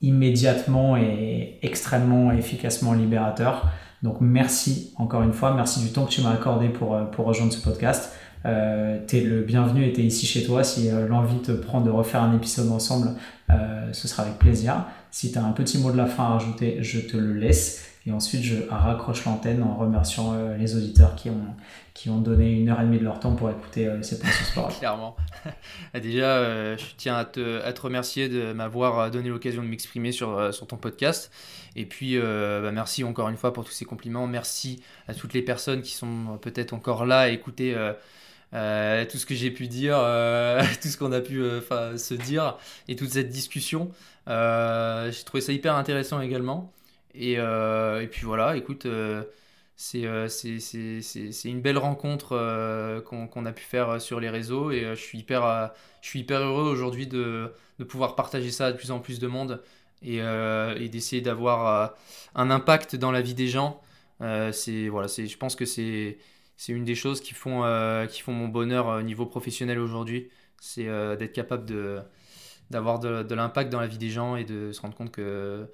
immédiatement et extrêmement efficacement libérateur. Donc merci encore une fois, merci du temps que tu m'as accordé pour, pour rejoindre ce podcast. Euh, t'es le bienvenu et t'es ici chez toi. Si l'envie te prend de refaire un épisode ensemble, euh, ce sera avec plaisir. Si tu as un petit mot de la fin à rajouter, je te le laisse. Et ensuite, je raccroche l'antenne en remerciant euh, les auditeurs qui ont, qui ont donné une heure et demie de leur temps pour écouter euh, cette émission sport. Clairement. Déjà, je tiens à te, à te remercier de m'avoir donné l'occasion de m'exprimer sur, sur ton podcast. Et puis, bah, merci encore une fois pour tous ces compliments. Merci à toutes les personnes qui sont peut-être encore là à écouter euh, tout ce que j'ai pu dire, euh, tout ce qu'on a pu euh, se dire et toute cette discussion. j'ai trouvé ça hyper intéressant également. Et, puis voilà, écoute, c'est une belle rencontre qu'on a pu faire sur les réseaux et je suis hyper, heureux aujourd'hui de, de, pouvoir partager ça à de plus en plus de monde et, et d'essayer d'avoir un impact dans la vie des gens. c'est voilà, je pense que c'est c'est une des choses qui font, euh, qui font mon bonheur au niveau professionnel aujourd'hui. C'est euh, d'être capable de, d'avoir de, l'impact dans la vie des gens et de se rendre compte que,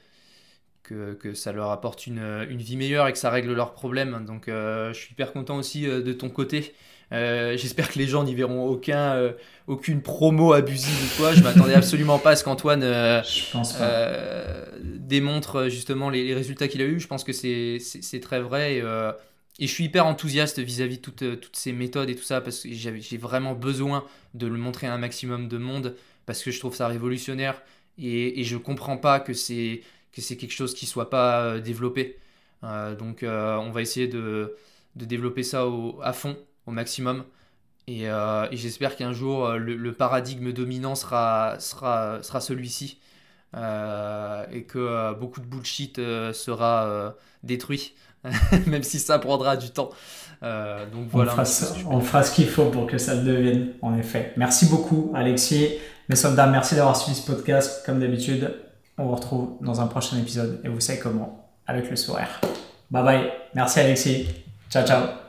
que, que ça leur apporte une, une, vie meilleure et que ça règle leurs problèmes. Donc euh, je suis hyper content aussi de ton côté. j'espère que les gens n'y verront aucun, aucune promo abusive ou quoi. Je m'attendais absolument pas à ce qu'Antoine démontre justement les, les résultats qu'il a eu. Je pense que c'est, c'est, très vrai. Et, et je suis hyper enthousiaste vis-à-vis de euh, toutes, ces méthodes et tout ça, parce que j'ai vraiment besoin de le montrer à un maximum de monde, parce que je trouve ça révolutionnaire, et, je comprends pas que c'est quelque chose qui soit pas euh, développé. Euh, donc on va essayer de, développer ça au, à fond, au maximum. Et, et j'espère qu'un jour, le, paradigme dominant sera, sera, sera celui-ci. et que beaucoup de bullshit sera détruit. même si ça prendra du temps. Euh, donc voilà. On fera, ce qu'il faut pour que ça le devienne, en effet. Merci beaucoup, Alexis. Mes soldats, merci d'avoir suivi ce podcast. Comme d'habitude, on vous retrouve dans un prochain épisode et vous savez comment, avec le sourire. Bye bye. Merci, Alexis. Ciao, ciao.